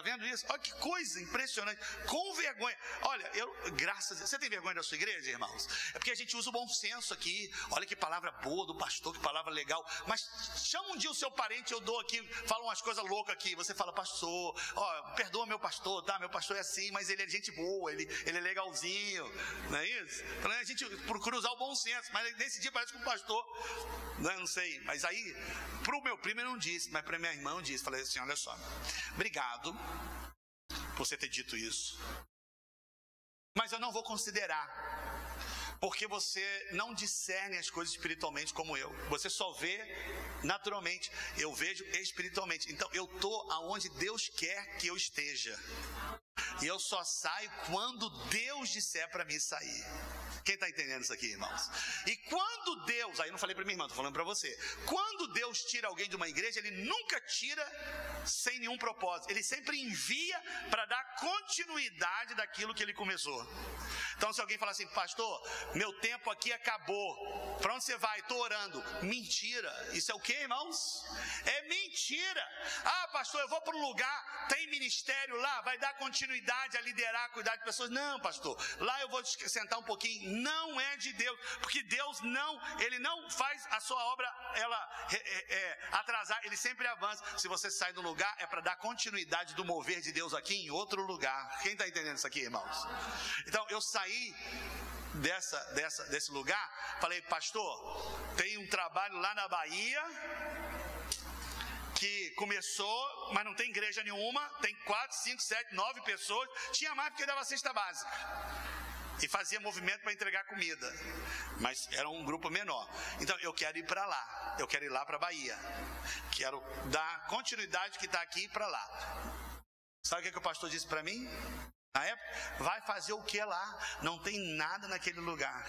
Tá vendo isso? Olha que coisa impressionante. Com vergonha. Olha, eu, graças a Deus. Você tem vergonha da sua igreja, irmãos? É porque a gente usa o bom senso aqui. Olha que palavra boa do pastor, que palavra legal. Mas chama um dia o seu parente, eu dou aqui, falo umas coisas loucas aqui. Você fala, pastor, ó, perdoa meu pastor, tá? Meu pastor é assim, mas ele é gente boa, ele, ele é legalzinho. Não é isso? Então a gente procura usar o bom senso. Mas nesse dia parece que o pastor, não, né, não sei. Mas aí, pro meu primo eu não disse, mas pra minha irmã eu disse. Falei assim: olha só, obrigado você ter dito isso. Mas eu não vou considerar, porque você não discerne as coisas espiritualmente como eu. Você só vê naturalmente, eu vejo espiritualmente. Então eu tô aonde Deus quer que eu esteja. E eu só saio quando Deus disser para mim sair. Quem está entendendo isso aqui, irmãos? E quando Deus, aí não falei para minha irmã, estou falando para você. Quando Deus tira alguém de uma igreja, Ele nunca tira sem nenhum propósito. Ele sempre envia para dar continuidade daquilo que Ele começou. Então, se alguém falar assim, pastor, meu tempo aqui acabou. Para onde você vai? Estou orando. Mentira. Isso é o que, irmãos? É mentira. Ah, pastor, eu vou para um lugar, tem ministério lá, vai dar continuidade a liderar, cuidar de pessoas. Não, pastor. Lá eu vou sentar um pouquinho não é de Deus, porque Deus não, ele não faz a sua obra ela é, é, é, atrasar, ele sempre avança. Se você sai do lugar, é para dar continuidade do mover de Deus aqui em outro lugar. Quem está entendendo isso aqui, irmãos? Então, eu saí dessa, dessa, desse lugar, falei, pastor, tem um trabalho lá na Bahia que começou, mas não tem igreja nenhuma, tem quatro, cinco, sete, nove pessoas. Tinha mais porque dava cesta básica e fazia movimento para entregar comida, mas era um grupo menor. Então eu quero ir para lá, eu quero ir lá para Bahia, quero dar continuidade que está aqui para lá. Sabe o que, que o pastor disse para mim? Na época, vai fazer o que lá? Não tem nada naquele lugar.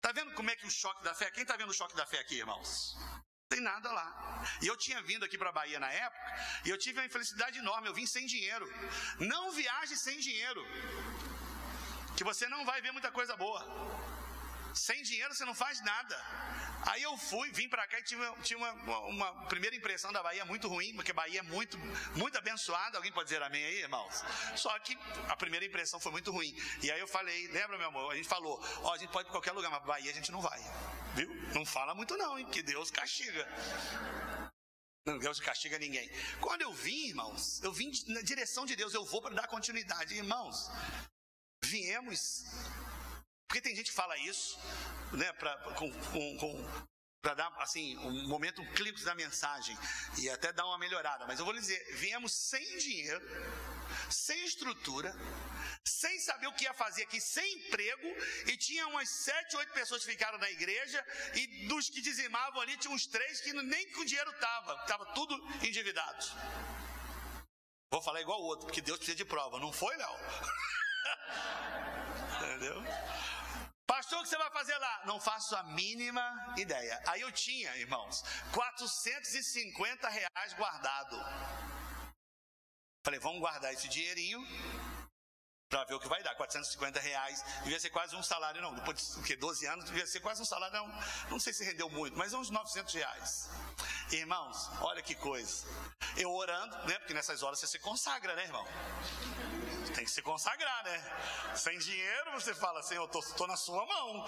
Tá vendo como é que o choque da fé? Quem tá vendo o choque da fé aqui, irmãos? Tem nada lá. E eu tinha vindo aqui para a Bahia na época, e eu tive uma infelicidade enorme. Eu vim sem dinheiro. Não viaje sem dinheiro que você não vai ver muita coisa boa. Sem dinheiro você não faz nada. Aí eu fui, vim para cá e tive, tive uma, uma, uma, primeira impressão da Bahia muito ruim, porque a Bahia é muito, muito abençoada. Alguém pode dizer amém aí, irmãos? Só que a primeira impressão foi muito ruim. E aí eu falei, lembra, meu amor? A gente falou, ó, a gente pode ir para qualquer lugar, mas Bahia a gente não vai. Viu? Não fala muito não, hein? Que Deus castiga. Não, Deus castiga ninguém. Quando eu vim, irmãos, eu vim na direção de Deus, eu vou para dar continuidade. Irmãos, viemos. Porque tem gente que fala isso, né, com, com, com para dar assim um momento um da mensagem e até dar uma melhorada. Mas eu vou lhe dizer, viemos sem dinheiro, sem estrutura, sem saber o que ia fazer aqui, sem emprego, e tinha umas sete, oito pessoas que ficaram na igreja, e dos que dizimavam ali, tinha uns três que nem com dinheiro estava, estava tudo endividado. Vou falar igual o outro, porque Deus precisa de prova, não foi, Léo? *laughs* Entendeu? Pastor, o que você vai fazer lá? Não faço a mínima ideia. Aí eu tinha, irmãos, 450 reais guardado. Falei, vamos guardar esse dinheirinho para ver o que vai dar. 450 reais, devia ser quase um salário, não. Depois de 12 anos, devia ser quase um salário, não. Não sei se rendeu muito, mas uns 900 reais. Irmãos, olha que coisa. Eu orando, né? Porque nessas horas você se consagra, né, irmão? Tem que se consagrar, né? Sem dinheiro você fala assim, eu tô, tô na sua mão.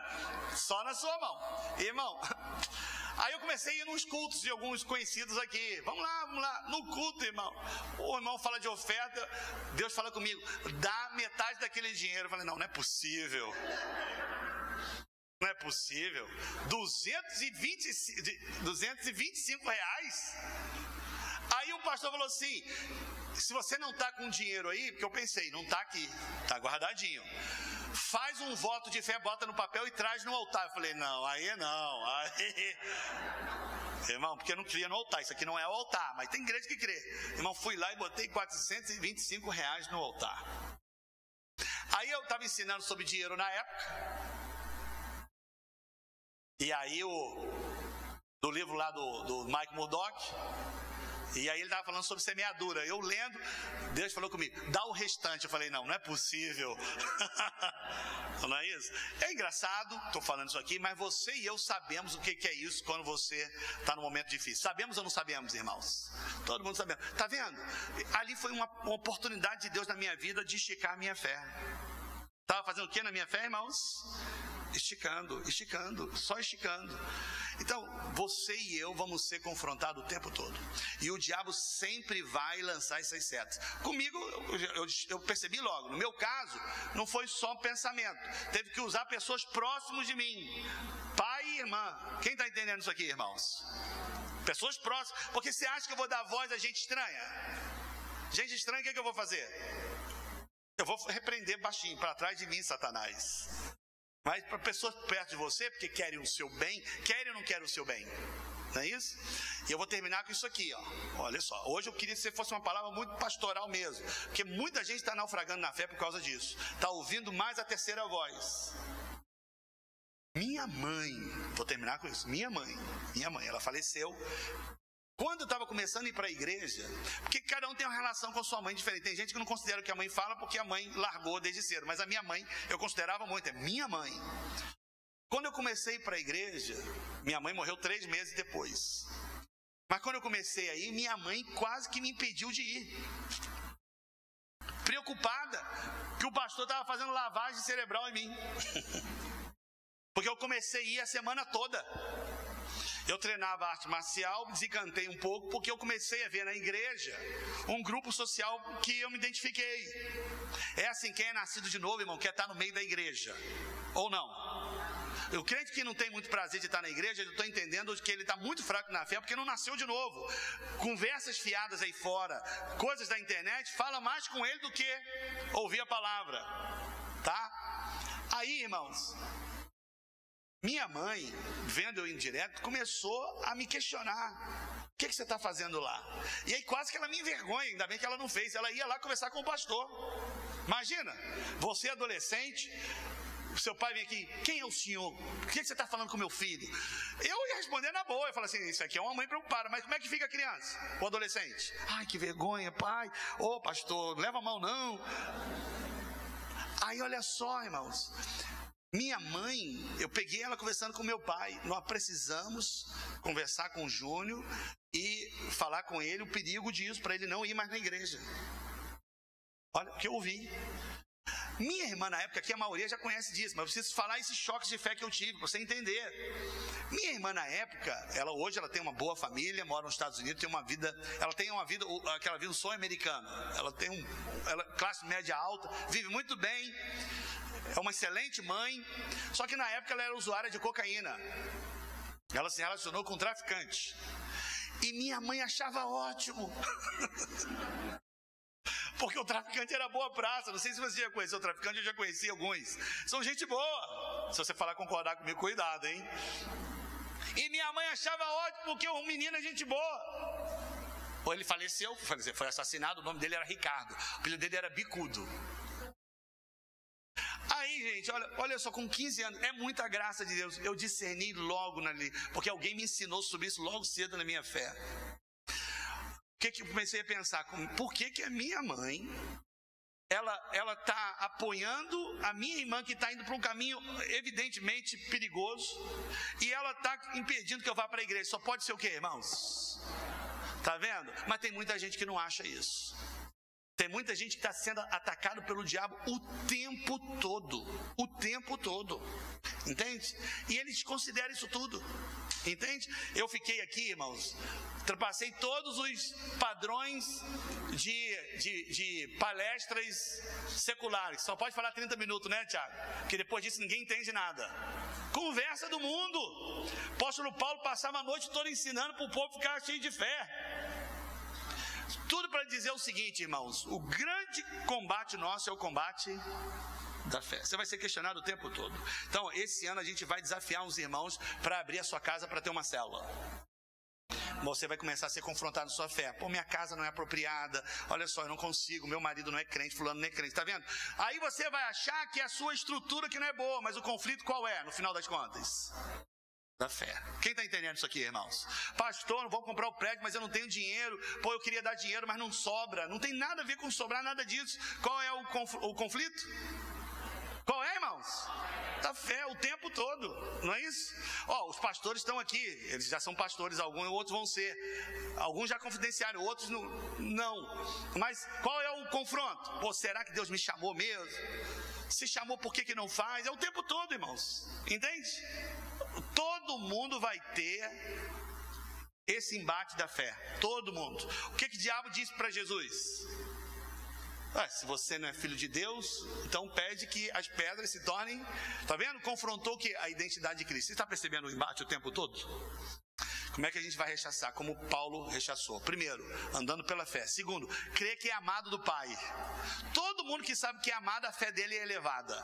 *laughs* Só na sua mão. Irmão, *laughs* Aí eu comecei a ir nos cultos de alguns conhecidos aqui. Vamos lá, vamos lá. No culto, irmão. O irmão fala de oferta. Deus fala comigo, dá metade daquele dinheiro. Eu falei, não, não é possível. Não é possível. 220, 225 reais? Aí o pastor falou assim: se você não está com dinheiro aí, porque eu pensei, não está aqui, está guardadinho faz um voto de fé, bota no papel e traz no altar. Eu falei, não, aí não, aí. *laughs* Irmão, porque eu não queria no altar, isso aqui não é o altar, mas tem igreja que crê. Irmão, fui lá e botei 425 reais no altar. Aí eu estava ensinando sobre dinheiro na época. E aí o do livro lá do, do Mike Murdock, e aí ele estava falando sobre semeadura. Eu lendo, Deus falou comigo, dá o restante. Eu falei, não, não é possível. *laughs* não é isso? É engraçado, estou falando isso aqui, mas você e eu sabemos o que, é isso quando você está no momento difícil. Sabemos ou não sabemos, irmãos? Todo mundo sabemos. Está vendo? Ali foi uma, uma oportunidade de Deus na minha vida de esticar minha fé. Estava fazendo o que na minha fé, irmãos? esticando, esticando, só esticando. Então, você e eu vamos ser confrontados o tempo todo. E o diabo sempre vai lançar essas setas. Comigo, eu, eu, percebi logo. No meu caso, não foi só pensamento. Teve que usar pessoas próximas de mim. Pai e irmã. Quem está entendendo isso aqui, irmãos? Pessoas próximas. Porque você acha que eu vou dar voz a gente estranha? Gente estranha, o que, é que eu vou fazer? Eu vou repreender baixinho para trás de mim, Satanás. Mas para pessoas perto de você, porque querem o seu bem, querem ou não querem o seu bem? Não é isso? E eu vou terminar com isso aqui, ó. Olha só. Hoje eu queria que fosse uma palavra muito pastoral mesmo. Porque muita gente está naufragando na fé por causa disso. Está ouvindo mais a terceira voz. Minha mãe, vou terminar com isso. Minha mãe, minha mãe, ela faleceu quando eu estava começando a ir para a igreja, porque cada um tem uma relação com a sua mãe diferente. Tem gente que não considera o que a mãe fala porque a mãe largou desde cedo, mas a minha mãe eu considerava muito, é minha mãe. Quando eu comecei para a igreja, minha mãe morreu três meses depois. Mas quando eu comecei aí, minha mãe quase que me impediu de ir. Preocupada que o pastor estava fazendo lavagem cerebral em mim. *laughs* Porque eu comecei a ir a semana toda. Eu treinava arte marcial, desencantei um pouco, porque eu comecei a ver na igreja um grupo social que eu me identifiquei. É assim, quem é nascido de novo, irmão, quer estar no meio da igreja. Ou não? O crente que não tem muito prazer de estar na igreja, eu estou entendendo que ele está muito fraco na fé porque não nasceu de novo. Conversas fiadas aí fora, coisas da internet, fala mais com ele do que ouvir a palavra. Tá? Aí, irmãos, minha mãe, vendo eu indireto, começou a me questionar. O que, que você está fazendo lá? E aí quase que ela me envergonha, ainda bem que ela não fez. Ela ia lá conversar com o pastor. Imagina, você adolescente, seu pai vem aqui, quem é o senhor? O que, você está falando com meu filho? Eu ia responder na boa, eu falo assim, isso aqui é uma mãe preocupada, mas como é que fica a criança? O adolescente? Ai, que vergonha, pai. Ô oh, pastor, leva mal não. Aí olha só, irmãos, minha mãe, eu peguei ela conversando com meu pai. Nós precisamos conversar com o Júnior e falar com ele o perigo disso, para ele não ir mais na igreja. Olha o que eu ouvi. Minha irmã, na época, que a maioria já conhece disso, mas eu preciso falar esses choques de fé que eu tive, para você entender. Minha irmã, na época, ela hoje ela tem uma boa família, mora nos Estados Unidos, tem uma vida, ela tem uma vida, aquela vida, um sonho americano. Ela tem um, ela, classe média alta, vive muito bem, é uma excelente mãe, só que na época ela era usuária de cocaína. Ela se relacionou com um traficante. E minha mãe achava ótimo. *laughs* Porque o traficante era boa praça. Não sei se você já conheceu o traficante, eu já conheci alguns. São gente boa. Se você falar concordar comigo, cuidado, hein? E minha mãe achava ótimo porque o menino é gente boa. Ou ele faleceu, foi assassinado, o nome dele era Ricardo. O filho dele era Bicudo. Aí, gente, olha, olha só, com 15 anos, é muita graça de Deus. Eu discerni logo ali, porque alguém me ensinou sobre isso logo cedo na minha fé. que, que eu comecei a pensar? Por que, que a minha mãe ela ela está apoiando a minha irmã que está indo para um caminho evidentemente perigoso e ela está impedindo que eu vá para a igreja. Só pode ser o quê, irmãos? Tá vendo? Mas tem muita gente que não acha isso. Tem muita gente que está sendo atacado pelo diabo o tempo todo. O tempo todo. Entende? E ele desconsidera isso tudo. Entende? Eu fiquei aqui, irmãos, ultrapassei todos os padrões de, de, de, palestras seculares. Só pode falar 30 minutos, né, Tiago? Porque depois disso ninguém entende nada. Conversa do mundo. O apóstolo Paulo passava a noite toda ensinando para o povo ficar cheio de fé. Tudo para dizer o seguinte, irmãos: o grande combate nosso é o combate da fé. Você vai ser questionado o tempo todo. Então, esse ano a gente vai desafiar uns irmãos para abrir a sua casa para ter uma célula. Você vai começar a ser confrontado na sua fé. Pô, minha casa não é apropriada. Olha só, eu não consigo. Meu marido não é crente, fulano não é crente. Tá vendo? Aí você vai achar que é a sua estrutura que não é boa, mas o conflito qual é, no final das contas? Da fé. Quem está entendendo isso aqui, irmãos? Pastor, não vou comprar o prédio, mas eu não tenho dinheiro. Pô, eu queria dar dinheiro, mas não sobra. Não tem nada a ver com sobrar nada disso. Qual é o, conf o conflito? Qual é, irmãos? Da fé o tempo todo, não é isso? Ó, os pastores estão aqui, eles já são pastores, alguns, outros vão ser. Alguns já confidenciaram, outros não, não. Mas qual é o confronto? Pô, será que Deus me chamou mesmo? Se chamou, por que, que não faz? É o tempo todo, irmãos. Entende? Todo mundo vai ter esse embate da fé. Todo mundo. O que que o diabo disse para Jesus? Ah, se você não é filho de Deus, então pede que as pedras se tornem. Tá vendo? Confrontou que a identidade de Cristo. Você está percebendo o embate o tempo todo? Como é que a gente vai rechaçar? Como Paulo rechaçou. Primeiro, andando pela fé. Segundo, crer que é amado do Pai. Todo mundo que sabe que é amado, a fé dele é elevada.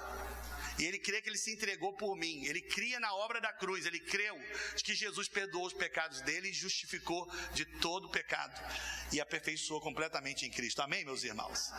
E ele crê que ele se entregou por mim. Ele cria na obra da cruz. Ele creu que Jesus perdoou os pecados dele e justificou de todo o pecado. E aperfeiçoou completamente em Cristo. Amém, meus irmãos?